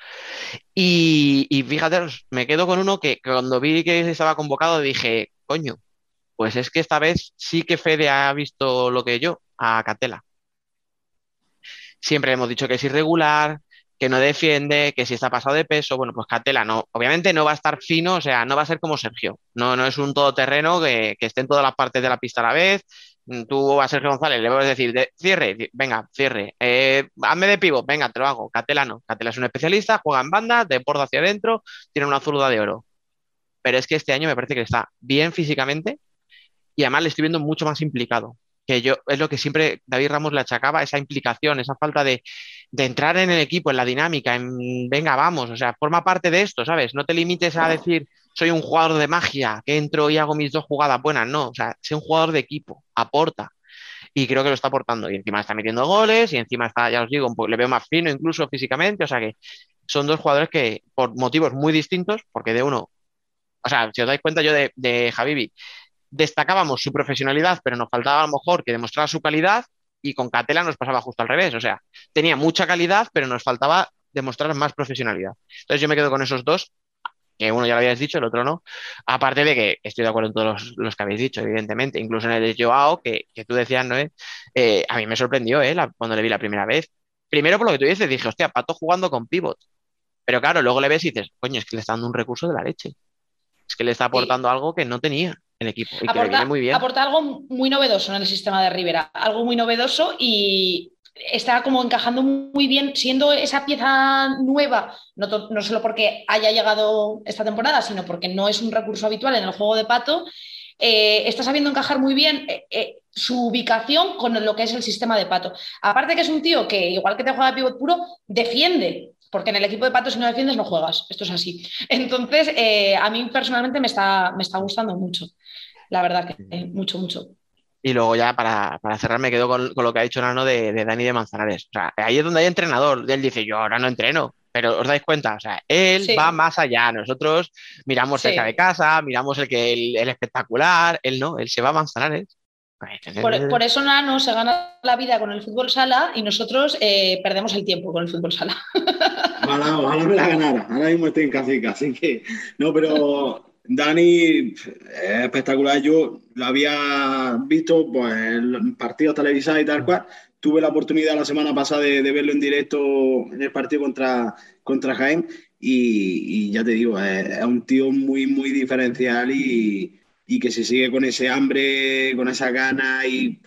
S4: Y, fíjate, me quedo con uno que cuando vi que estaba convocado dije, coño, pues es que esta vez sí que Fede ha visto lo que yo, a Catela. Siempre hemos dicho que es irregular, que no defiende, que si está pasado de peso, bueno, pues Catela no, obviamente no va a estar fino, o sea, no va a ser como Sergio, no, no es un todoterreno que, que esté en todas las partes de la pista a la vez. Tú a Sergio González le puedes decir, de- cierre, venga, cierre, eh, hazme de pivot, venga, te lo hago. Catela no, Catela es un especialista, juega en banda, de porta hacia adentro, tiene una zurda de oro. Pero es que este año me parece que está bien físicamente y además le estoy viendo mucho más implicado. Que yo, es lo que siempre David Ramos le achacaba, esa implicación, esa falta de, de entrar en el equipo, en la dinámica, en venga, vamos, o sea, forma parte de esto, ¿sabes? No te limites a decir, soy un jugador de magia, que entro y hago mis dos jugadas buenas, no, o sea, sé un jugador de equipo, aporta. Y creo que lo está aportando. Y encima está metiendo goles, y encima está, ya os digo, le veo más fino incluso físicamente, o sea que son dos jugadores que, por motivos muy distintos, porque de uno, o sea, si os dais cuenta, yo de, de Javibi destacábamos su profesionalidad, pero nos faltaba a lo mejor que demostrara su calidad y con Catela nos pasaba justo al revés, o sea, tenía mucha calidad, pero nos faltaba demostrar más profesionalidad. Entonces yo me quedo con esos dos, que uno ya lo habías dicho, el otro no, aparte de que estoy de acuerdo en todos los, los que habéis dicho, evidentemente, incluso en el de Joao, que, que tú decías, Noé, eh, a mí me sorprendió eh, la- cuando le vi la primera vez. Primero por lo que tú dices, dije, hostia, Pato jugando con pivot. Pero claro, luego le ves y dices, coño, es que le está dando un recurso de la leche. Es que le está aportando algo que no tenía el equipo y que le
S2: aporta,
S4: viene muy bien.
S2: aporta algo muy novedoso en el sistema de Rivera, algo muy novedoso y está como encajando muy bien, siendo esa pieza nueva, no, no solo porque haya llegado esta temporada, sino porque no es un recurso habitual en el juego de pato, eh, está sabiendo encajar muy bien eh, eh, su ubicación con lo que es el sistema de pato. Aparte que es un tío que, igual que te juega de pivot puro, defiende. Porque en el equipo de pato, si no defiendes, no juegas. Esto es así. Entonces, eh, a mí personalmente me está, me está gustando mucho. La verdad que eh, mucho, mucho.
S4: Y luego ya para, para cerrar me quedo con, con lo que ha dicho Nano de, de Dani de Manzanares. O sea, ahí es donde hay entrenador. Él dice, yo ahora no entreno. Pero os dais cuenta, o sea, él
S2: Sí.
S4: va más allá. Nosotros miramos
S2: Sí.
S4: cerca de casa, miramos el que el, el espectacular. Él no, él se va a Manzanares.
S2: Por, por eso Nano se gana la vida con el fútbol sala y nosotros eh, perdemos el tiempo con el fútbol sala.
S8: Ojalá, ojalá me la ganara. Ahora mismo estoy en casica, así que. No, pero Dani es espectacular. Yo lo había visto pues, en partidos televisados y tal cual. Tuve la oportunidad la semana pasada de, verlo en directo en el partido contra, contra Jaén. Y, ya te digo, es, un tío muy, muy diferencial y, y que se sigue con ese hambre, con esa gana y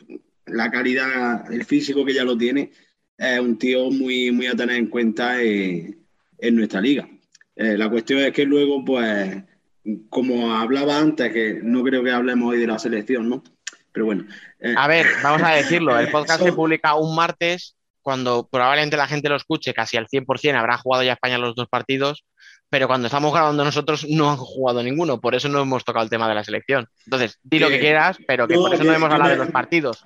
S8: la calidad, el físico que ya lo tiene es un tío muy, muy a tener en cuenta eh, en nuestra liga. Eh, la cuestión es que luego, pues, como hablaba antes, que no creo que hablemos hoy de la selección, ¿no? Pero bueno. eh,
S4: A ver, vamos a decirlo, el podcast se publica un martes cuando probablemente la gente lo escuche casi al 100%, habrá jugado ya España los dos partidos, pero cuando estamos grabando nosotros no han jugado ninguno, por eso no hemos tocado el tema de la selección. Entonces, di lo que quieras, pero que
S8: no,
S4: por eso
S8: que-
S4: no hemos hablado
S8: me-
S4: de los partidos.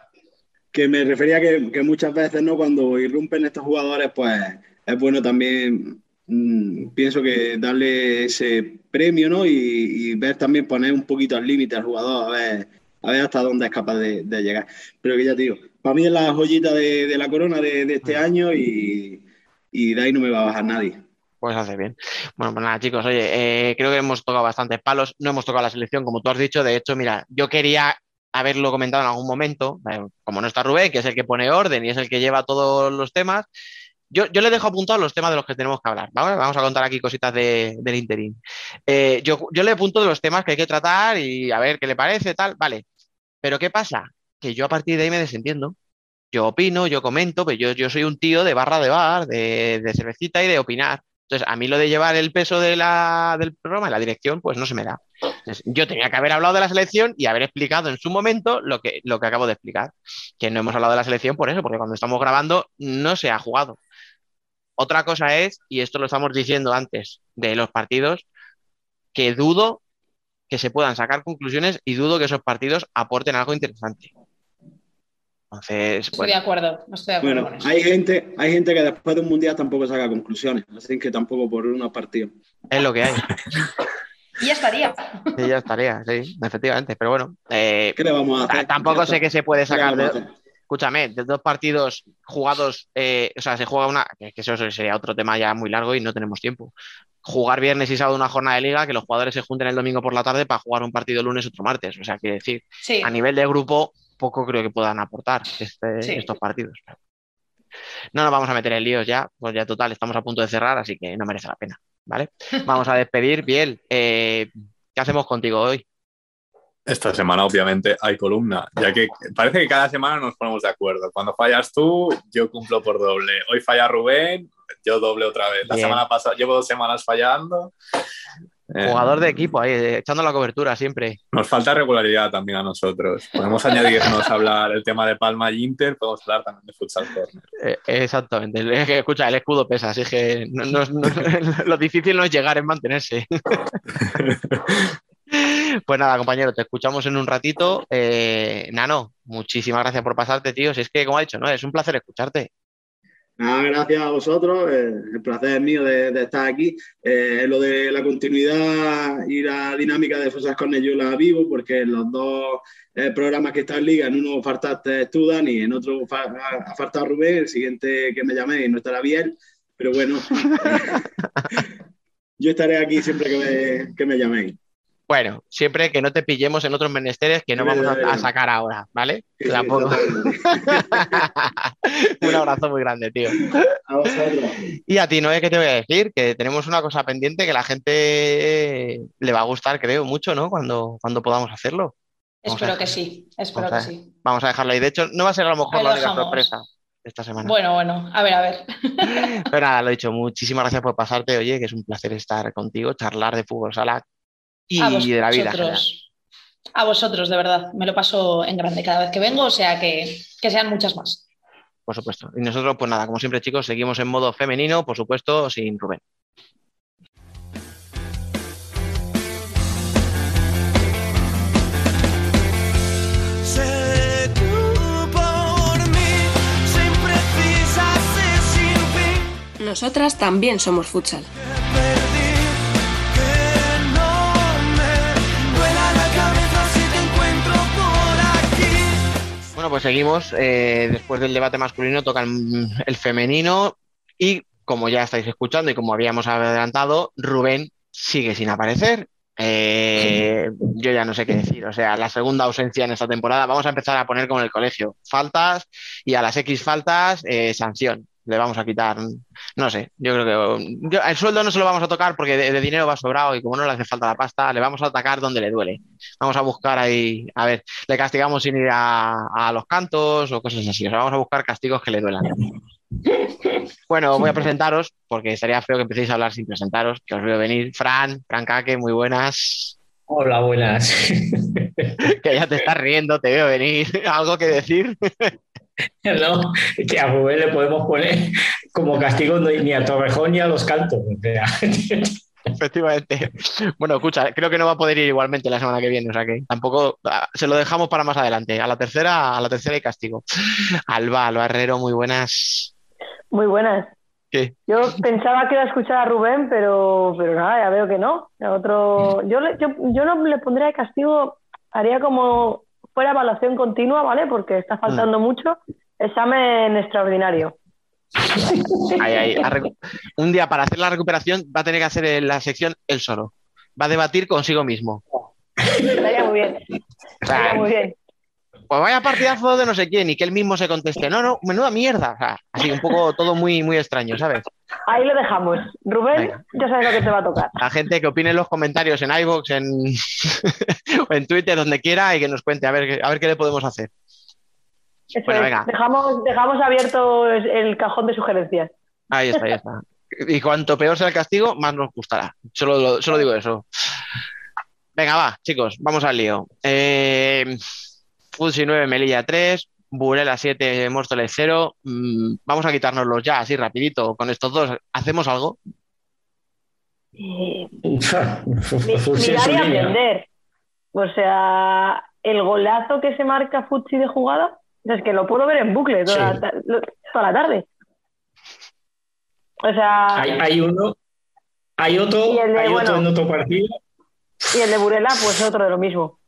S8: que me refería que, que muchas veces, ¿no? Cuando irrumpen estos jugadores, pues es bueno también, mm, pienso que darle ese premio, ¿no? Y, y ver también poner un poquito al límite al jugador, a ver, a ver hasta dónde es capaz de, de llegar. Pero que ya te digo, para mí es la joyita de, de la corona de, de este año y, y de ahí no me va a bajar nadie.
S4: Pues hace bien. Bueno, pues nada, chicos, oye, eh, creo que hemos tocado bastantes palos, no hemos tocado la selección, como tú has dicho, de hecho, mira, yo quería haberlo comentado en algún momento, eh, como no está Rubén, que es el que pone orden y es el que lleva todos los temas, yo, le dejo apuntados los temas de los que tenemos que hablar. Vamos a contar aquí cositas de- del interín. Eh, yo, le apunto de los temas que hay que tratar y a ver qué le parece, tal, vale. Pero ¿qué pasa? Que yo a partir de ahí me desentiendo. Yo opino, yo comento, pero yo, yo soy un tío de barra de bar, de, de cervecita y de opinar. Entonces, a mí lo de llevar el peso de la, del programa y la dirección, pues no se me da. Entonces, yo tenía que haber hablado de la selección y haber explicado en su momento lo que, lo que acabo de explicar. Que no hemos hablado de la selección por eso, porque cuando estamos grabando no se ha jugado. Otra cosa es, y esto lo estamos diciendo antes de los partidos, que dudo que se puedan sacar conclusiones y dudo que esos partidos aporten algo interesante. Entonces,
S2: Estoy
S4: bueno,
S2: de acuerdo, no estoy de acuerdo
S8: Bueno,
S2: con eso.
S8: hay gente, hay gente que después de un mundial tampoco saca conclusiones, así que tampoco por unos partidos.
S4: es lo que hay.
S2: Y ya estaría.
S4: Sí, ya estaría, sí, efectivamente. Pero bueno, eh,
S8: ¿Qué le vamos a hacer?
S4: tampoco sé qué se puede
S8: ¿Qué le
S4: sacar de? Escúchame, de dos partidos jugados, eh, o sea, se juega una, que eso sería otro tema ya muy largo y no tenemos tiempo. Jugar viernes y sábado una jornada de liga, que los jugadores se junten el domingo por la tarde para jugar un partido lunes otro martes. O sea, quiere decir,
S2: Sí,
S4: a nivel de grupo, poco creo que puedan aportar este-
S2: Sí.
S4: estos partidos. No nos vamos a meter en líos ya, pues ya total, estamos a punto de cerrar, así que no merece la pena, ¿vale? Vamos a despedir. Biel, eh, ¿qué hacemos contigo hoy?
S7: Esta semana, obviamente, hay columna, ya que parece que cada semana nos ponemos de acuerdo. Cuando fallas tú, yo cumplo por doble. Hoy falla Rubén, yo doble otra vez. La
S4: Bien.
S7: semana pasada, llevo dos semanas fallando. Eh,
S4: Jugador de equipo ahí, eh, echando la cobertura siempre.
S7: Nos falta regularidad también a nosotros. Podemos añadirnos a hablar el tema de Palma y Inter, podemos hablar también de Futsal Corner.
S4: Eh, exactamente. Es que, escucha, el escudo pesa, así que no- no- no- lo difícil no es llegar, es mantenerse. Pues nada, compañero, te escuchamos en un ratito. Eh, Nano, muchísimas gracias por pasarte, tío. Si es que, como ha dicho, ¿no? Es un placer escucharte.
S8: Nada, gracias a vosotros. eh, el placer es mío de, de estar aquí. Eh, lo de la continuidad y la dinámica de Fosas Corner yo la vivo porque en los dos programas que está en Liga, en uno faltaste tú, Dani, en otro fa- ha faltado Rubén, el siguiente que me llaméis no estará bien. Pero bueno, yo estaré aquí siempre que me, que me llaméis.
S4: Bueno, siempre que no te pillemos en otros menesteres que no vamos a, sacar ahora, ¿vale?
S8: Sí,
S4: Tampoco- un abrazo muy grande, tío.
S8: A vosotros.
S4: Y a ti, Noé, ¿qué te voy a decir? Que tenemos una cosa pendiente que la gente le va a gustar, creo, mucho, ¿no? Cuando, cuando podamos hacerlo. Vamos a
S2: espero que sí, espero que sí.
S4: Vamos a dejarlo ahí. De hecho, no va a ser a lo mejor
S2: Ahí
S4: la única
S2: dejamos.
S4: sorpresa. esta semana.
S2: Bueno, bueno, a ver, a ver.
S4: Pero nada, lo he dicho, muchísimas gracias por pasarte, oye, que es un placer estar contigo, charlar de fútbol sala y
S2: a
S4: de la vida. general.
S2: A vosotros, de verdad. Me lo paso en grande cada vez que vengo, o sea que, que sean muchas más.
S4: Por supuesto. Y nosotros, pues nada, como siempre, chicos, seguimos en modo femenino, por supuesto, sin Rubén.
S5: Nosotras también somos futsal.
S4: Bueno, pues seguimos. eh, después del debate masculino toca el, femenino y como ya estáis escuchando y como habíamos adelantado, Rubén sigue sin aparecer. Eh, yo ya no sé qué decir. O sea, la segunda ausencia en esta temporada. Vamos a empezar a poner como el colegio. Faltas y a las X faltas, eh, sanción. Le vamos a quitar, no sé, yo creo que yo- el sueldo no se lo vamos a tocar porque de, de dinero va sobrado y como no le hace falta la pasta, le vamos a atacar donde le duele. Vamos a buscar ahí, a ver, le castigamos sin ir a, a los cantos o cosas así. O sea, vamos a buscar castigos que le duelan. Bueno, voy a presentaros, porque estaría feo que empecéis a hablar sin presentaros, que os veo venir. Fran, Fran Caque, muy buenas.
S9: Hola, buenas.
S4: Que ya te estás riendo, te veo venir. ¿Algo que decir?
S9: No, que a Rubén le podemos poner como castigo ni a Torrejón ni a los cantos. o sea.
S4: Efectivamente. Bueno, escucha, creo que no va a poder ir igualmente la semana que viene, o sea que tampoco ah, se lo dejamos para más adelante. A la tercera, a la tercera y castigo. Alba, Alba Herrero, muy buenas.
S10: Muy buenas.
S4: ¿Qué?
S10: Yo pensaba que iba a escuchar a Rubén, pero, pero nada, ya veo que no. Otro, yo, le- yo, yo no le pondría de castigo, haría como fuera evaluación continua, ¿vale? Porque está faltando mucho. Examen extraordinario.
S4: Ahí, ahí, Un día para hacer la recuperación va a tener que hacer la sección él solo. Va a debatir consigo mismo.
S10: Estaría muy bien. Estaría muy bien.
S4: pues vaya partidazo de no sé quién y que él mismo se conteste. No, no, menuda mierda. O sea, así un poco todo muy, muy extraño, ¿sabes?
S10: Ahí lo dejamos. Rubén,
S4: Venga.
S10: ya sabes lo que te va a tocar.
S4: La gente que opine en los comentarios en iVoox, en, en Twitter, donde quiera, y que nos cuente a ver, qué- a ver qué le podemos hacer.
S10: Eso
S4: Bueno,
S10: es.
S4: venga.
S10: Dejamos, dejamos abierto el cajón de sugerencias.
S4: Ahí está, ahí está. Y cuanto peor sea el castigo, más nos gustará. Solo, lo- solo digo eso. Venga, va, chicos, vamos al lío. Eh, Futsi 9, Melilla 3, Burela 7, Móstoles 0. Mm, vamos a quitárnoslos ya, así rapidito, con estos dos. ¿Hacemos algo?
S10: Eh, mirar y aprender. O sea, el golazo que se marca Futsi de jugada, es que lo puedo ver en bucle toda,
S9: Sí.
S10: la, toda tarde. O sea,
S9: Hay, hay uno, hay otro,
S10: Y el de,
S9: hay otro
S10: bueno.
S9: en otro partido.
S10: y el de Burela, pues otro de lo mismo.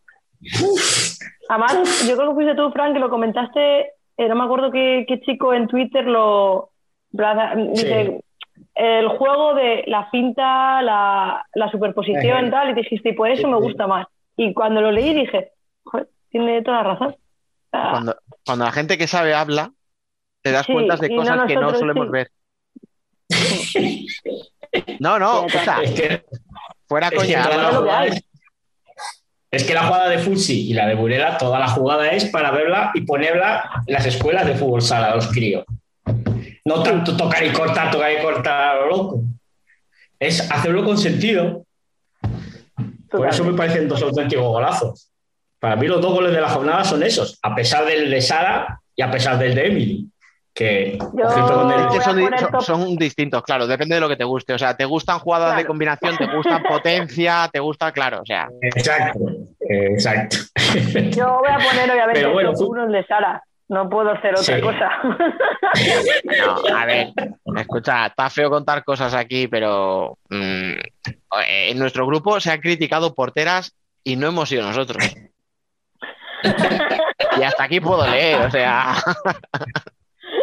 S10: Además, yo creo que fuiste tú, Frank, que lo comentaste, eh, no me acuerdo qué, qué chico en Twitter lo... Dice, el juego de la finta, la, la superposición,
S9: Ajá.
S10: tal, y dijiste, y por eso me gusta más. Y cuando lo leí dije, "Joder, tiene toda la razón. Sea,
S4: Cuando, cuando la gente que sabe habla, te das cuenta de
S10: no
S4: cosas que no solemos ver. No, no, o sea, fuera coña.
S10: es que.
S9: Es- que la jugada de Futsi y la de Burela, toda la jugada es para verla y ponerla en las escuelas de fútbol sala, a los críos. No tanto tocar y cortar, tocar y cortar a lo loco. Es hacerlo con sentido. Por eso me parecen dos auténticos golazos. Para mí los dos goles de la jornada son esos, a pesar del de Sara y a pesar del de Emily. Que,
S10: Yo-
S9: ojito con el-
S4: Es que
S10: Voy a
S4: son,
S10: poner
S4: son-
S10: top-
S4: son distintos, claro, depende de lo que te guste. O sea, te gustan jugadas de combinación, te gustan potencia, te gusta, claro, o sea,
S9: Exacto, exacto.
S10: Yo voy a poner obviamente
S9: Pero bueno,
S10: el top
S9: tú-
S10: de Sara. No puedo hacer otra
S9: Sí.
S10: cosa.
S4: no, a ver, escucha, está feo contar cosas aquí, pero mm, eh, en nuestro grupo se han criticado porteras y no hemos sido nosotros. Y hasta aquí puedo leer, o sea,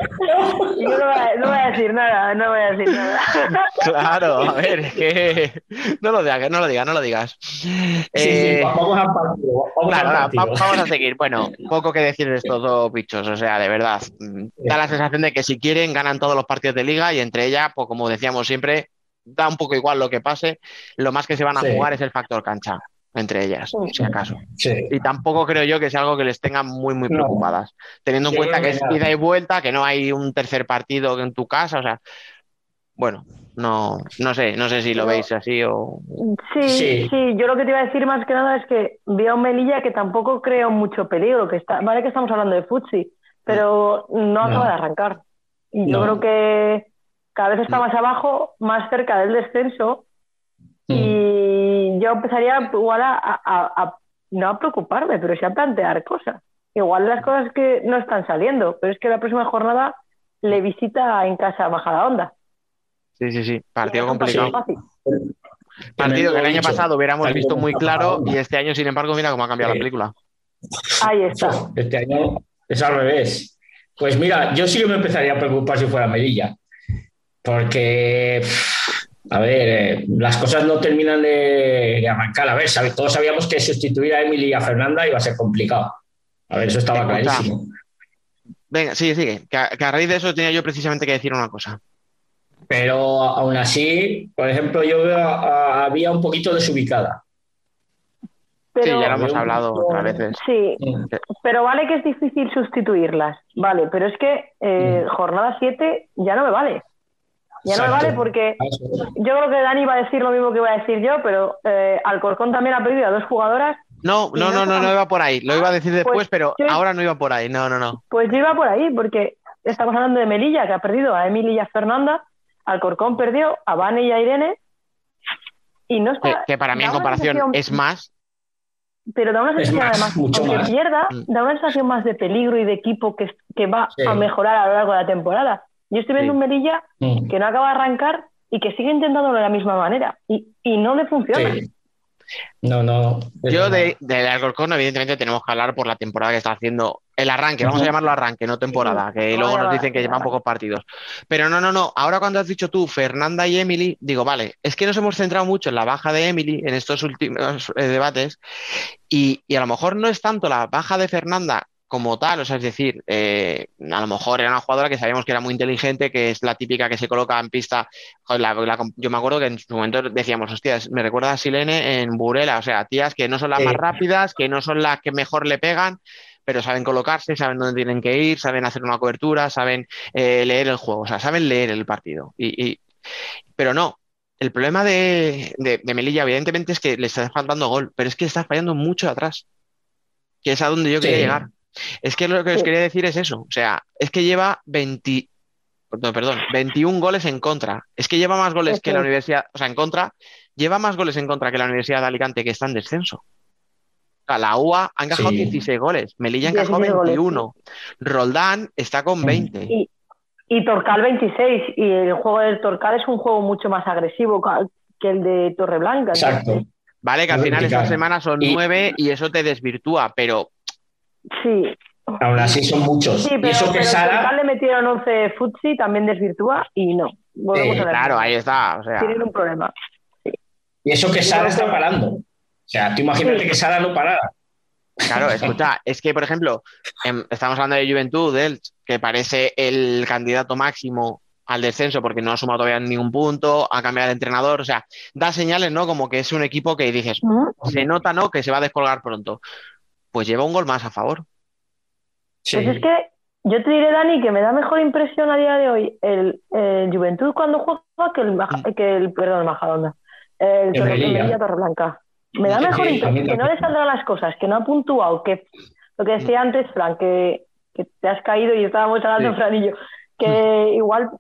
S10: Yo no voy, a, no voy a decir nada, no voy a decir nada.
S4: claro, a ver, es que no lo digas, no lo digas, no lo digas.
S9: Sí,
S4: Eh,
S9: sí, vamos al partido. Vamos
S4: Claro,
S9: al
S4: va-
S9: partido.
S4: va- vamos a seguir. Bueno, poco que decir de estos dos bichos, o sea, de verdad. mm, Da la sensación de que si quieren ganan todos los partidos de liga y entre ellas, pues como decíamos siempre, da un poco igual lo que pase, lo más que se van a
S9: Sí.
S4: jugar es el factor cancha. Entre ellas, si acaso.
S9: Sí.
S4: Y tampoco creo yo que sea algo que les tenga muy, muy
S9: No.
S4: preocupadas. Teniendo en cuenta que es ida y vuelta, que no hay un tercer partido en tu casa, o sea, bueno, no, no sé, no sé si lo
S10: Pero-
S4: veis así o.
S10: Sí,
S9: Sí.
S10: sí, yo lo que te iba a decir más que nada es que vi a un Melilla que tampoco creo mucho peligro, que está, vale que estamos hablando de Futsi, pero no acaba de arrancar. Y yo
S9: No.
S10: creo que cada vez está más abajo, más cerca del descenso. Y yo empezaría igual a, a- a- a- no a preocuparme, pero sí a plantear cosas. Igual las cosas que no están saliendo, pero es que la próxima jornada le visita en casa a Majadahonda.
S4: Sí, sí, sí, partido complicado.
S10: fácil.
S4: Partido que el año
S9: dicho,
S4: pasado hubiéramos visto muy claro y este año, sin embargo, mira cómo ha cambiado la película.
S10: Ahí está.
S9: Este año es al revés. Pues mira, yo sí que me empezaría a preocupar si fuera Melilla. Porque, pff, a ver, eh, las cosas no terminan de, de arrancar. A ver, sabe- todos sabíamos que sustituir a Emily y a Fernanda iba a ser complicado. A ver, eso estaba
S4: Escucha.
S9: clarísimo.
S4: Venga, sigue, sigue. Que a, que a raíz de eso tenía yo precisamente que decir una cosa.
S9: Pero aún así, por ejemplo, yo veo a- a- había un poquito desubicada.
S10: Pero,
S4: sí, ya lo hemos hablado
S9: poquito-
S4: otras veces.
S10: Sí,
S9: Mm.
S10: pero vale que es difícil sustituirlas, vale, pero es que eh, jornada 7 ya no me vale. Ya no me vale porque yo creo que Dani va a decir lo mismo que voy a decir yo, pero eh, Alcorcón también ha perdido a dos jugadoras,
S4: No, no,
S10: no
S4: no, no, iba por ahí. Lo iba a decir después,
S10: Pues,
S4: pero
S10: sí.
S4: ahora no iba por ahí. No, no, no.
S10: pues yo iba por ahí, porque estamos hablando de Melilla, que ha perdido a Emily y a Fernanda, Alcorcón perdió a Vane y a Irene, y no
S4: Que,
S10: está...
S4: que para mí en comparación
S10: sensación-
S4: es más.
S10: Pero da una sensación,
S9: más,
S10: además,
S9: mucho
S10: aunque
S9: más.
S10: pierda,
S4: Mm.
S10: da una sensación más de peligro y de equipo que, que va
S9: Sí.
S10: a mejorar a lo largo de la temporada. Yo estoy viendo
S4: Sí.
S10: un Melilla
S9: Mm.
S10: que no acaba de arrancar y que sigue intentándolo de la misma manera y, y no le funciona.
S9: Sí. No, no.
S4: Yo
S9: verdad.
S4: de, del Alcorcón, evidentemente, tenemos que hablar por la temporada que está haciendo. El arranque, vamos a llamarlo arranque, no temporada, que luego nos dicen que llevan pocos partidos. Pero no, no, no. Ahora cuando has dicho tú, Fernanda y Emily, digo, vale, es que nos hemos centrado mucho en la baja de Emily en estos últimos eh, debates y, y a lo mejor no es tanto la baja de Fernanda como tal, o sea, es decir, eh, a lo mejor era una jugadora que sabíamos que era muy inteligente, que es la típica que se coloca en pista. Joder, la- la- yo me acuerdo que en su momento decíamos, hostias, me recuerda a Silene en Burela, o sea, tías que no son las
S9: Sí.
S4: más rápidas, que no son las que mejor le pegan, pero saben colocarse, saben dónde tienen que ir, saben hacer una cobertura, saben eh, leer el juego, o sea, saben leer el partido. Y, y- pero no, el problema de, de- de Melilla, evidentemente, es que le está faltando gol, pero es que está fallando mucho atrás, que es a donde yo quería llegar. Es que lo que os quería decir es eso, o sea, es que lleva 20, no, perdón, 21 goles en contra. Es que lleva más goles
S10: Sí,
S4: que la. Universidad, o sea, en contra, lleva más goles en contra que la Universidad de Alicante que está en descenso. O sea, la UA ha encajado
S9: Sí.
S4: 16 goles, Melilla ha encajado
S10: 16 goles,
S4: 21, Roldán está con
S9: Mm.
S4: 20.
S10: Y, y Torcal 26 y el juego del Torcal es un juego mucho más agresivo que el de Torreblanca.
S9: Exacto.
S4: Vale, que al final esta semana son
S9: Y-
S4: 9 y eso te desvirtúa, pero
S10: Sí,
S9: Aún así son muchos.
S10: sí,
S9: y
S10: pero,
S9: eso que
S10: pero
S9: Sara.
S10: Le metieron 11 Futsi, también desvirtúa y no. A
S4: claro, ahí está. O sea,
S10: Tienen un problema.
S9: Y eso que Sara está
S10: que-
S9: parando. O sea, tú imagínate
S10: Sí.
S9: que Sara no parara.
S4: claro, escucha, es que, por ejemplo, em, estamos hablando de Juventud, del que parece el candidato máximo al descenso porque no ha sumado todavía ningún punto, ha cambiado de entrenador, o sea, da señales, ¿no? Como que es un equipo que dices, se nota, ¿no? Que se va a descolgar pronto. Pues lleva un gol más a favor.
S9: Sí.
S10: Pues es que yo te diré, Dani, que me da mejor impresión a día de hoy el, el Juventud cuando juega que el, Maja- que el perdón, el Majadahonda. El
S9: El
S10: Torre-
S9: Melilla.
S10: Torreblanca. Me da mejor
S9: sí,
S10: impresión que no le saldrán las cosas, que no ha puntuado, que lo que decía antes, Fran, que, que te has caído y estábamos hablando,
S4: Sí.
S10: Fran y yo, que igual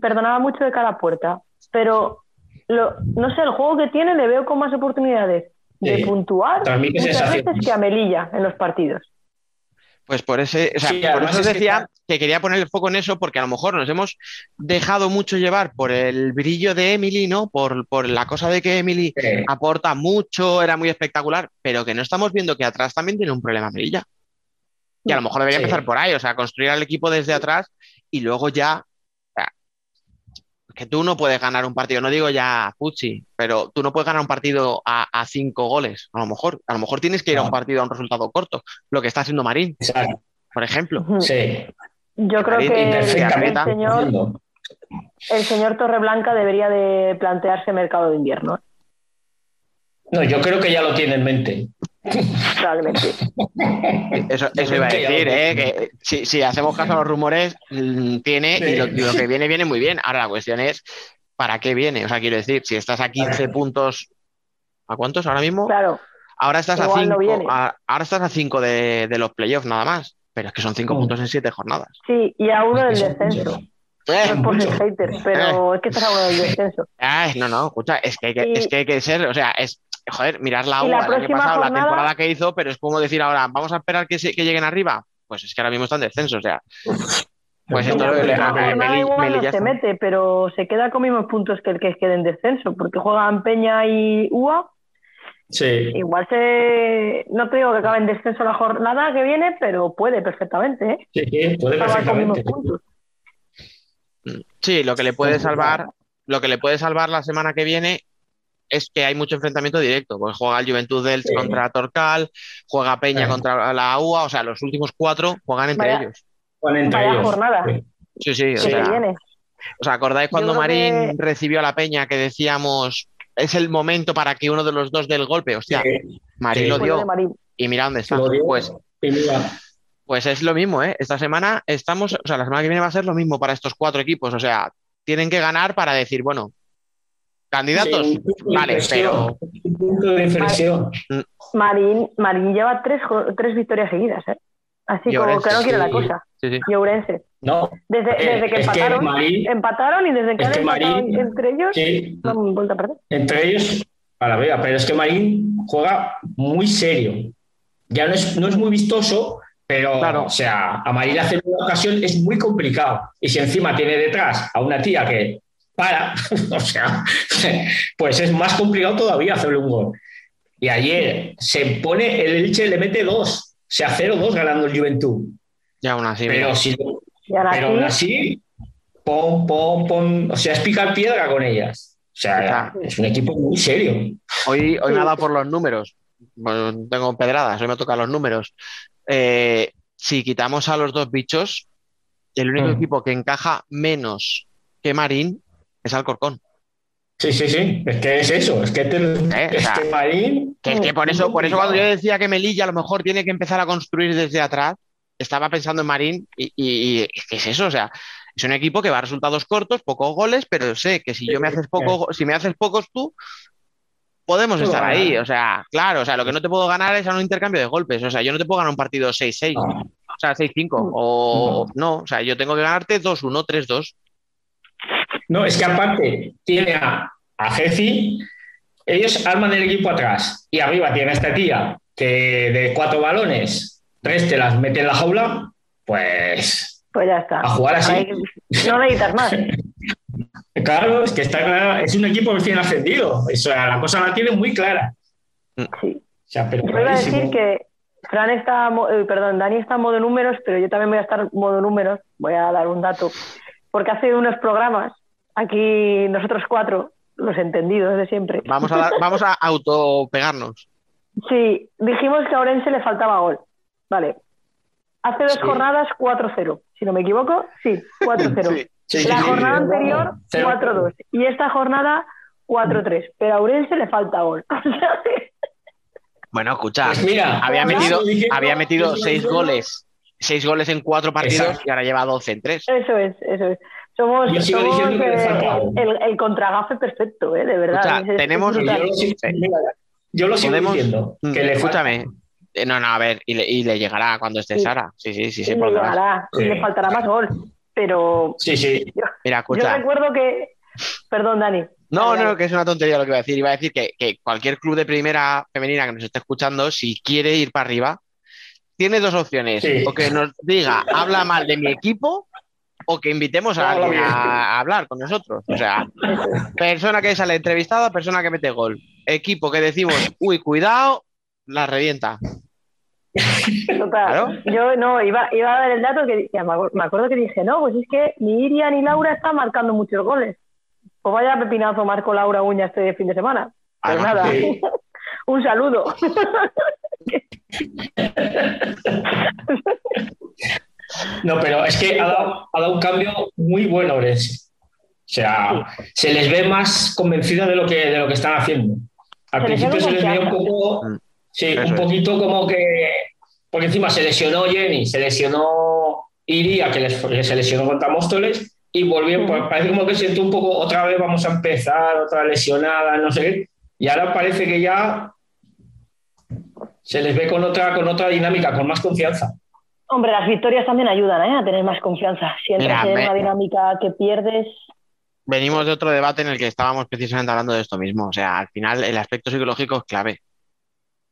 S10: perdonaba mucho de cada puerta, pero lo, no sé, el juego que tiene le veo con más oportunidades de
S9: Sí.
S10: puntuar muchas veces que a Melilla en los partidos.
S4: Pues por ese, o sea,
S9: Sí,
S4: por eso os
S9: es que
S4: decía que quería poner el foco en eso, porque a lo mejor nos hemos dejado mucho llevar por el brillo de Emily, ¿no? Por, por la cosa de que Emily
S9: Sí.
S4: aporta mucho, era muy espectacular, pero que no estamos viendo que atrás también tiene un problema Melilla. Y a lo mejor debería
S9: Sí.
S4: empezar por ahí, o sea, construir al equipo desde atrás y luego ya. Que tú no puedes ganar un partido, no digo ya Fuchi, pero tú no puedes ganar un partido a, a cinco goles, a lo mejor. A lo mejor tienes que ir a un partido a un resultado corto, lo que está haciendo Marín,
S9: Exacto.
S4: por ejemplo.
S9: Sí.
S10: Yo creo
S4: Marín,
S10: que el, señor, el señor Torreblanca debería de plantearse mercado de invierno.
S9: No, yo creo que ya lo tiene en mente.
S10: Probablemente.
S4: Eso, eso iba a decir, ¿eh? que si, si hacemos caso a los rumores, mm, tiene y lo, que viene, viene muy bien. Ahora la cuestión es, ¿para qué viene? O sea, quiero decir, si estás a 15 puntos, ¿a cuántos ahora mismo?
S10: Claro.
S4: Ahora estás a
S10: Igual no
S4: 5
S10: viene.
S4: ahora estás a cinco de, de los playoffs nada más, pero es que son 5
S9: Mm.
S4: puntos en 7 jornadas.
S10: Sí, y a uno del descenso.
S4: Eh,
S10: No es por ser
S9: mucho.
S10: hater, pero es que estás uno del descenso.
S4: ay, no, no, escucha, es que hay que,
S10: Y-
S4: es que, hay que ser, o sea, es, joder, mirar la
S10: Y la
S4: el año pasado, la
S10: jornada-
S4: temporada que hizo, pero es como decir ahora, vamos a esperar que, se- que lleguen arriba. Pues es que ahora mismo están en descenso, o sea. Pues esto Meli
S10: no
S4: ya
S10: se mete, pero se queda con mismos puntos que el que quede en descenso, porque juegan Peña y UA.
S9: Sí.
S10: Igual se. No te digo que acabe en descenso la jornada que viene, pero puede perfectamente, ¿eh?
S9: Sí, sí, puede
S10: Acabar con mismos
S9: perfectamente.
S10: puntos.
S4: Sí, lo que le puede salvar, lo que le puede salvar la semana que viene es que hay mucho enfrentamiento directo, porque juega el Juventud del
S9: Sí.
S4: contra Torcal, juega Peña
S9: Sí.
S4: contra la UA, o sea, los últimos cuatro juegan entre
S10: Vaya-
S4: ellos.
S9: Van entre
S10: Vaya
S9: ellos.
S10: jornada.
S9: Sí.
S4: Sí, o sea,
S10: viene.
S4: ¿os acordáis cuando Marín
S10: que-
S4: recibió a la Peña que decíamos es el momento para que uno de los dos dé el golpe? Hostia,
S9: Sí.
S4: Marín
S9: sí.
S4: lo dio
S10: Marín.
S4: y mira dónde está. Pues,
S9: Y mira,
S4: pues es lo mismo, ¿eh? Esta semana estamos, o sea, la semana que viene va a ser lo mismo para estos cuatro equipos, o sea, tienen que ganar para decir, bueno, candidatos,
S9: sí,
S4: vale, pero
S9: Un punto de inflexión.
S10: Marín, Marín lleva tres, tres victorias seguidas, ¿eh? Así
S4: Y
S10: como que no quiere la cosa.
S4: sí, sí.
S10: Y Ourense.
S9: No,
S10: Desde,
S9: eh,
S10: desde que
S9: es que
S10: empataron,
S9: Marín,
S10: empataron y desde que
S9: es
S10: han
S9: que
S10: empatado
S9: Marín-
S10: entre ellos,
S9: sí,
S10: no
S9: entre ellos a la vega, pero es que Marín juega muy serio. Ya no es, no es muy vistoso, pero
S4: Claro.
S9: o sea, a Marín hacer una ocasión es muy complicado. Y si encima tiene detrás a una tía que para, o sea, pues es más complicado todavía hacerle un gol. Y ayer se pone, el Elche le mete dos, o sea, 0-2 ganando el Juventud.
S4: Y aún así,
S9: Pero,
S4: mira.
S9: si,
S10: Y ahora
S9: pero aún
S10: sí,
S9: así, pom, pom, pom, o sea, es picar piedra con ellas. O sea, es un equipo muy serio.
S4: Hoy, hoy me ha dado por los números. Bueno, tengo pedradas, hoy me tocan los números. Eh, si quitamos a los dos bichos, el único
S9: Mm.
S4: equipo que encaja menos que Marín es Alcorcón.
S9: Sí, sí, sí. Es que es eso. Es que, te-
S4: Eh, o
S9: es
S4: sea,
S9: que Marín.
S4: Que es que por eso, por eso cuando yo decía que Melilla a lo mejor tiene que empezar a construir desde atrás, estaba pensando en Marín y, y- y ¿qué es eso? O sea, es un equipo que va a resultados cortos, pocos goles, pero sé que si yo me haces poco, si me haces pocos tú, podemos
S9: Puedo
S4: estar
S9: ganar.
S4: ahí. O sea, claro, o sea, lo que no te puedo ganar es a un intercambio de golpes. O sea, yo no te puedo ganar un partido 6-6, o sea, 6-5, o no, o sea, yo tengo que ganarte 2-1, 3-2.
S9: No, es que aparte tiene a, a Jeci, ellos arman el equipo atrás y arriba tiene a esta tía que de cuatro balones, tres te las mete en la jaula, pues
S10: pues ya está.
S9: a jugar así.
S10: No necesitas más.
S9: Claro, es que está clara- es un equipo recién ascendido. Eso, la cosa la tiene muy clara.
S10: Sí.
S9: O sea, pero
S10: Yo iba a decir que Fran está, eh, perdón, Dani está en modo números, pero yo también voy a estar en modo números. Voy a dar un dato. Porque hace unos programas, aquí nosotros cuatro, los entendidos de siempre,
S4: Vamos a, dar- vamos a autopegarnos.
S10: sí, dijimos que a Orense le faltaba gol. Vale. Hace dos
S9: Sí.
S10: jornadas 4-0. Si no me equivoco, sí, 4-0.
S4: Sí.
S9: Sí,
S10: La
S9: sí,
S10: jornada
S9: sí.
S10: anterior,
S9: Cero.
S10: 4-2. Y esta jornada, 4-3. Pero a Ourense le falta gol.
S4: Bueno, escucha,
S9: Pues mira,
S4: había metido,
S9: Yo dije,
S4: había metido seis goles, seis goles en cuatro partidos
S9: Exacto.
S4: y ahora lleva 12 en tres.
S10: Eso es, eso es. Somos,
S9: Yo sigo
S10: somos,
S9: diciendo que le
S10: eh, el, el contragafe perfecto, ¿eh? de verdad.
S4: Escucha,
S10: Es- es
S4: tenemos-
S10: brutal.
S9: Yo lo sigo, mira, yo lo sigo
S4: Podemos-
S9: diciendo.
S4: Mm,
S9: Que le falta-
S4: Escúchame. Eh, No, no, a ver, y le, y le llegará cuando esté. Sara. Sí, sí, sí, sí,
S10: le llegará, y
S9: Sí.
S10: le faltará más gol. Pero
S9: Sí, sí.
S4: Mira,
S10: yo
S4: escucha.
S10: recuerdo que. Perdón, Dani.
S4: No, no, que es una tontería lo que iba a decir. Iba a decir que, que cualquier club de primera femenina que nos esté escuchando, si quiere ir para arriba, tiene dos opciones.
S9: Sí.
S4: O que nos diga, habla mal de mi equipo, o que invitemos a alguien a hablar con nosotros. O sea, persona que sale entrevistada, persona que mete gol. Equipo que decimos, uy, cuidado, la revienta.
S10: Total.
S4: Claro.
S10: Yo no, iba, iba a dar el dato que dije- me acu- me acuerdo que dije, no, pues es que ni Iria ni Laura están marcando muchos goles. Pues vaya pepinazo marcó Laura Uña este fin de semana. Pues nada,
S9: sí.
S10: un saludo.
S9: No, pero es que ha dado, ha dado un cambio muy bueno Orense. O sea, se les ve más convencida de lo que, de lo que están haciendo. Al
S10: Se
S9: principio se les veía un poco,
S4: Mm.
S9: Sí,
S4: Eso
S9: un
S4: es.
S9: poquito como que, porque encima se lesionó Jenny, se lesionó Iria, que, les- que se lesionó contra Móstoles, y volvió, pues, parece como que siento un poco, otra vez vamos a empezar, otra lesionada, no sé qué, y ahora parece que ya se les ve con otra, con otra dinámica, con más confianza.
S10: Hombre, las victorias también ayudan ¿eh? a tener más confianza. Si entras en una dinámica que pierdes,
S4: Venimos de otro debate en el que estábamos precisamente hablando de esto mismo. O sea, al final el aspecto psicológico es clave.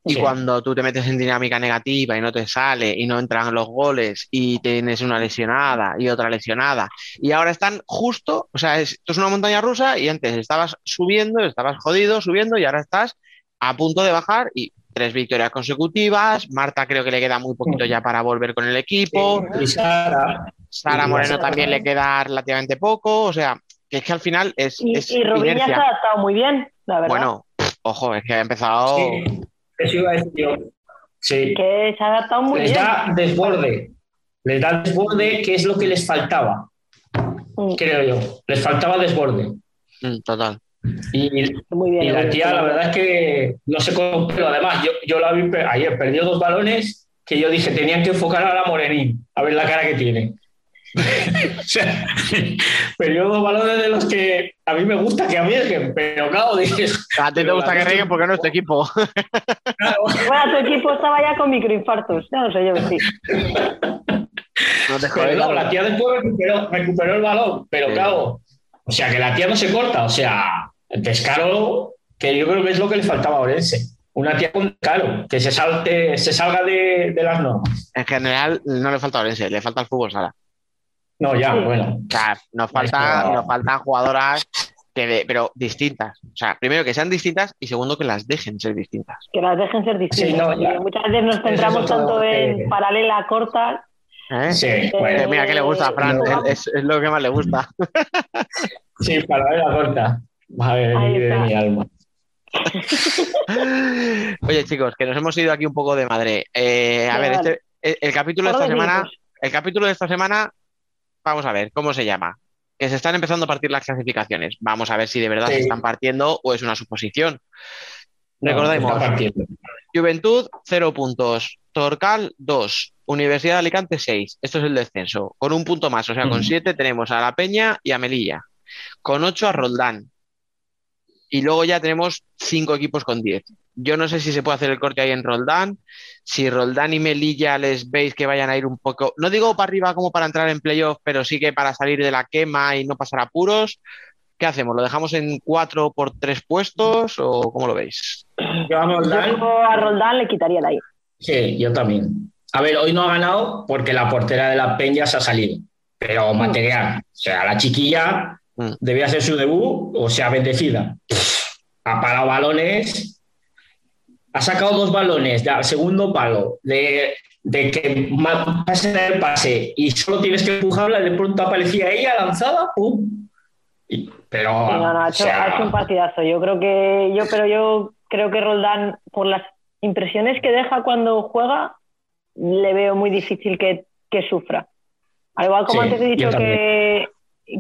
S4: Y
S9: Sí.
S4: cuando tú te metes en dinámica negativa y no te sale y no entran los goles y tienes una lesionada y otra lesionada y ahora están justo, o sea, es- esto es una montaña rusa y antes estabas subiendo, estabas jodido, subiendo y ahora estás a punto de bajar y tres victorias consecutivas. Marta creo que le queda muy poquito ya para volver con el equipo.
S9: Y Sara,
S4: Sara
S9: Y
S4: Moreno
S9: Sara
S4: también le queda relativamente poco. O sea, que es que al final es,
S10: y,
S4: es
S10: y Robin ya se
S4: inercia.
S10: ha adaptado muy bien, la verdad.
S4: Bueno, ojo, es que ha empezado.
S9: sí, eso iba a decir yo. Sí.
S10: que se ha adaptado muy
S9: les
S10: bien.
S9: da desborde. Les da desborde, que es lo que les faltaba,
S10: Mm,
S9: creo yo. Les faltaba desborde.
S4: Mm, Total.
S9: Y,
S10: muy bien.
S9: y la tía, la verdad es que no se pelo. Además, yo, yo la vi ayer, perdió dos balones que yo dije, tenían que enfocar a la Morenín, a ver la cara que tiene. o sea, perdió dos balones de los que a mí me gusta que arriesguen, pero claro, dices,
S4: A ti te
S9: Pero
S4: gusta que rieguen porque no es tu equipo.
S9: claro,
S10: Bueno, tu equipo estaba ya con microinfartos, ya lo sé yo sí.
S4: No te
S9: Pero
S4: jodes.
S9: no, la tía después recuperó, recuperó el balón, pero
S4: Sí.
S9: claro, o sea, que la tía no se corta, o sea, el descaro, que yo creo que es lo que le faltaba a Orense. Una tía con descaro, que se, salte, se salga de, de las normas.
S4: En general, no le falta a Orense, le falta el fútbol sala.
S9: No, ya,
S10: Sí.
S9: bueno.
S4: O sea, nos, falta, nos faltan jugadoras, que de- pero distintas. O sea, primero que sean distintas y segundo que las dejen ser distintas.
S10: Que las dejen ser distintas.
S9: Sí, no,
S10: muchas veces nos centramos
S9: es
S10: tanto en paralela, corta.
S4: ¿Eh?
S9: Sí,
S10: Eh,
S9: bueno,
S4: mira, ¿qué le gusta a Fran?
S10: no.
S4: Es, es lo que más le gusta.
S9: sí, para ver la corta. Madre
S10: Ahí
S9: de mi alma.
S4: Oye, chicos, que nos hemos ido aquí un poco de madre. Eh, a ver,
S10: vale.
S4: este, el, el capítulo de esta semana,
S10: minutos.
S4: el capítulo de esta semana, vamos a ver, ¿cómo se llama? Que se están empezando a partir las clasificaciones. Vamos a ver si de verdad
S9: Sí.
S4: se están partiendo o es una suposición.
S9: No,
S4: Recordemos. Juventud, 0 puntos. Torcal, 2. Universidad de Alicante, 6. Esto es el descenso. Con un punto más, o sea, con
S9: Ujú.
S4: 7 tenemos a La Peña y a Melilla. Con 8 a Roldán. Y luego ya tenemos 5 equipos con 10. Yo no sé si se puede hacer el corte ahí en Roldán. Si Roldán y Melilla les veis que vayan a ir un poco, no digo para arriba como para entrar en playoff, pero sí que para salir de la quema y no pasar apuros. ¿Qué hacemos? ¿Lo dejamos en 4 por 3 puestos o cómo lo veis?
S9: Yo a Roldán-
S10: Yo a Roldán le quitaría el ahí.
S9: Sí, yo también. A ver, hoy no ha ganado porque la portera de la Peña se ha salido. Pero material. O sea, la chiquilla
S4: Mm.
S9: debía hacer su debut, o sea, bendecida. Ha parado balones. Ha sacado dos balones al segundo palo, de, de que ma- pase el pase y solo tienes que empujarla, de pronto aparecía ella lanzada, ¡pum! Y- pero,
S10: Sí, no, no, ha hecho,
S9: sea,
S10: ha hecho un partidazo. Yo creo que, yo, pero yo creo que Roldán, por las impresiones que deja cuando juega, le veo muy difícil que, que sufra. Al igual como
S9: Sí,
S10: antes he dicho que,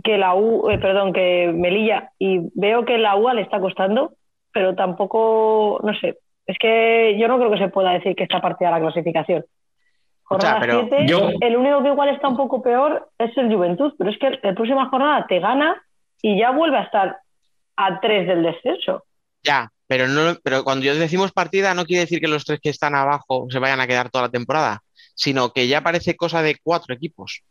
S10: que la U, eh, perdón, que Melilla, y veo que la UA le está costando, pero tampoco, no sé. Es que yo no creo que se pueda decir que está partida la clasificación. Jornada
S4: O sea, pero
S10: 7,
S9: yo-
S10: el único que igual está un poco peor es el Juventud, pero es que la próxima jornada te gana y ya vuelve a estar a 3 del descenso.
S4: Ya, pero no, pero cuando yo decimos partida no quiere decir que los tres que están abajo se vayan a quedar toda la temporada, sino que ya parece cosa de cuatro equipos.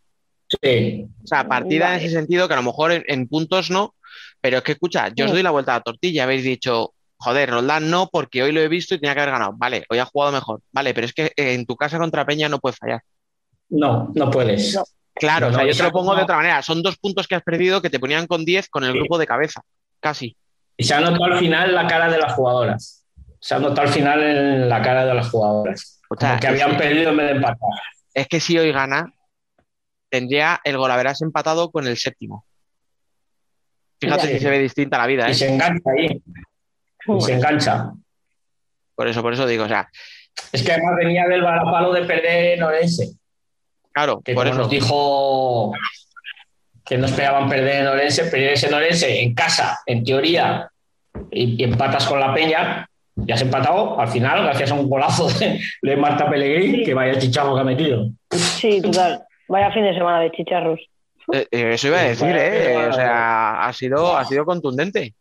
S9: sí,
S4: O sea, partida
S10: Vale.
S4: en ese sentido que a lo mejor en, en puntos no, pero es que escucha, yo os doy la vuelta a la tortilla, habéis dicho, joder, Roldán no, porque hoy lo he visto y tenía que haber ganado. Vale, hoy ha jugado mejor. Vale, pero es que eh, en tu casa contra Peña no puedes fallar.
S9: no, no puedes.
S10: No.
S4: Claro,
S9: No,
S4: o sea,
S9: no,
S4: yo te lo pongo de otra manera. Son dos puntos que has perdido que te ponían con 10 con el
S9: Sí.
S4: grupo de cabeza, casi.
S9: Y se ha notado al final la cara de las jugadoras. Se ha notado al final en la cara de las jugadoras.
S4: O sea,
S9: Como que habían perdido en vez de empatar.
S4: Es que si hoy gana, tendría el golaveras empatado con el séptimo. Fíjate
S9: Ya.
S4: si se ve distinta la vida,
S9: Y
S4: ¿eh?
S9: se engancha ahí. Y se engancha.
S4: Por eso, por eso digo, o sea,
S9: Es que además venía del balapalo de perder en Orense.
S4: claro,
S9: Que
S4: por
S9: como
S4: eso.
S9: nos dijo que no esperaban perder en Orense, perder en Orense en casa, en teoría, y, y empatas con la Peña, Y has empatado al final gracias a un golazo de, de Marta Pellegrini, que vaya chicharro que ha metido.
S10: Sí, total. Vaya fin de semana de chicharros.
S4: Eh, eh, eso iba a decir, ¿eh? O sea, ha sido, ha sido contundente.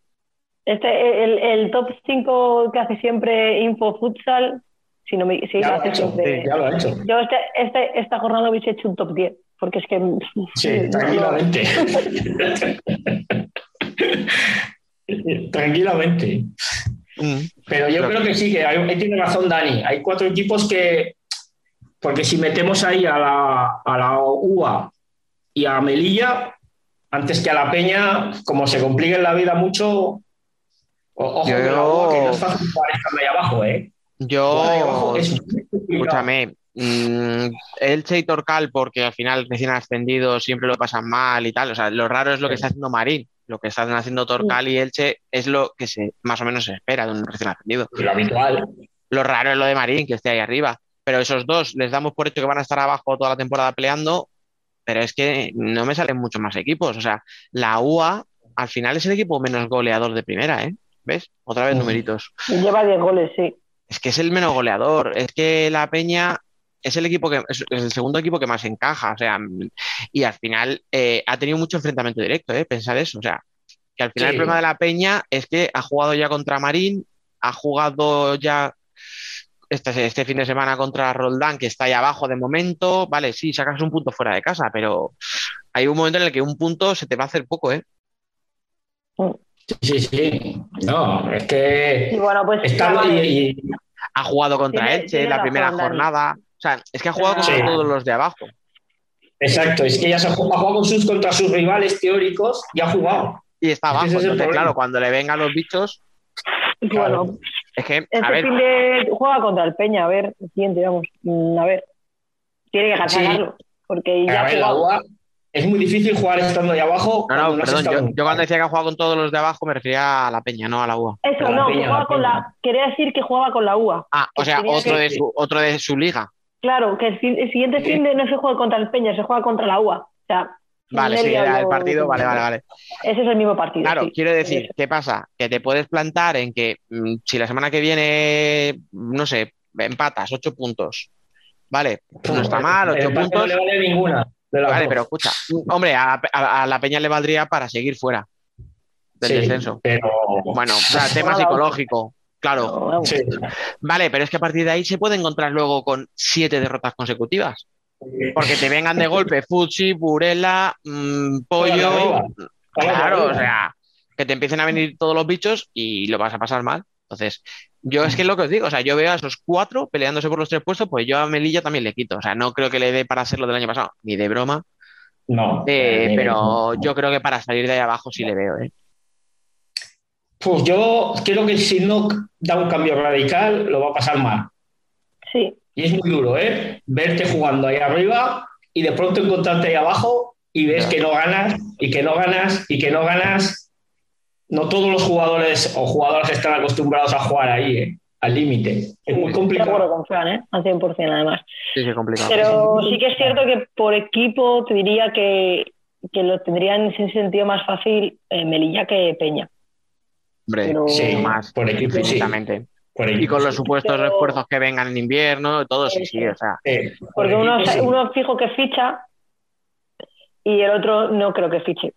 S10: Este, el, el top 5 que hace siempre Info Futsal, si no me, sí,
S9: Ya
S10: lo
S9: lo ha
S10: hace
S9: hecho,
S10: siempre.
S9: sí, ya lo ha hecho.
S10: Yo este, este, esta jornada hubiese hecho un top 10, porque es que...
S9: Sí, tranquilamente. tranquilamente.
S4: Mm.
S9: Pero yo creo que sí, que hay, ahí tiene razón Dani. Hay cuatro equipos que, porque si metemos ahí a la, a la UA y a Melilla, antes que a la Peña, como se complica en la vida mucho, ojo
S4: Yo-
S9: la que no es fácil ahí abajo, ¿eh? Jugar ahí abajo
S4: Yo,
S9: es
S4: escúchame, mm, Elche y Torcal, porque al final recién ascendidos siempre lo pasan mal y tal. O sea, lo raro es lo que está haciendo Marín. Lo que están haciendo Torcal y Elche es lo que se más o menos se espera de un recién ascendido.
S9: Lo habitual.
S4: Lo raro es lo de Marín, que esté ahí arriba. Pero esos dos les damos por hecho que van a estar abajo toda la temporada peleando, pero es que no me salen muchos más equipos. O sea, la UA al final es el equipo menos goleador de primera, ¿eh? ¿Ves? Otra vez
S9: Mm.
S4: numeritos.
S10: Lleva 10 goles, sí.
S4: Es que es el menos goleador. Es que la Peña es el equipo que es, el segundo equipo que más encaja. O sea, mm, y al final eh, ha tenido mucho enfrentamiento directo, ¿eh? Pensar eso. O sea, que al final
S9: Sí.
S4: el problema de la Peña es que ha jugado ya contra Marín, ha jugado ya este, este fin de semana contra Roldán, que está ahí abajo de momento. Vale, sí, sacas un punto fuera de casa, pero hay un momento en el que un punto se te va a hacer poco, ¿eh?
S9: Sí, sí. No, es que
S10: Y bueno, pues... ya,
S9: y, y-
S4: Ha jugado contra
S10: Tiene-
S4: Elche
S10: tiene
S4: la primera jornada. O sea, es que ha jugado contra
S9: Sí.
S4: todos los de abajo.
S9: exacto, es que ya se ha jugado, ha jugado con sus, contra sus rivales teóricos y ha jugado.
S4: Y está abajo.
S9: Es
S4: Entonces,
S9: problema.
S4: claro, cuando le vengan los bichos,
S10: Bueno,
S4: es que, a
S10: este
S4: ver,
S10: fin de juega contra el Peña, a ver, siguiente, vamos. Mm, A ver. Tiene que
S9: Sí.
S10: ganarlo. Porque ya
S9: A
S10: ha
S9: ver, la
S10: jugado.
S9: UA es muy difícil jugar estando ahí abajo.
S4: no, no, perdón, yo, cuando decía que ha jugado con todos los de abajo me refería a la Peña, no a la UA.
S10: Eso,
S9: Pero
S10: no,
S9: Peña,
S10: jugaba
S9: la
S10: con
S9: Peña.
S10: la. Quería decir que jugaba con la UA.
S4: Ah, o sea, otro
S10: que-
S4: de su, otro de su liga.
S10: Claro, que el, fin- el siguiente fin de no se juega contra el Peña, se juega contra la UA. O sea,
S4: Vale, sí, era el partido, vale, vale, vale.
S10: Ese es el mismo partido.
S4: Claro,
S10: sí.
S4: quiero decir, ¿qué pasa? Que te puedes plantar en que mm, si la semana que viene, no sé, empatas ocho puntos, vale, no está mal, ocho puntos,
S9: No le vale ninguna.
S4: Vale,
S9: dos.
S4: pero escucha, hombre, a, a- a la Peña le valdría para seguir fuera del
S9: Sí,
S4: descenso.
S9: Pero,
S4: Bueno, o sea, tema psicológico, claro.
S9: Sí.
S4: Vale, pero es que a partir de ahí se puede encontrar luego con siete derrotas consecutivas. Porque te vengan de golpe Futsi, Burela, mm, Pollo. Claro, o sea, que te empiecen a venir todos los bichos y lo vas a pasar mal. Entonces, yo es que es lo que os digo, o sea, yo veo a esos cuatro peleándose por los tres puestos, pues yo a Melilla también le quito. O sea, no creo que le dé para hacerlo del año pasado, ni de broma,
S9: No.
S4: eh,
S9: de-
S4: pero yo creo que para salir de ahí abajo sí le veo, ¿eh?
S9: Pues yo creo que si no da un cambio radical, lo va a pasar mal.
S10: Sí,
S9: Y es muy duro, ¿eh? Verte jugando ahí arriba y de pronto encontrarte ahí abajo y ves que no ganas y que no ganas y que no ganas. No todos los jugadores o jugadoras están acostumbrados a jugar ahí, ¿eh? Al límite. Es muy
S10: estoy de
S9: complicado.
S10: acuerdo con Fran, ¿eh? Al 100% además.
S4: Sí, sí, complicado.
S10: Pero sí que es cierto que por equipo te diría que, que lo tendrían en ese sentido más fácil eh, Melilla que Peña.
S4: Hombre,
S10: pero-
S9: Sí,
S4: más
S9: por equipo, sí.
S4: Y con los supuestos
S10: Pero-
S4: refuerzos que vengan en invierno, todo sí, sí, o sea.
S9: Por
S10: Porque uno,
S9: equipo, sí.
S10: uno fijo que ficha y el otro no creo que fiche.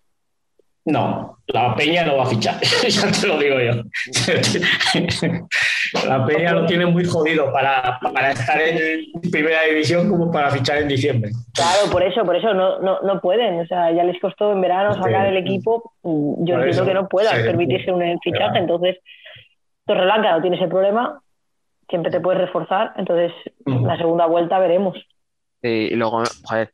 S9: No, la Peña no va a fichar, ya te lo digo yo. la Peña lo tiene muy jodido para, para estar en primera división como para fichar en diciembre.
S10: Claro, por eso, por eso no, no, no pueden. O sea, ya les costó en verano sacar
S9: Sí.
S10: el equipo. Mm, Yo
S9: Por
S10: entiendo
S9: eso,
S10: que no puedan
S9: sí.
S10: permitirse un fichaje.
S9: Claro.
S10: Entonces, Torreblanca no tiene ese problema. Siempre te puedes reforzar. Entonces, la segunda vuelta veremos.
S4: Eh, y luego, joder,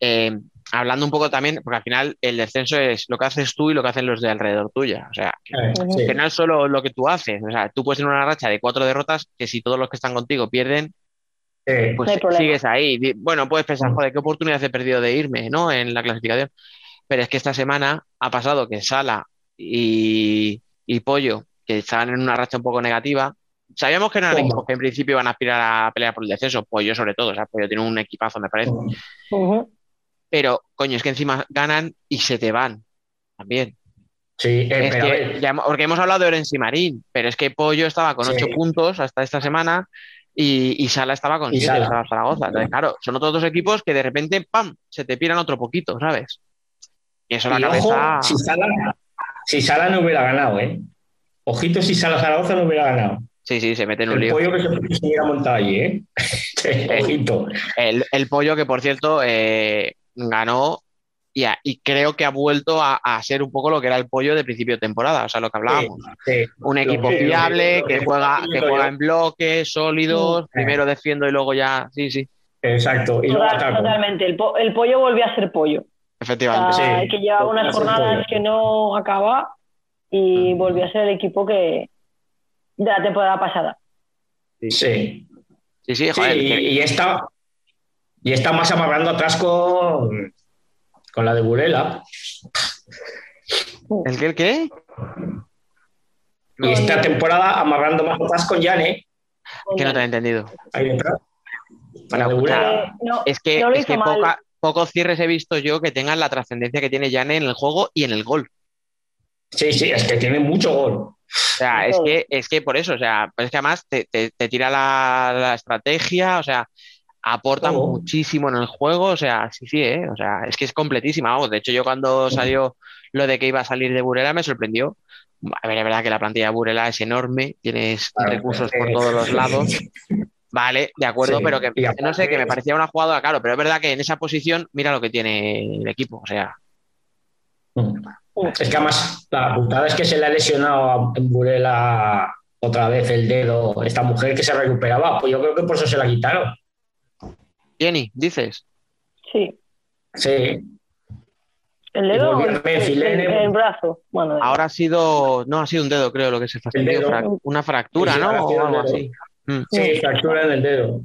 S4: eh, hablando un poco también, porque al final el descenso es lo que haces tú y lo que hacen los de alrededor tuya. O sea,
S9: Eh, sí.
S4: no es solo lo que tú haces. O sea, tú puedes tener una racha de cuatro derrotas que si todos los que están contigo pierden,
S9: Eh,
S4: pues
S10: No
S4: sigues ahí. Bueno, puedes pensar,
S9: Mm.
S4: joder, qué oportunidad he perdido de irme, ¿no? En la clasificación. Pero es que esta semana ha pasado que Sala y, y Pollo, que estaban en una racha un poco negativa, sabíamos que no eran equipos que en principio iban a aspirar a pelear por el descenso, Pollo sobre todo, o sea, Pollo tiene un equipazo, me parece. Pero, coño, es que encima ganan y se te van también.
S9: Sí, eh,
S4: Es
S9: pero a
S4: que
S9: ver,
S4: ya hemos- porque hemos hablado de Orense y Marín, pero es que Pollo estaba con
S9: Sí.
S4: 8 puntos hasta esta semana y, y Sala estaba con 7,
S9: Sala.
S4: estaba Zaragoza. Entonces, claro, son otros dos equipos que de repente, ¡pam!, se te piran otro poquito, ¿sabes? Y eso la
S9: ojo,
S4: cabeza...
S9: si Sala, si Sala no hubiera ganado, ¿eh? Ojito si Sala Zaragoza no hubiera ganado.
S4: Sí, sí, se mete en un
S9: El
S4: lío.
S9: pollo que se, hubiera montado allí, ¿eh? Ojito.
S4: El, el pollo que, por cierto, eh, ganó y, a- y creo que ha vuelto a, a ser un poco lo que era el pollo de principio de temporada, o sea, lo que hablábamos.
S9: Sí.
S4: Un equipo fiable, que
S9: que-
S4: juega, que juega en bloques, sólidos, primero defiendo y luego ya, sí, sí,
S9: Exacto. Y
S10: Total- totalmente. El, po- el pollo volvió a ser pollo.
S4: efectivamente.
S10: O sea,
S9: Sí,
S10: que lleva
S9: volvió a
S10: unas jornadas que no acaba y volvió a ser el equipo que de la temporada pasada.
S9: Sí.
S4: Sí, sí,
S9: Sí,
S4: joder,
S9: y,
S4: que-
S9: y está, y está más amarrando atrás con, con la de Burela.
S4: ¿El qué? ¿El qué?
S9: Y esta temporada amarrando más atrás con Yane.
S4: Que no te he entendido.
S9: Ahí detrás.
S4: Bueno,
S9: La de
S4: escucha,
S9: Burela.
S10: No,
S4: es que,
S10: no
S4: es que poca- pocos cierres he visto yo que tengan la trascendencia que tiene Yane en el juego y en el gol.
S9: Sí, sí, es que tiene mucho gol.
S4: O sea, es que, es que por eso, o sea, pues es que además te, te- te tira la, la estrategia, o sea, aporta muchísimo en el juego, o sea, sí, sí, ¿eh? O sea, es que es completísima, vamos. De hecho, yo cuando salió lo de que iba a salir de Burela me sorprendió. A ver, es verdad que la plantilla de Burela es enorme, tienes
S9: Claro,
S4: recursos por todos los lados. Vale, de acuerdo,
S9: Sí,
S4: pero que no sé, que me parecía una jugadora, claro, pero es verdad que en esa posición, mira lo que tiene el equipo, o sea,
S9: Es que además la putada es que se le ha lesionado en Burela otra vez el dedo esta mujer que se recuperaba. Pues yo creo que por eso se la quitaron.
S4: Jenny, dices.
S10: Sí.
S9: Sí.
S10: ¿El dedo o el, brazo? Bueno,
S4: Ahora ha sido, no, ha sido un dedo, creo, lo que se fastidió,
S9: dedo.
S4: frac- una fractura,
S9: Sí,
S4: ¿no? O algo así. Mm,
S9: Sí, fractura en el dedo.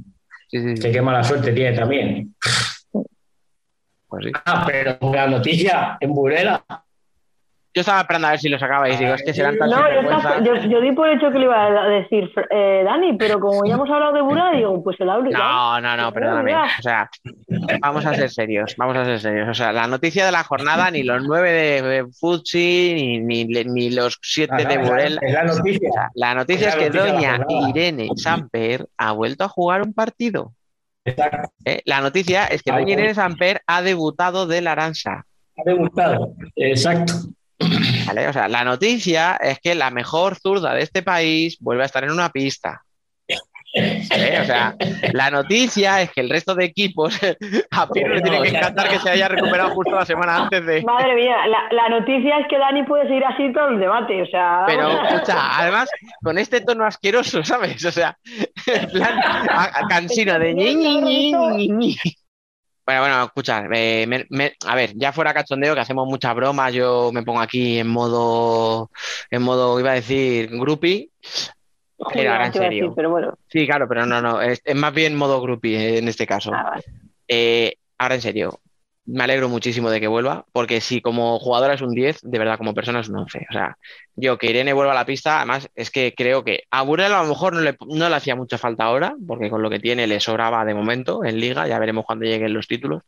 S4: sí, sí, sí,
S9: Que qué mala suerte tiene también.
S4: pues sí.
S9: Ah, pero la noticia en Burela.
S4: Yo estaba esperando a ver si lo sacabais, digo, es que serán tan
S10: No, yo, estaba- yo, yo di por hecho que lo iba a decir eh, Dani, pero como ya hemos hablado de Bura, digo, pues el abre.
S4: No, no, no, perdóname. O sea, vamos a ser serios, vamos a ser serios. O sea, la noticia de la jornada, ni los nueve de, Futsi, ni, ni, ni los siete de Burela.
S9: Es la noticia.
S4: O sea, la noticia es que
S9: noticia
S4: doña. Irene Samper ha vuelto a jugar un partido.
S9: Exacto.
S4: ¿eh? La noticia es que doña. Irene Samper ha debutado de la Aranza.
S9: Ha debutado. Exacto.
S4: ¿Vale? O sea, la noticia es que la mejor zurda de este país vuelve a estar en una pista. ¿eh? O sea, la noticia es que el resto de equipos a Pirlo le tiene que encantar que se haya recuperado justo la semana antes de.
S10: Madre mía, la, la noticia es que Dani puede seguir así todo el debate, o sea.
S4: Pero, escucha, además, con este tono asqueroso, ¿sabes? O sea, en plan, a, a cansino de ñi, ñi, ñi, ñi, ñi. Bueno, bueno, escucha, eh, me- me- a ver, ya fuera cachondeo, que hacemos muchas bromas, yo me pongo aquí en modo, en modo, iba a decir, groupie, pero ahora en
S10: decir,
S4: serio.
S10: pero bueno.
S4: Sí, claro, pero no, no, es, es más bien modo groupie eh, en este caso.
S10: Ah, vale.
S4: Eh, ahora en serio, me alegro muchísimo de que vuelva, porque si como jugadora es un 10, de verdad como persona es un 11. O sea, yo que Irene vuelva a la pista, además es que creo que a Burela a lo mejor no le, no le hacía mucha falta ahora, porque con lo que tiene le sobraba de momento en liga, ya veremos cuando lleguen los títulos,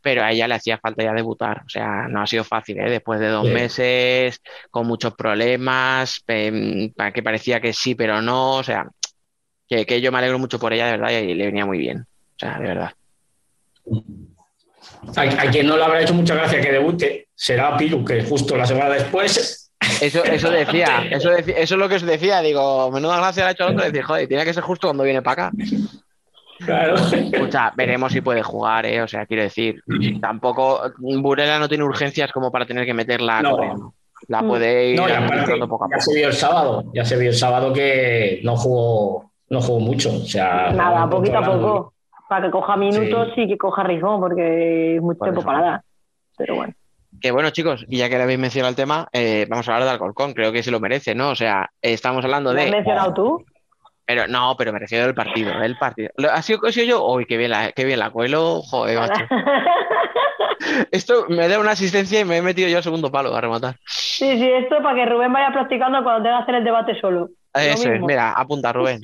S4: pero a ella le hacía falta ya debutar. O sea, no ha sido fácil, ¿eh? Después de dos
S9: Sí.
S4: meses, con muchos problemas, em, que parecía que sí, pero no, o sea, que, que yo me alegro mucho por ella, de verdad, y le venía muy bien. O sea, de verdad.
S9: A, a quien no le habrá hecho mucha gracia que debute será Piru, que justo la semana después.
S4: Eso, eso decía, eso eso es lo que os decía, digo, menuda gracia le ha hecho al otro, decir, joder, tiene que ser justo cuando viene para acá.
S9: Claro.
S4: Escucha, veremos si puede jugar, ¿eh? O sea, quiero decir, tampoco, Burela no tiene urgencias como para tener que meterla
S9: No.
S4: corriendo. La puede ir
S9: No, y aparte,
S4: administrando poco a
S9: ya
S4: poco.
S9: se vio el sábado. Ya se vio el sábado que no jugó, no jugó mucho. O sea,
S10: Nada, poquito a poco. Para que coja minutos y que coja ritmo, porque es mucho
S4: Por
S10: tiempo
S4: eso.
S10: para nada. Pero bueno.
S4: Que bueno, chicos, y ya que le habéis mencionado el tema, eh, vamos a hablar de Alcorcón, creo que se lo merece, ¿no? O sea, estamos hablando
S10: ¿Lo has
S4: de.
S10: mencionado tú?
S4: Pero no, pero me refiero del partido, del partido. ¿Ha sido he sido yo? Uy, qué bien la, qué bien la cuelo, joder, macho. Esto me da una asistencia y me he metido yo al segundo palo a rematar.
S10: Sí, sí, esto para que Rubén vaya practicando cuando tenga que hacer el debate solo. Lo
S4: Eso es, mira, apunta Rubén.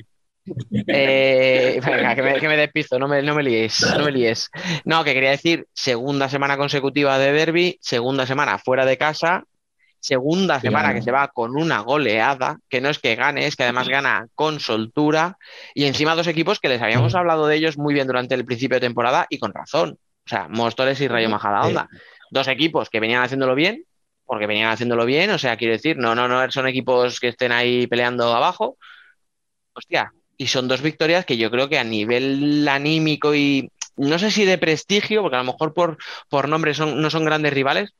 S4: Eh, venga, que me, que me despisto, no me, no me líes, no me líes. No, que quería decir, segunda semana consecutiva de derby, segunda semana fuera de casa, segunda semana
S9: Claro.
S4: que se va con una goleada, que no es que gane, es que además gana con soltura, y encima dos equipos que les habíamos hablado de ellos muy bien durante el principio de temporada y con razón. O sea, Móstoles y Rayo Majadahonda. Dos equipos que venían haciéndolo bien, porque venían haciéndolo bien, o sea, quiero decir, no, no, no son equipos que estén ahí peleando abajo. Hostia, y son dos victorias que yo creo que a nivel anímico y no sé si de prestigio, porque a lo mejor por, por nombre son, no son grandes rivales,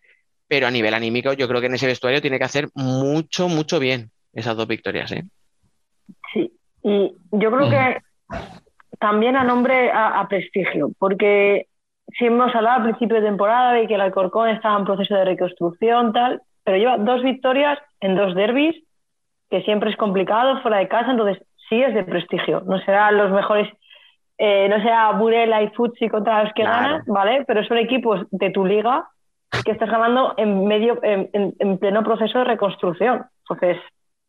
S4: pero a nivel anímico yo creo que en ese vestuario tiene que hacer mucho, mucho bien esas dos victorias, ¿eh?
S10: Sí, y yo creo que también a nombre a, a prestigio, porque si hemos hablado al principio de temporada de que el Alcorcón estaba en proceso de reconstrucción, tal, pero lleva dos victorias en dos derbis, que siempre es complicado fuera de casa, entonces sí es de prestigio. No serán los mejores, eh, no será Burela y Futsi contra los que
S4: Claro.
S10: ganan, ¿vale? Pero son equipos de tu liga que estás ganando en medio, en, en- en pleno proceso de reconstrucción. Entonces,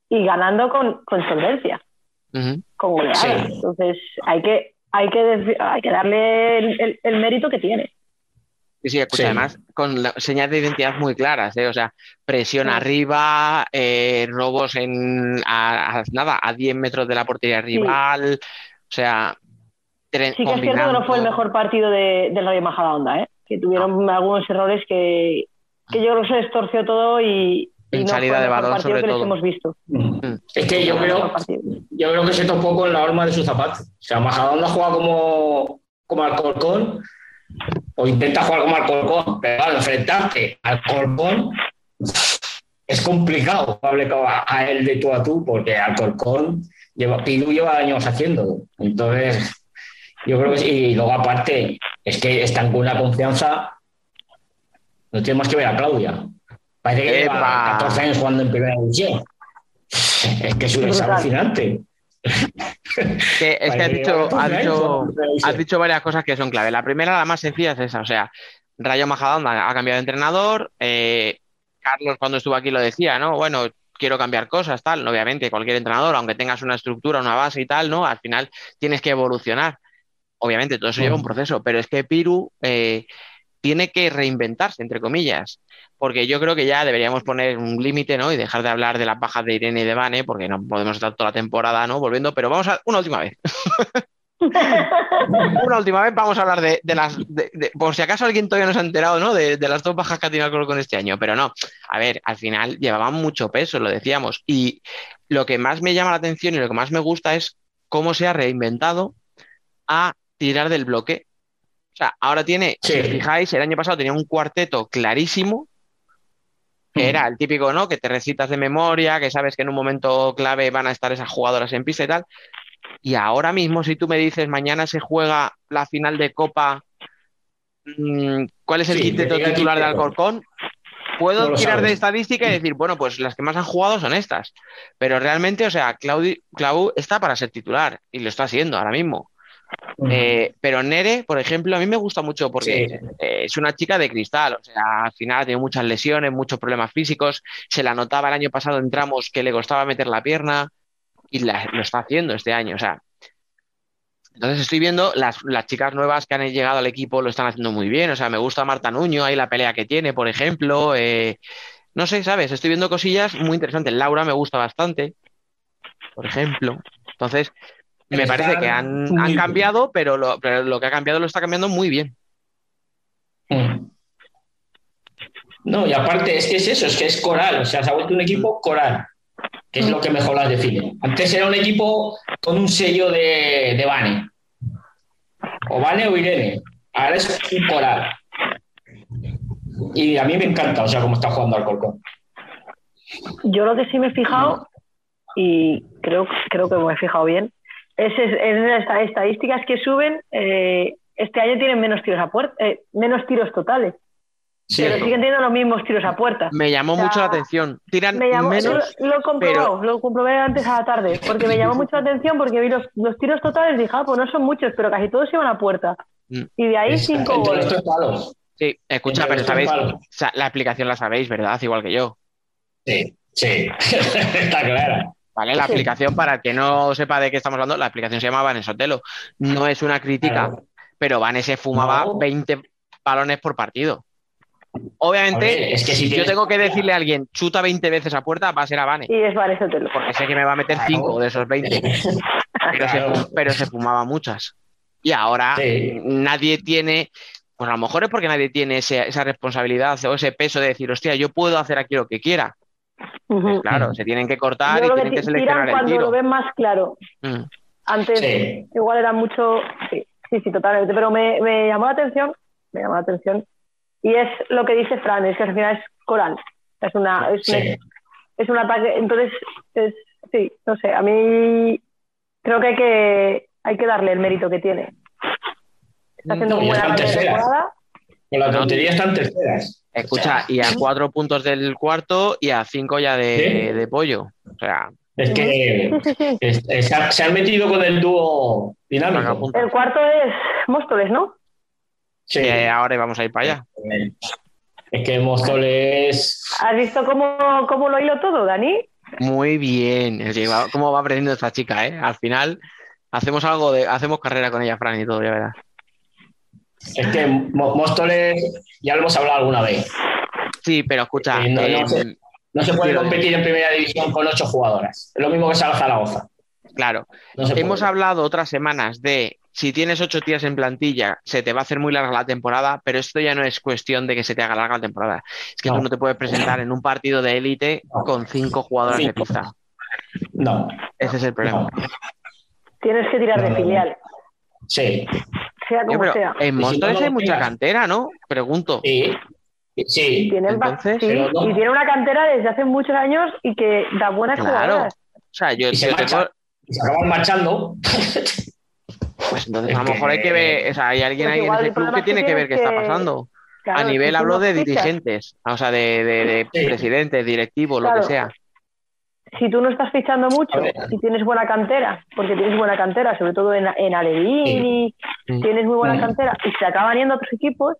S10: y ganando con, con solvencia
S4: Ujú.
S10: con goleadas.
S9: Sí.
S10: Entonces hay que, hay que, hay que darle el, el- el mérito que tiene.
S4: Sí, sí, escucha,
S9: Sí.
S4: además con la- señas de identidad muy claras, ¿eh? O sea, presión
S10: Sí.
S4: arriba, eh, robos en a, a- nada, a 10 metros de la portería rival, o sea, tre-
S10: Sí que es cierto que no fue el mejor partido de, del Rayo Majadahonda, ¿eh? que tuvieron algunos errores que, que yo creo que se distorció todo y, y
S4: En
S10: no
S4: salida de balón, sobre
S10: que
S4: todo.
S10: hemos visto.
S9: Es que yo creo, yo creo que se topó con la horma de su zapato. O sea, Majadahonda juega como, como Alcorcón, o intenta jugar como Alcorcón, pero claro, enfrentarte al Alcorcón es complicado a, a él de tú a tú, porque Alcorcón lleva, Pilu lleva años haciéndolo. Entonces, yo creo que sí. Y luego, aparte, es que están con una confianza. No tenemos que ver a Claudia. Parece que
S4: Epa.
S9: lleva 14 años jugando en primera división. Es que es, es alucinante.
S4: Que- es que has dicho,
S9: lleva 14
S4: has dicho, has dicho varias cosas que son clave. La primera, la más sencilla, es esa. O sea, Rayo Majadahonda ha cambiado de entrenador. eh, Carlos, cuando estuvo aquí, lo decía, ¿no? Bueno, quiero cambiar cosas, tal. Obviamente, cualquier entrenador, aunque tengas una estructura, una base y tal, ¿no? Al final tienes que evolucionar. Obviamente, todo eso lleva un proceso, pero es que Piru eh, tiene que reinventarse, entre comillas. Porque yo creo que ya deberíamos poner un límite, ¿no? Y dejar de hablar de las bajas de Irene y de Vane, porque no podemos estar toda la temporada, ¿no? Volviendo, pero vamos a una última vez. Una última vez vamos a hablar de, de las. de- de- por si acaso alguien todavía no se ha enterado, ¿no? De, de las dos bajas que ha tenido Alcorcón este año. Pero no. A ver, al final llevaban mucho peso, lo decíamos. Y lo que más me llama la atención y lo que más me gusta es cómo se ha reinventado a tirar del bloque. O sea, ahora tiene, si os fijáis, el año pasado tenía un cuarteto clarísimo, que era el típico, ¿no? Que te recitas de memoria, que sabes que en un momento clave van a estar esas jugadoras en pista y tal. Y ahora mismo, si tú me dices, mañana se juega la final de Copa, mm, ¿cuál es el
S9: Sí,
S4: quinteto titular de. Alcorcón? Puedo
S9: No
S4: tirar de estadística y decir, bueno, pues las que más han jugado son estas. Pero realmente, o sea, Claudi, Clau está para ser titular y lo está haciendo ahora mismo. Eh, pero Nere, por ejemplo, a mí me gusta mucho porque
S9: Sí.
S4: eh, es una chica de cristal, o sea, al final ha tenido muchas lesiones, muchos problemas físicos, se la notaba el año pasado en tramos que le costaba meter la pierna y la- lo está haciendo este año, o sea. Entonces estoy viendo las, las chicas nuevas que han llegado al equipo lo están haciendo muy bien, o sea, me gusta Marta Nuño, ahí la pelea que tiene, por ejemplo, eh, no sé, ¿sabes? Estoy viendo cosillas muy interesantes. Laura me gusta bastante, por ejemplo. Entonces, me parece que han, han cambiado, pero lo, pero lo que ha cambiado lo está cambiando muy bien.
S9: Mm. No, y aparte es que es eso, es que es coral, o sea, se ha vuelto un equipo coral, que es lo que mejor las define. Antes era un equipo con un sello de, de Vane, o Vane o Irene, ahora es un coral. Y a mí me encanta, o sea, cómo está jugando Alcorcón.
S10: Yo lo que sí me he fijado, y creo, creo que me he fijado bien, es, es, las estadísticas que suben. eh, este año tienen menos tiros a puerta, eh, menos tiros totales, pero siguen teniendo los mismos tiros a puerta.
S4: Me llamó
S10: O sea,
S4: mucho la atención. Tiran
S10: Me llamó,
S4: menos.
S10: lo, lo he comprobado, lo comprobé antes a la tarde, porque me llamó mucho la atención porque vi los, los tiros totales y dije, ah, pues no son muchos, pero casi todos iban a puerta.
S4: Mm.
S10: Y de ahí
S9: Es-
S10: cinco goles.
S4: Sí, escucha, pero sabéis, o sea, la explicación la sabéis, ¿verdad? Igual que yo.
S9: Sí, sí, está clara.
S4: ¿Vale? La
S10: Sí.
S4: explicación, para el que no sepa de qué estamos hablando, la explicación se llama Vanesotelo. No es una crítica,
S9: Claro.
S4: pero Vanes se fumaba
S9: No.
S4: 20 balones por partido. Obviamente,
S9: A ver, es que si
S4: si yo tengo que decirle a alguien chuta 20 veces a puerta, va a ser a Vane.
S10: Y es Aristóteles.
S4: Porque sé que me va a meter 5 de esos 20. Pero, se,
S9: Claro.
S4: pero se fumaba muchas. Y ahora
S9: Sí.
S4: nadie tiene, pues a lo mejor es porque nadie tiene ese- esa responsabilidad o ese peso de decir, hostia, yo puedo hacer aquí lo que quiera.
S10: Ujú.
S4: Claro, se tienen que cortar
S10: Yo
S4: y tienen
S10: que
S4: que
S10: ti-
S4: seleccionar
S10: tiran
S4: el
S10: cuando lo ven más claro.
S4: Mm.
S10: Antes
S9: Sí.
S10: igual era mucho, sí, sí, sí, totalmente. Pero me, me llamó la atención, me llamó la atención. Y es lo que dice Fran, es que al final es coral. Es una, es,
S9: Sí.
S10: un, es un ataque. Entonces, es, sí, no sé, a mí creo que hay que, hay que darle el mérito que tiene. Está haciendo
S9: No,
S10: un
S9: y
S10: buen
S9: están
S10: arranque de
S9: terceras.
S10: temporada.
S9: Con la tontería están terceras.
S4: Escucha, y a cuatro puntos del cuarto y a cinco ya de,
S9: Sí.
S4: de pollo. O sea,
S9: Es que es- es- se han- metido con el dúo dinámico.
S10: El cuarto es Móstoles, ¿no?
S9: Sí.
S4: ahora vamos a ir para allá.
S9: Es que Móstoles.
S10: ¿Has visto cómo, cómo lo hilo todo, Dani?
S4: Muy bien. Cómo va aprendiendo esta chica, ¿eh? Al final hacemos algo de, hacemos carrera con ella, Fran, y todo, ya verás.
S9: Es que Móstoles, ya lo hemos hablado alguna vez.
S4: Sí, pero escucha,
S9: Sí, no, no
S4: eh,
S9: sé. No se puede competir en primera división con ocho jugadoras. Es lo mismo que Sala Zaragoza.
S4: claro,
S9: No
S4: hemos
S9: puede.
S4: hablado otras semanas de si tienes ocho tías en plantilla, se te va a hacer muy larga la temporada, pero esto ya no es cuestión de que se te haga larga la temporada. Es que
S9: No.
S4: tú no te puedes presentar en un partido de élite
S9: No.
S4: con cinco jugadoras de pista.
S9: No,
S4: Ese es el problema.
S9: no.
S10: Tienes que tirar de filial,
S9: Sí,
S10: sea
S4: Yo,
S10: como
S4: pero
S10: sea.
S4: en
S9: si
S4: Móstoles
S9: no
S4: hay mucha cantera, ¿no? Pregunto.
S9: sí, sí.
S10: Tienen
S4: entonces,
S10: sí,
S9: pero no.
S10: y tiene una cantera desde hace muchos años y que da buenas
S4: Claro.
S10: jugadoras.
S4: O sea, yo,
S9: Y se
S4: yo tengo-
S9: marcha. Y se acaban marchando.
S4: Pues entonces
S9: Es
S4: a lo mejor hay
S9: que-
S4: ver, o sea, hay alguien
S10: Pues
S4: ahí en ese
S10: el
S4: club que tiene
S10: que
S4: ver qué está pasando.
S10: Claro,
S4: a nivel hablo de dirigentes, o sea, de, de- de
S9: Sí.
S4: presidentes, directivos, lo que sea.
S10: Si tú no estás fichando mucho y tienes buena cantera, porque tienes buena cantera, sobre todo en, en Alevín y
S4: Sí.
S10: tienes muy buena cantera y se acaban yendo a otros equipos,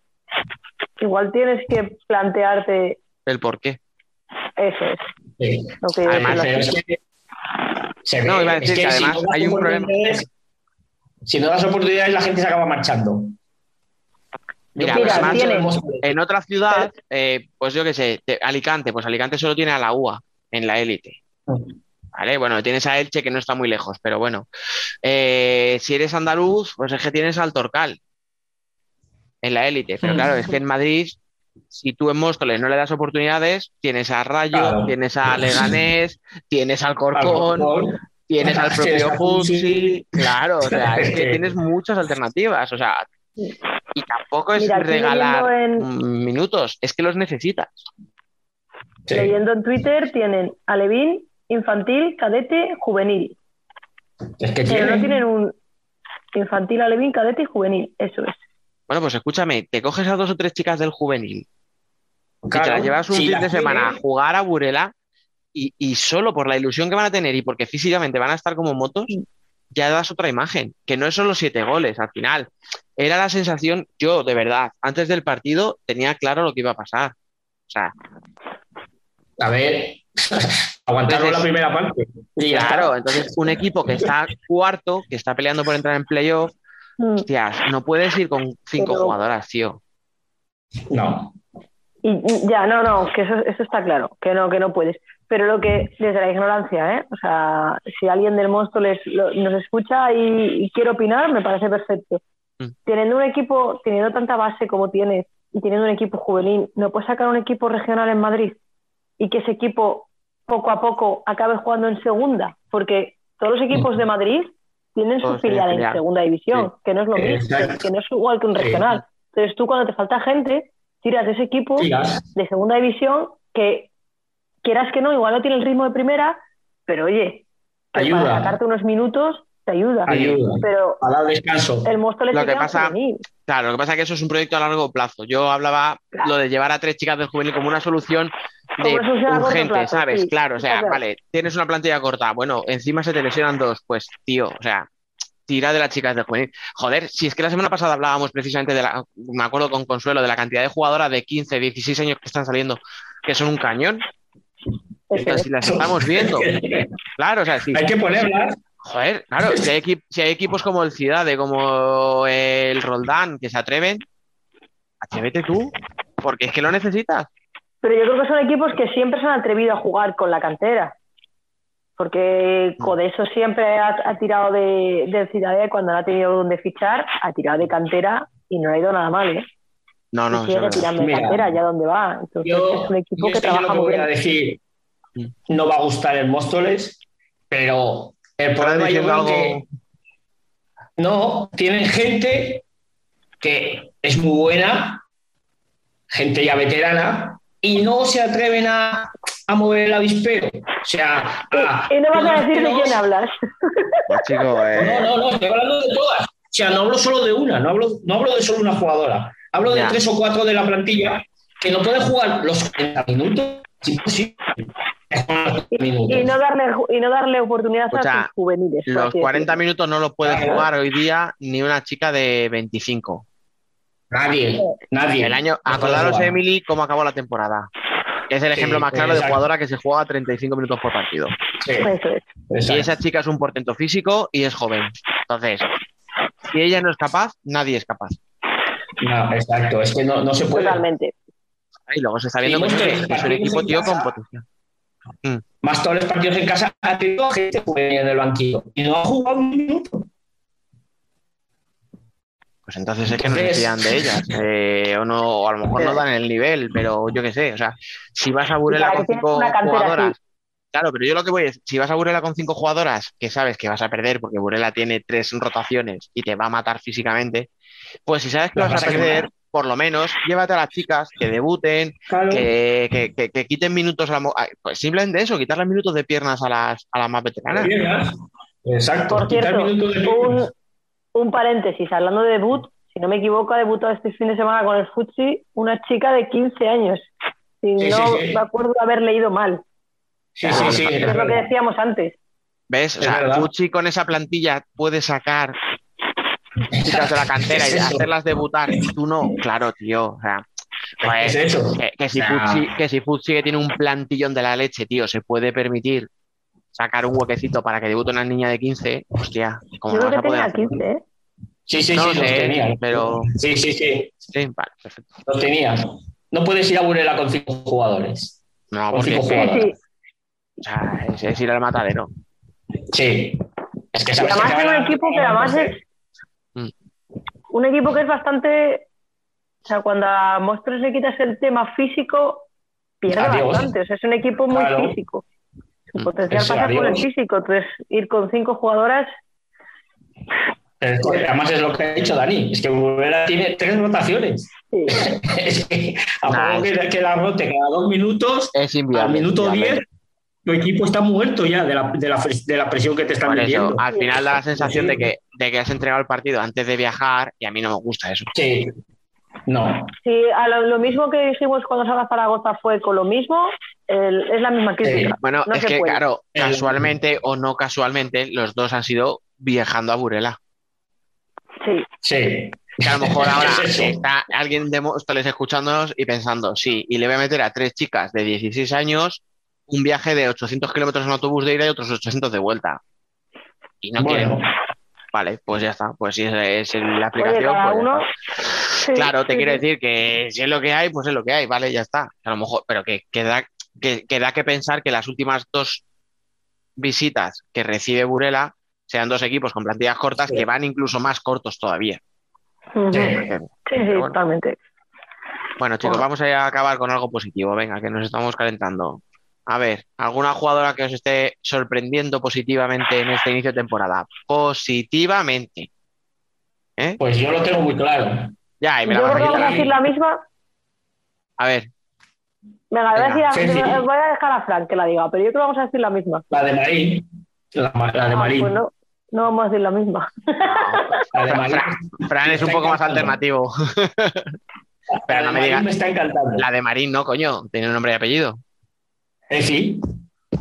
S10: igual tienes que plantearte
S4: El por qué.
S10: eso es
S9: Sí.
S4: Además,
S10: lo-
S9: Pero es que se ve.
S4: No, iba a decir
S9: es
S4: que
S9: si
S4: además
S9: no das
S4: hay un problema.
S9: oportunidades- Si no das oportunidades, la gente se acaba marchando.
S4: Mira,
S10: Mira,
S4: además,
S10: tiene-
S4: en otra ciudad, eh, pues yo qué sé, Alicante, pues Alicante solo tiene a la UA en la élite. ¿Vale? Bueno, tienes a Elche que no está muy lejos, pero bueno. Eh, si eres andaluz, pues es que tienes al Torcal en la élite. Pero claro, es que en Madrid, si tú en Móstoles no le das oportunidades, tienes a Rayo,
S9: Claro.
S4: tienes a Leganés, tienes al Corcón, tienes al propio
S9: a. Futsi.
S4: Claro, o sea, es que tienes muchas alternativas. O sea, y tampoco es
S10: Mira,
S4: regalar minutos, es que los necesitas.
S9: Sí.
S10: leyendo en Twitter tienen Alevín, infantil, cadete, juvenil.
S9: Es que
S10: Pero no
S9: tienen-
S10: tienen un infantil, alevín, cadete y juvenil. Eso es.
S4: Bueno, pues escúchame, te coges a dos o tres chicas del juvenil y te
S9: Claro,
S4: las llevas un
S9: si
S4: fin de semana a jugar a Burela y, y solo por la ilusión que van a tener y porque físicamente van a estar como motos, ya das otra imagen, que no es solo siete goles al final. Era la sensación, yo de verdad, antes del partido tenía claro lo que iba a pasar. O sea,
S9: A ver, aguantaron la
S4: Entonces-
S9: primera parte.
S4: Claro, entonces un equipo que está cuarto, que está peleando por entrar en playoff,
S10: Mm.
S4: hostias, no puedes ir con cinco
S10: Pero-
S4: jugadoras, tío.
S9: No.
S10: Y, y ya, no, no, que eso, eso está claro, que no, que no puedes. Pero lo que, desde la ignorancia, ¿eh? O sea, si alguien del lo- nos escucha y, y quiere opinar, me parece perfecto.
S4: Mm.
S10: Teniendo un equipo, teniendo tanta base como tienes y teniendo un equipo juvenil, ¿no puedes sacar un equipo regional en Madrid y que ese equipo poco a poco acabe jugando en segunda? Porque todos los equipos de Madrid tienen su
S4: Todos
S10: filial en segunda división,
S4: Sí.
S10: que no es lo mismo, que no es igual que un regional. Entonces tú cuando te falta gente, tiras de ese equipo de segunda división que quieras que no, igual no tiene el ritmo de primera, pero oye,
S9: Ayuda.
S10: para sacarte unos minutos te ayuda.
S9: Ayuda.
S10: Pero
S9: A dar descanso.
S10: el Móstoles
S4: Lo
S10: se
S4: que
S10: queda
S4: pasa-. Claro, lo que pasa es que eso es un proyecto a largo plazo. Yo hablaba
S10: Claro.
S4: lo de llevar a tres chicas del juvenil como una solución de urgente,
S10: plazo,
S4: ¿sabes?
S10: sí,
S4: claro, o sea,
S10: claro.
S4: vale, tienes una plantilla corta, bueno, encima se te lesionan dos, pues tío, o sea, tira de las chicas del juvenil. Joder, si es que la semana pasada hablábamos precisamente de la, me acuerdo con Consuelo, de la cantidad de jugadoras de 15, 16 años que están saliendo, que son un cañón. Entonces,
S10: es.
S4: si las estamos viendo, claro, o sea, sí.
S9: Hay que ponerlas.
S4: Joder, claro, si hay, equi- si hay equipos como el Ciudad, como el Roldán, que se atreven, atrévete tú. porque es que lo necesitas.
S10: Pero yo creo que son equipos que siempre se han atrevido a jugar con la cantera. Porque Codeso siempre ha, ha tirado de, de Ciudadela cuando no ha tenido donde fichar, ha tirado de cantera y no ha ido nada mal, ¿eh?
S4: No, no,
S10: Y sigue tirando de cantera allá donde va. Entonces
S9: Yo,
S10: es un equipo
S9: yo
S10: que
S9: yo lo
S10: trabaja
S9: que
S10: muy
S9: voy a decir no va a gustar el Móstoles, pero el problema yo
S4: diciendo
S9: creo
S4: algo-
S9: que no, tienen gente que es muy buena, gente ya veterana, y no se atreven a, a mover el avispero. O sea, a-
S10: Y no vas a decir de quién hablas.
S4: Pues, chico, eh,
S9: No, no, no, estoy hablando de todas. O sea, no hablo solo de una, no hablo, no hablo de solo una jugadora. Hablo de tres o cuatro de la plantilla que no pueden jugar los 40 minutos. Sí, sí. Minutos.
S10: Y no darle, y no darle oportunidades a sus juveniles.
S4: los
S10: así
S4: 40
S10: decirlo.
S4: minutos no los puede jugar hoy día ni una chica de 25.
S9: Nadie, nadie.
S4: El año,
S9: No
S4: acordaros. Emily, cómo acabó la temporada. Es el
S9: Sí,
S4: ejemplo más claro de jugadora que se juega 35 minutos por partido.
S9: Sí.
S4: Y esa chica es un portento físico y es joven. Entonces, si ella no es capaz, nadie es capaz.
S9: No, exacto, es que no, no se puede.
S10: Totalmente.
S4: Y luego se está viendo
S9: Sí,
S4: que es, un equipo, tío,
S9: casa.
S4: con potencial.
S9: Más todos los partidos en casa ha tenido gente juvenil en el banquillo y no ha jugado un minuto.
S4: Pues entonces es que no se fían de ellas. eh, o, no, o a lo mejor no dan el nivel, pero yo qué sé. O sea, si vas a Burela con cinco jugadoras.
S10: así.
S4: Claro, pero yo lo que voy es, si vas a Burela con cinco jugadoras que sabes que vas a perder porque Burela tiene tres rotaciones y te va a matar físicamente, pues si sabes que vas a perder,
S9: quemar.
S4: Por lo menos llévate a las chicas que debuten,
S9: Claro.
S4: que, que- que- que quiten minutos a la Pues simplemente eso, quitarle minutos de piernas a las, a las más veteranas.
S9: Exacto.
S10: Por cierto, un, un paréntesis, hablando de debut, si no me equivoco, ha debutado este fin de semana con el Futsi una chica de 15 años. Si
S9: Sí,
S10: no
S9: sí, sí.
S10: me acuerdo de haber leído mal.
S9: Sí, sí, sí.
S10: Es lo que decíamos antes.
S4: ¿Ves? O
S9: Es
S4: sea. Pucci con esa plantilla puede sacar chicas de la cantera
S9: Es
S4: y
S9: eso.
S4: hacerlas debutar y tú no. Claro, tío. O sea, pues,
S9: Es eso.
S4: que, que si Pucci, que si Pucci que tiene un plantillón de la leche, tío, se puede permitir sacar un huequecito para que debute una niña de 15, hostia, ¿cómo
S10: Yo
S4: no vas
S10: que
S4: a poder
S10: tenía
S4: hacerlo?
S10: 15, ¿eh?
S9: Sí, sí,
S4: No
S9: sí, los tenía.
S4: pero-
S9: Sí, sí, sí.
S4: Sí, vale, perfecto.
S9: Los tenía. No puedes ir a Burela con cinco jugadores.
S4: No,
S9: Con
S4: porque
S9: cinco
S4: es que,
S10: Sí,
S9: jugadoras.
S10: sí.
S4: o sea, es, es ir al matadero.
S9: Sí. Es que
S10: Y
S9: sabes
S10: además
S9: que
S10: es un equipo que además es. Un equipo que es bastante o sea cuando a Monstruos le quitas el tema físico pierde
S9: Adiós.
S10: bastante o sea es un equipo muy
S9: Claro.
S10: físico su
S4: Mm.
S10: potencial pasa por el físico entonces ir con cinco jugadoras
S9: además es lo que ha dicho Dani. Es que Burela tiene tres rotaciones.
S10: sí.
S9: Es que a
S4: Nah,
S9: poco
S4: es-
S9: que, que la rote cada dos minutos,
S4: Es
S9: al minuto
S4: inviable.
S9: 10, tu equipo está muerto ya de la, de la, de la presión que te están metiendo.
S4: al final da la sensación
S9: Sí.
S4: de que, de que has entregado el partido antes de viajar y a mí no me gusta eso.
S9: Sí. No.
S10: Sí, a lo, lo mismo que dijimos cuando Sala Zaragoza fue con lo mismo el- es la misma crítica
S4: Bueno,
S10: No
S4: es que,
S10: puede.
S4: claro, casualmente o no casualmente, los dos han sido viajando a Burela.
S10: sí
S9: Sí.
S4: Que a lo mejor ahora
S9: Es
S4: está alguien de Móstoles escuchándonos y pensando, sí, y le voy a meter a tres chicas de 16 años un viaje de 800 kilómetros en autobús de ida y otros 800 de vuelta. Y no
S9: Bueno,
S4: quieren. Vale, pues ya está. Pues si es, es la
S10: oye
S4: aplicación.
S10: cada
S4: pues
S10: uno sí,
S4: Claro, te
S10: sí,
S4: quiero
S10: sí.
S4: decir que si es lo que hay, pues es lo que hay, vale, ya está. A lo mejor, pero que, que da, que, que da que pensar que las últimas dos visitas que recibe Burela sean dos equipos con plantillas cortas
S9: Sí.
S4: que van incluso más cortos todavía.
S9: Sí.
S10: sí, sí,
S4: Pero bueno.
S10: totalmente
S4: Bueno, chicos,
S10: Bueno.
S4: vamos a acabar con algo positivo. Venga, que nos estamos calentando. A ver, ¿alguna jugadora que os esté sorprendiendo positivamente en este inicio de temporada? Positivamente. ¿Eh?
S9: pues yo lo tengo muy claro.
S4: Ya, y me la
S10: yo
S4: a
S10: que vamos a
S4: quitar.
S10: decir la misma
S4: A ver,
S10: venga, voy a,
S4: Venga,
S10: decir a- voy a dejar a Frank que la diga pero yo creo que vamos a decir la misma
S9: La de Marín. La, la de
S10: Ah,
S9: Marín.
S10: pues no, no vamos a decir la misma.
S9: La de Marín.
S4: Fran es un poco más alternativo. Pero
S9: La
S4: no me digas.
S9: me está encantando.
S4: La de Marín, no, coño. Tiene nombre y apellido.
S9: Efi,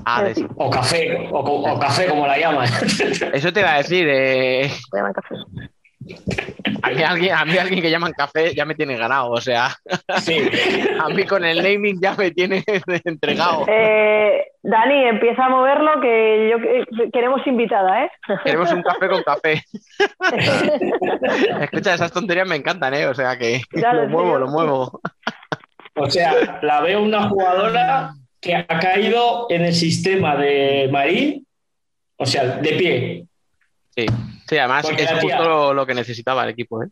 S4: Ah, de-
S10: Sí.
S9: o café, o, café como la llaman.
S4: Eso te iba a decir. eh,
S10: llamar café.
S4: a, mí alguien, a mí alguien que llaman café ya me tiene ganado. O sea,
S9: Sí.
S4: a mí con el naming ya me tiene entregado.
S10: Eh, Dani, empieza a moverlo que yo que- queremos invitada, ¿eh?
S4: Queremos un café con café. Escucha, esas tonterías me encantan, ¿eh? O sea que
S10: Claro,
S4: lo muevo, lo muevo.
S9: O sea, la veo una jugadora que ha caído en el sistema de Marín, o sea, de pie.
S4: Sí, sí además
S9: Porque
S4: es
S9: tía-
S4: justo lo, lo que necesitaba el equipo. ¿eh?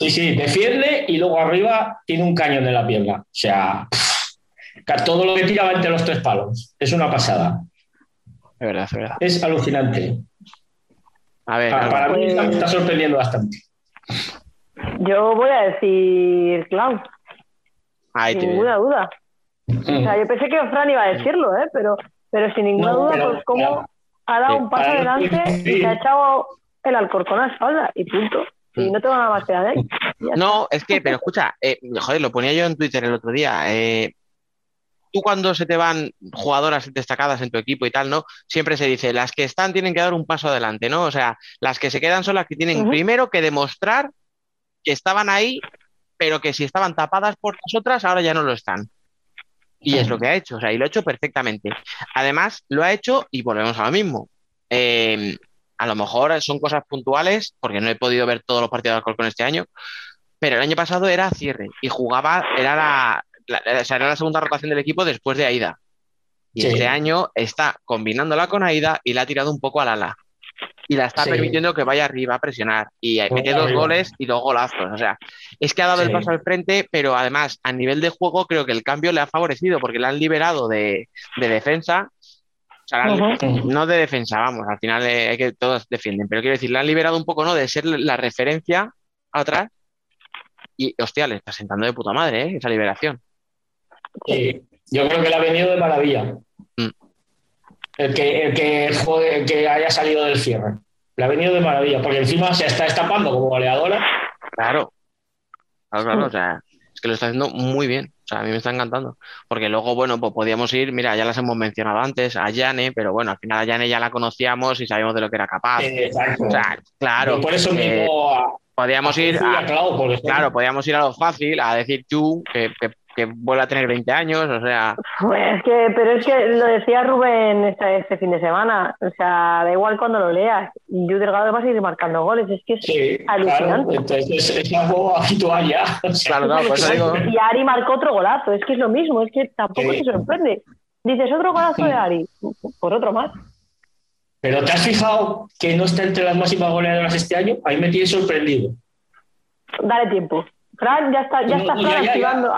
S9: Sí, sí, defiende y luego arriba tiene un cañón en la pierna. O sea, todo lo que tira va entre los tres palos. Es una pasada.
S4: Es verdad, es verdad.
S9: Es alucinante.
S4: A ver,
S9: Para,
S4: Alba.
S9: para mí me está sorprendiendo bastante.
S10: Yo voy a decir Clown,
S4: ahí
S10: sin
S4: te
S10: ninguna duda. O sea, yo pensé que Fran iba a decirlo, ¿eh? pero, pero sin ninguna
S9: No,
S10: duda,
S9: pero-
S10: pues cómo ha dado un paso adelante y se ha echado el Alcorcón a la espalda y punto. Y no tengo nada más que dar. ¿eh?
S4: No, es que, pero escucha, eh, joder, lo ponía yo en Twitter el otro día. eh, tú cuando se te van jugadoras destacadas en tu equipo y tal, ¿no? Siempre se dice, las que están tienen que dar un paso adelante, ¿no? O sea, las que se quedan son las que tienen primero que demostrar que estaban ahí, pero que si estaban tapadas por las otras, ahora ya no lo están. Y es lo que ha hecho, o sea, y lo ha hecho perfectamente. Además, lo ha hecho, y volvemos a lo mismo. eh, a lo mejor son cosas puntuales, porque no he podido ver todos los partidos de Alcorcón este año, pero el año pasado era cierre y jugaba, era la, la- o sea, era la segunda rotación del equipo después de Aida. Y
S9: Sí.
S4: este año está combinándola con Aida y la ha tirado un poco al ala. Y la está
S9: Sí.
S4: permitiendo que vaya arriba a presionar. Y
S9: Muy
S4: mete dos
S9: arriba.
S4: goles y dos golazos. O sea, es que ha dado el paso al frente, pero además a nivel de juego creo que el cambio le ha favorecido porque la han liberado de, de defensa. O sea, no de defensa, vamos, al final eh, hay que todos defienden, pero quiero decir, la han liberado un poco, ¿no? De ser la referencia atrás. Y, hostia, le está sentando de puta madre, ¿eh? Esa liberación.
S9: Sí, yo creo que le ha venido de maravilla. El que, el, que juegue- el que haya salido del cierre. Le ha venido de maravilla, porque encima se está destapando como goleadora.
S4: Claro. Claro, claro, o sea, es que lo está haciendo muy bien. O sea, a mí me está encantando. Porque luego, bueno, pues podíamos ir, mira, ya las hemos mencionado antes, a Yane, pero bueno, al final a Yane ya la conocíamos y sabíamos de lo que era capaz.
S9: Exacto.
S4: O sea, claro.
S9: Yo por eso
S4: eh,
S9: mismo a-
S4: podíamos
S9: a
S4: ir
S9: y
S4: a, claro, podíamos ir a lo fácil, a decir tú que, que, que vuelve a tener 20 años, o sea,
S10: Pues es que, pero es que lo decía Rubén este, este fin de semana. O sea, da igual cuando lo leas. Yu Delgado va a seguir marcando goles. Es que es
S9: Sí, claro,
S10: alucinante.
S9: entonces es, es algo habitual ya.
S4: Claro, eso digo.
S10: Y Ari marcó otro golazo. Es que es lo mismo. Es que tampoco
S9: Sí.
S10: te sorprende. Dices otro golazo de Ari. Por otro más.
S9: Pero ¿te has fijado que no está entre las máximas goleadoras este año? Ahí me tiene sorprendido.
S10: Dale tiempo. Fran, ya está, ya
S9: No,
S10: está
S9: no,
S10: Fran
S9: ya, ya, ya.
S10: activando.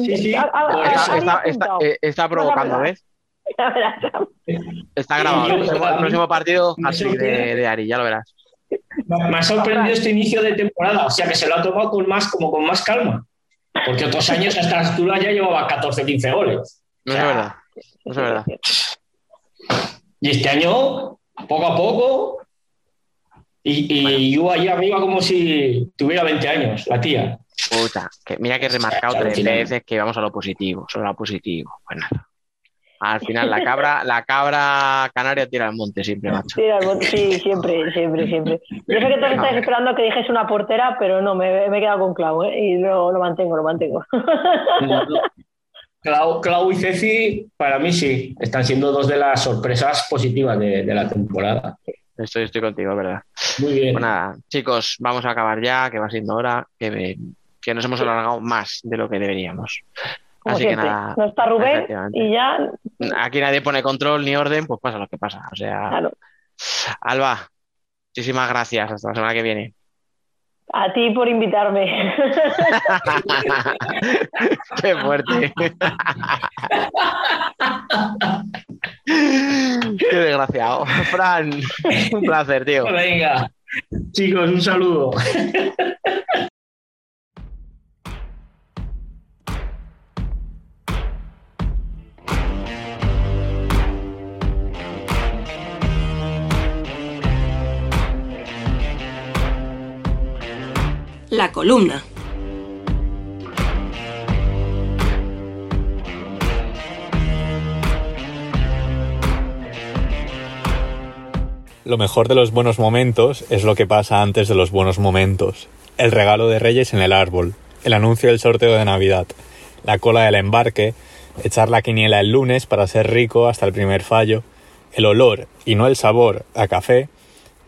S9: Sí, sí,
S10: a-
S4: está, está, eh, está provocando, ¿ves?
S10: Ya verás.
S4: Está grabado. El próximo, el partido, así de, de Ari, ya lo verás.
S9: Me ha sorprendido este inicio de temporada, o sea que se lo ha tomado con más, como con más calma. Porque otros años a esta altura ya llevaba 14, 15 goles.
S4: No es verdad. No es verdad.
S9: Y este año, poco a poco, y, y yo ahí arriba como si tuviera 20 años, la tía.
S4: Puta, que mira que he remarcado tres
S9: final.
S4: veces que vamos a lo positivo, solo a lo positivo. Pues nada. Al final la cabra, la cabra canaria tira al monte siempre, macho.
S10: Sí, al bote- sí, siempre, siempre, siempre. Yo sé que todos estáis esperando que dijese una portera, pero no, me, me he quedado con Clau, ¿eh? Y lo, lo mantengo, lo mantengo.
S9: Clau, Clau y Ceci, para mí sí, están siendo dos de las sorpresas positivas de, de la temporada.
S4: Estoy, estoy contigo, es verdad.
S9: Muy bien.
S4: Pues nada, chicos, vamos a acabar ya, que va siendo hora, que, me- que nos hemos alargado más de lo que deberíamos.
S10: Como
S4: Así que nada,
S10: no está Rubén y ya,
S4: aquí nadie pone control ni orden, pues pasa lo que pasa. O sea,
S10: claro.
S4: Alba, muchísimas gracias, hasta la semana que viene.
S10: A ti por invitarme.
S4: Qué fuerte. Qué desgraciado. Fran, un placer, tío.
S9: Venga, chicos, un saludo.
S11: La columna.
S12: Lo mejor de los buenos momentos es lo que pasa antes de los buenos momentos. El regalo de Reyes en el árbol, el anuncio del sorteo de Navidad, la cola del embarque, echar la quiniela el lunes para ser rico hasta el primer fallo, el olor y no el sabor a café,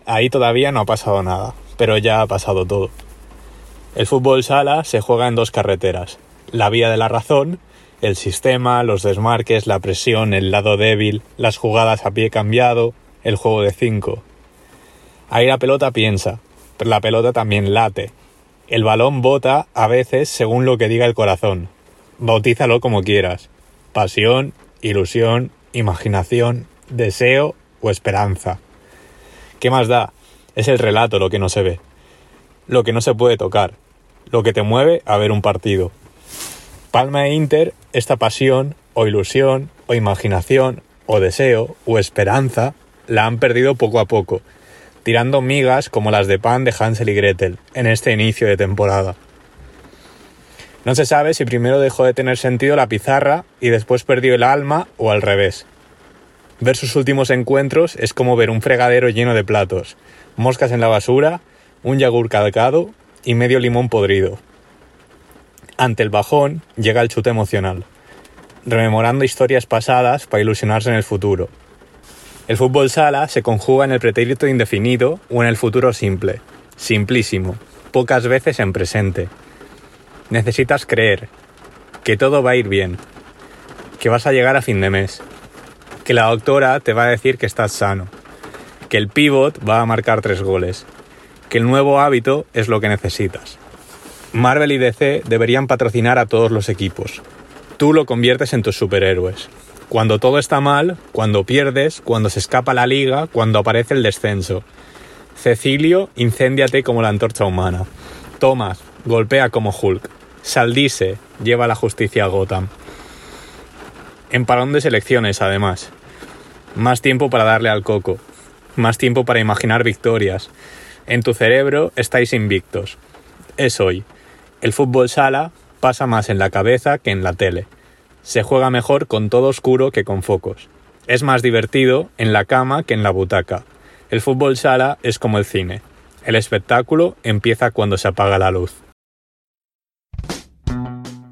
S12: ahí todavía no ha pasado nada, pero ya ha pasado todo. El fútbol sala se juega en dos carreteras,
S7: la vía de la razón, el sistema, los desmarques, la presión, el lado débil, las jugadas a pie cambiado, el juego de 5. Ahí la pelota piensa, pero la pelota también late. El balón bota a veces según lo que diga el corazón. Bautízalo como quieras. Pasión, ilusión, imaginación, deseo o esperanza. ¿Qué más da? Es el relato lo que no se ve. Lo que no se puede tocar. Lo que te mueve a ver un partido. Palma e Inter, esta pasión, o ilusión, o imaginación, o deseo, o esperanza, la han perdido poco a poco, tirando migas como las de pan de Hansel y Gretel en este inicio de temporada. No se sabe si primero dejó de tener sentido la pizarra y después perdió el alma o al revés. Ver sus últimos encuentros es como ver un fregadero lleno de platos, moscas en la basura, un yogur calcado y medio limón podrido. Ante el bajón llega el chute emocional, rememorando historias pasadas para ilusionarse en el futuro. El fútbol sala se conjuga en el pretérito indefinido o en el futuro simple, simplísimo, pocas veces en presente. Necesitas creer que todo va a ir bien, que vas a llegar a fin de mes, que la doctora te va a decir que estás sano, que el pivot va a marcar tres goles, que el nuevo hábito es lo que necesitas. Marvel y DC deberían patrocinar a todos los equipos. Tú lo conviertes en tus superhéroes. Cuando todo está mal, cuando pierdes, cuando se escapa la liga, cuando aparece el descenso. Cecilio, incéndiate como la antorcha humana. Thomas, golpea como Hulk. Saldice, lleva la justicia a Gotham. En de selecciones, además. Más tiempo para darle al coco. Más tiempo para imaginar victorias. En tu cerebro estáis invictos. Es hoy. El fútbol sala pasa más en la cabeza que en la tele. Se juega mejor con todo oscuro que con focos. Es más divertido en la cama que en la butaca. El fútbol sala es como el cine. El espectáculo empieza cuando se apaga la luz.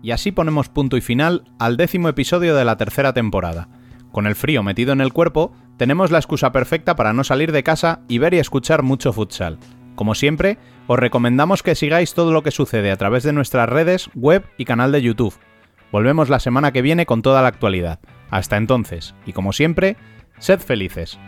S1: Y así ponemos punto y final al décimo episodio de la tercera temporada. Con el frío metido en el cuerpo, tenemos la excusa perfecta para no salir de casa y ver y escuchar mucho futsal. Como siempre, os recomendamos que sigáis todo lo que sucede a través de nuestras redes, web y canal de YouTube. Volvemos la semana que viene con toda la actualidad. Hasta entonces, y como siempre, sed felices.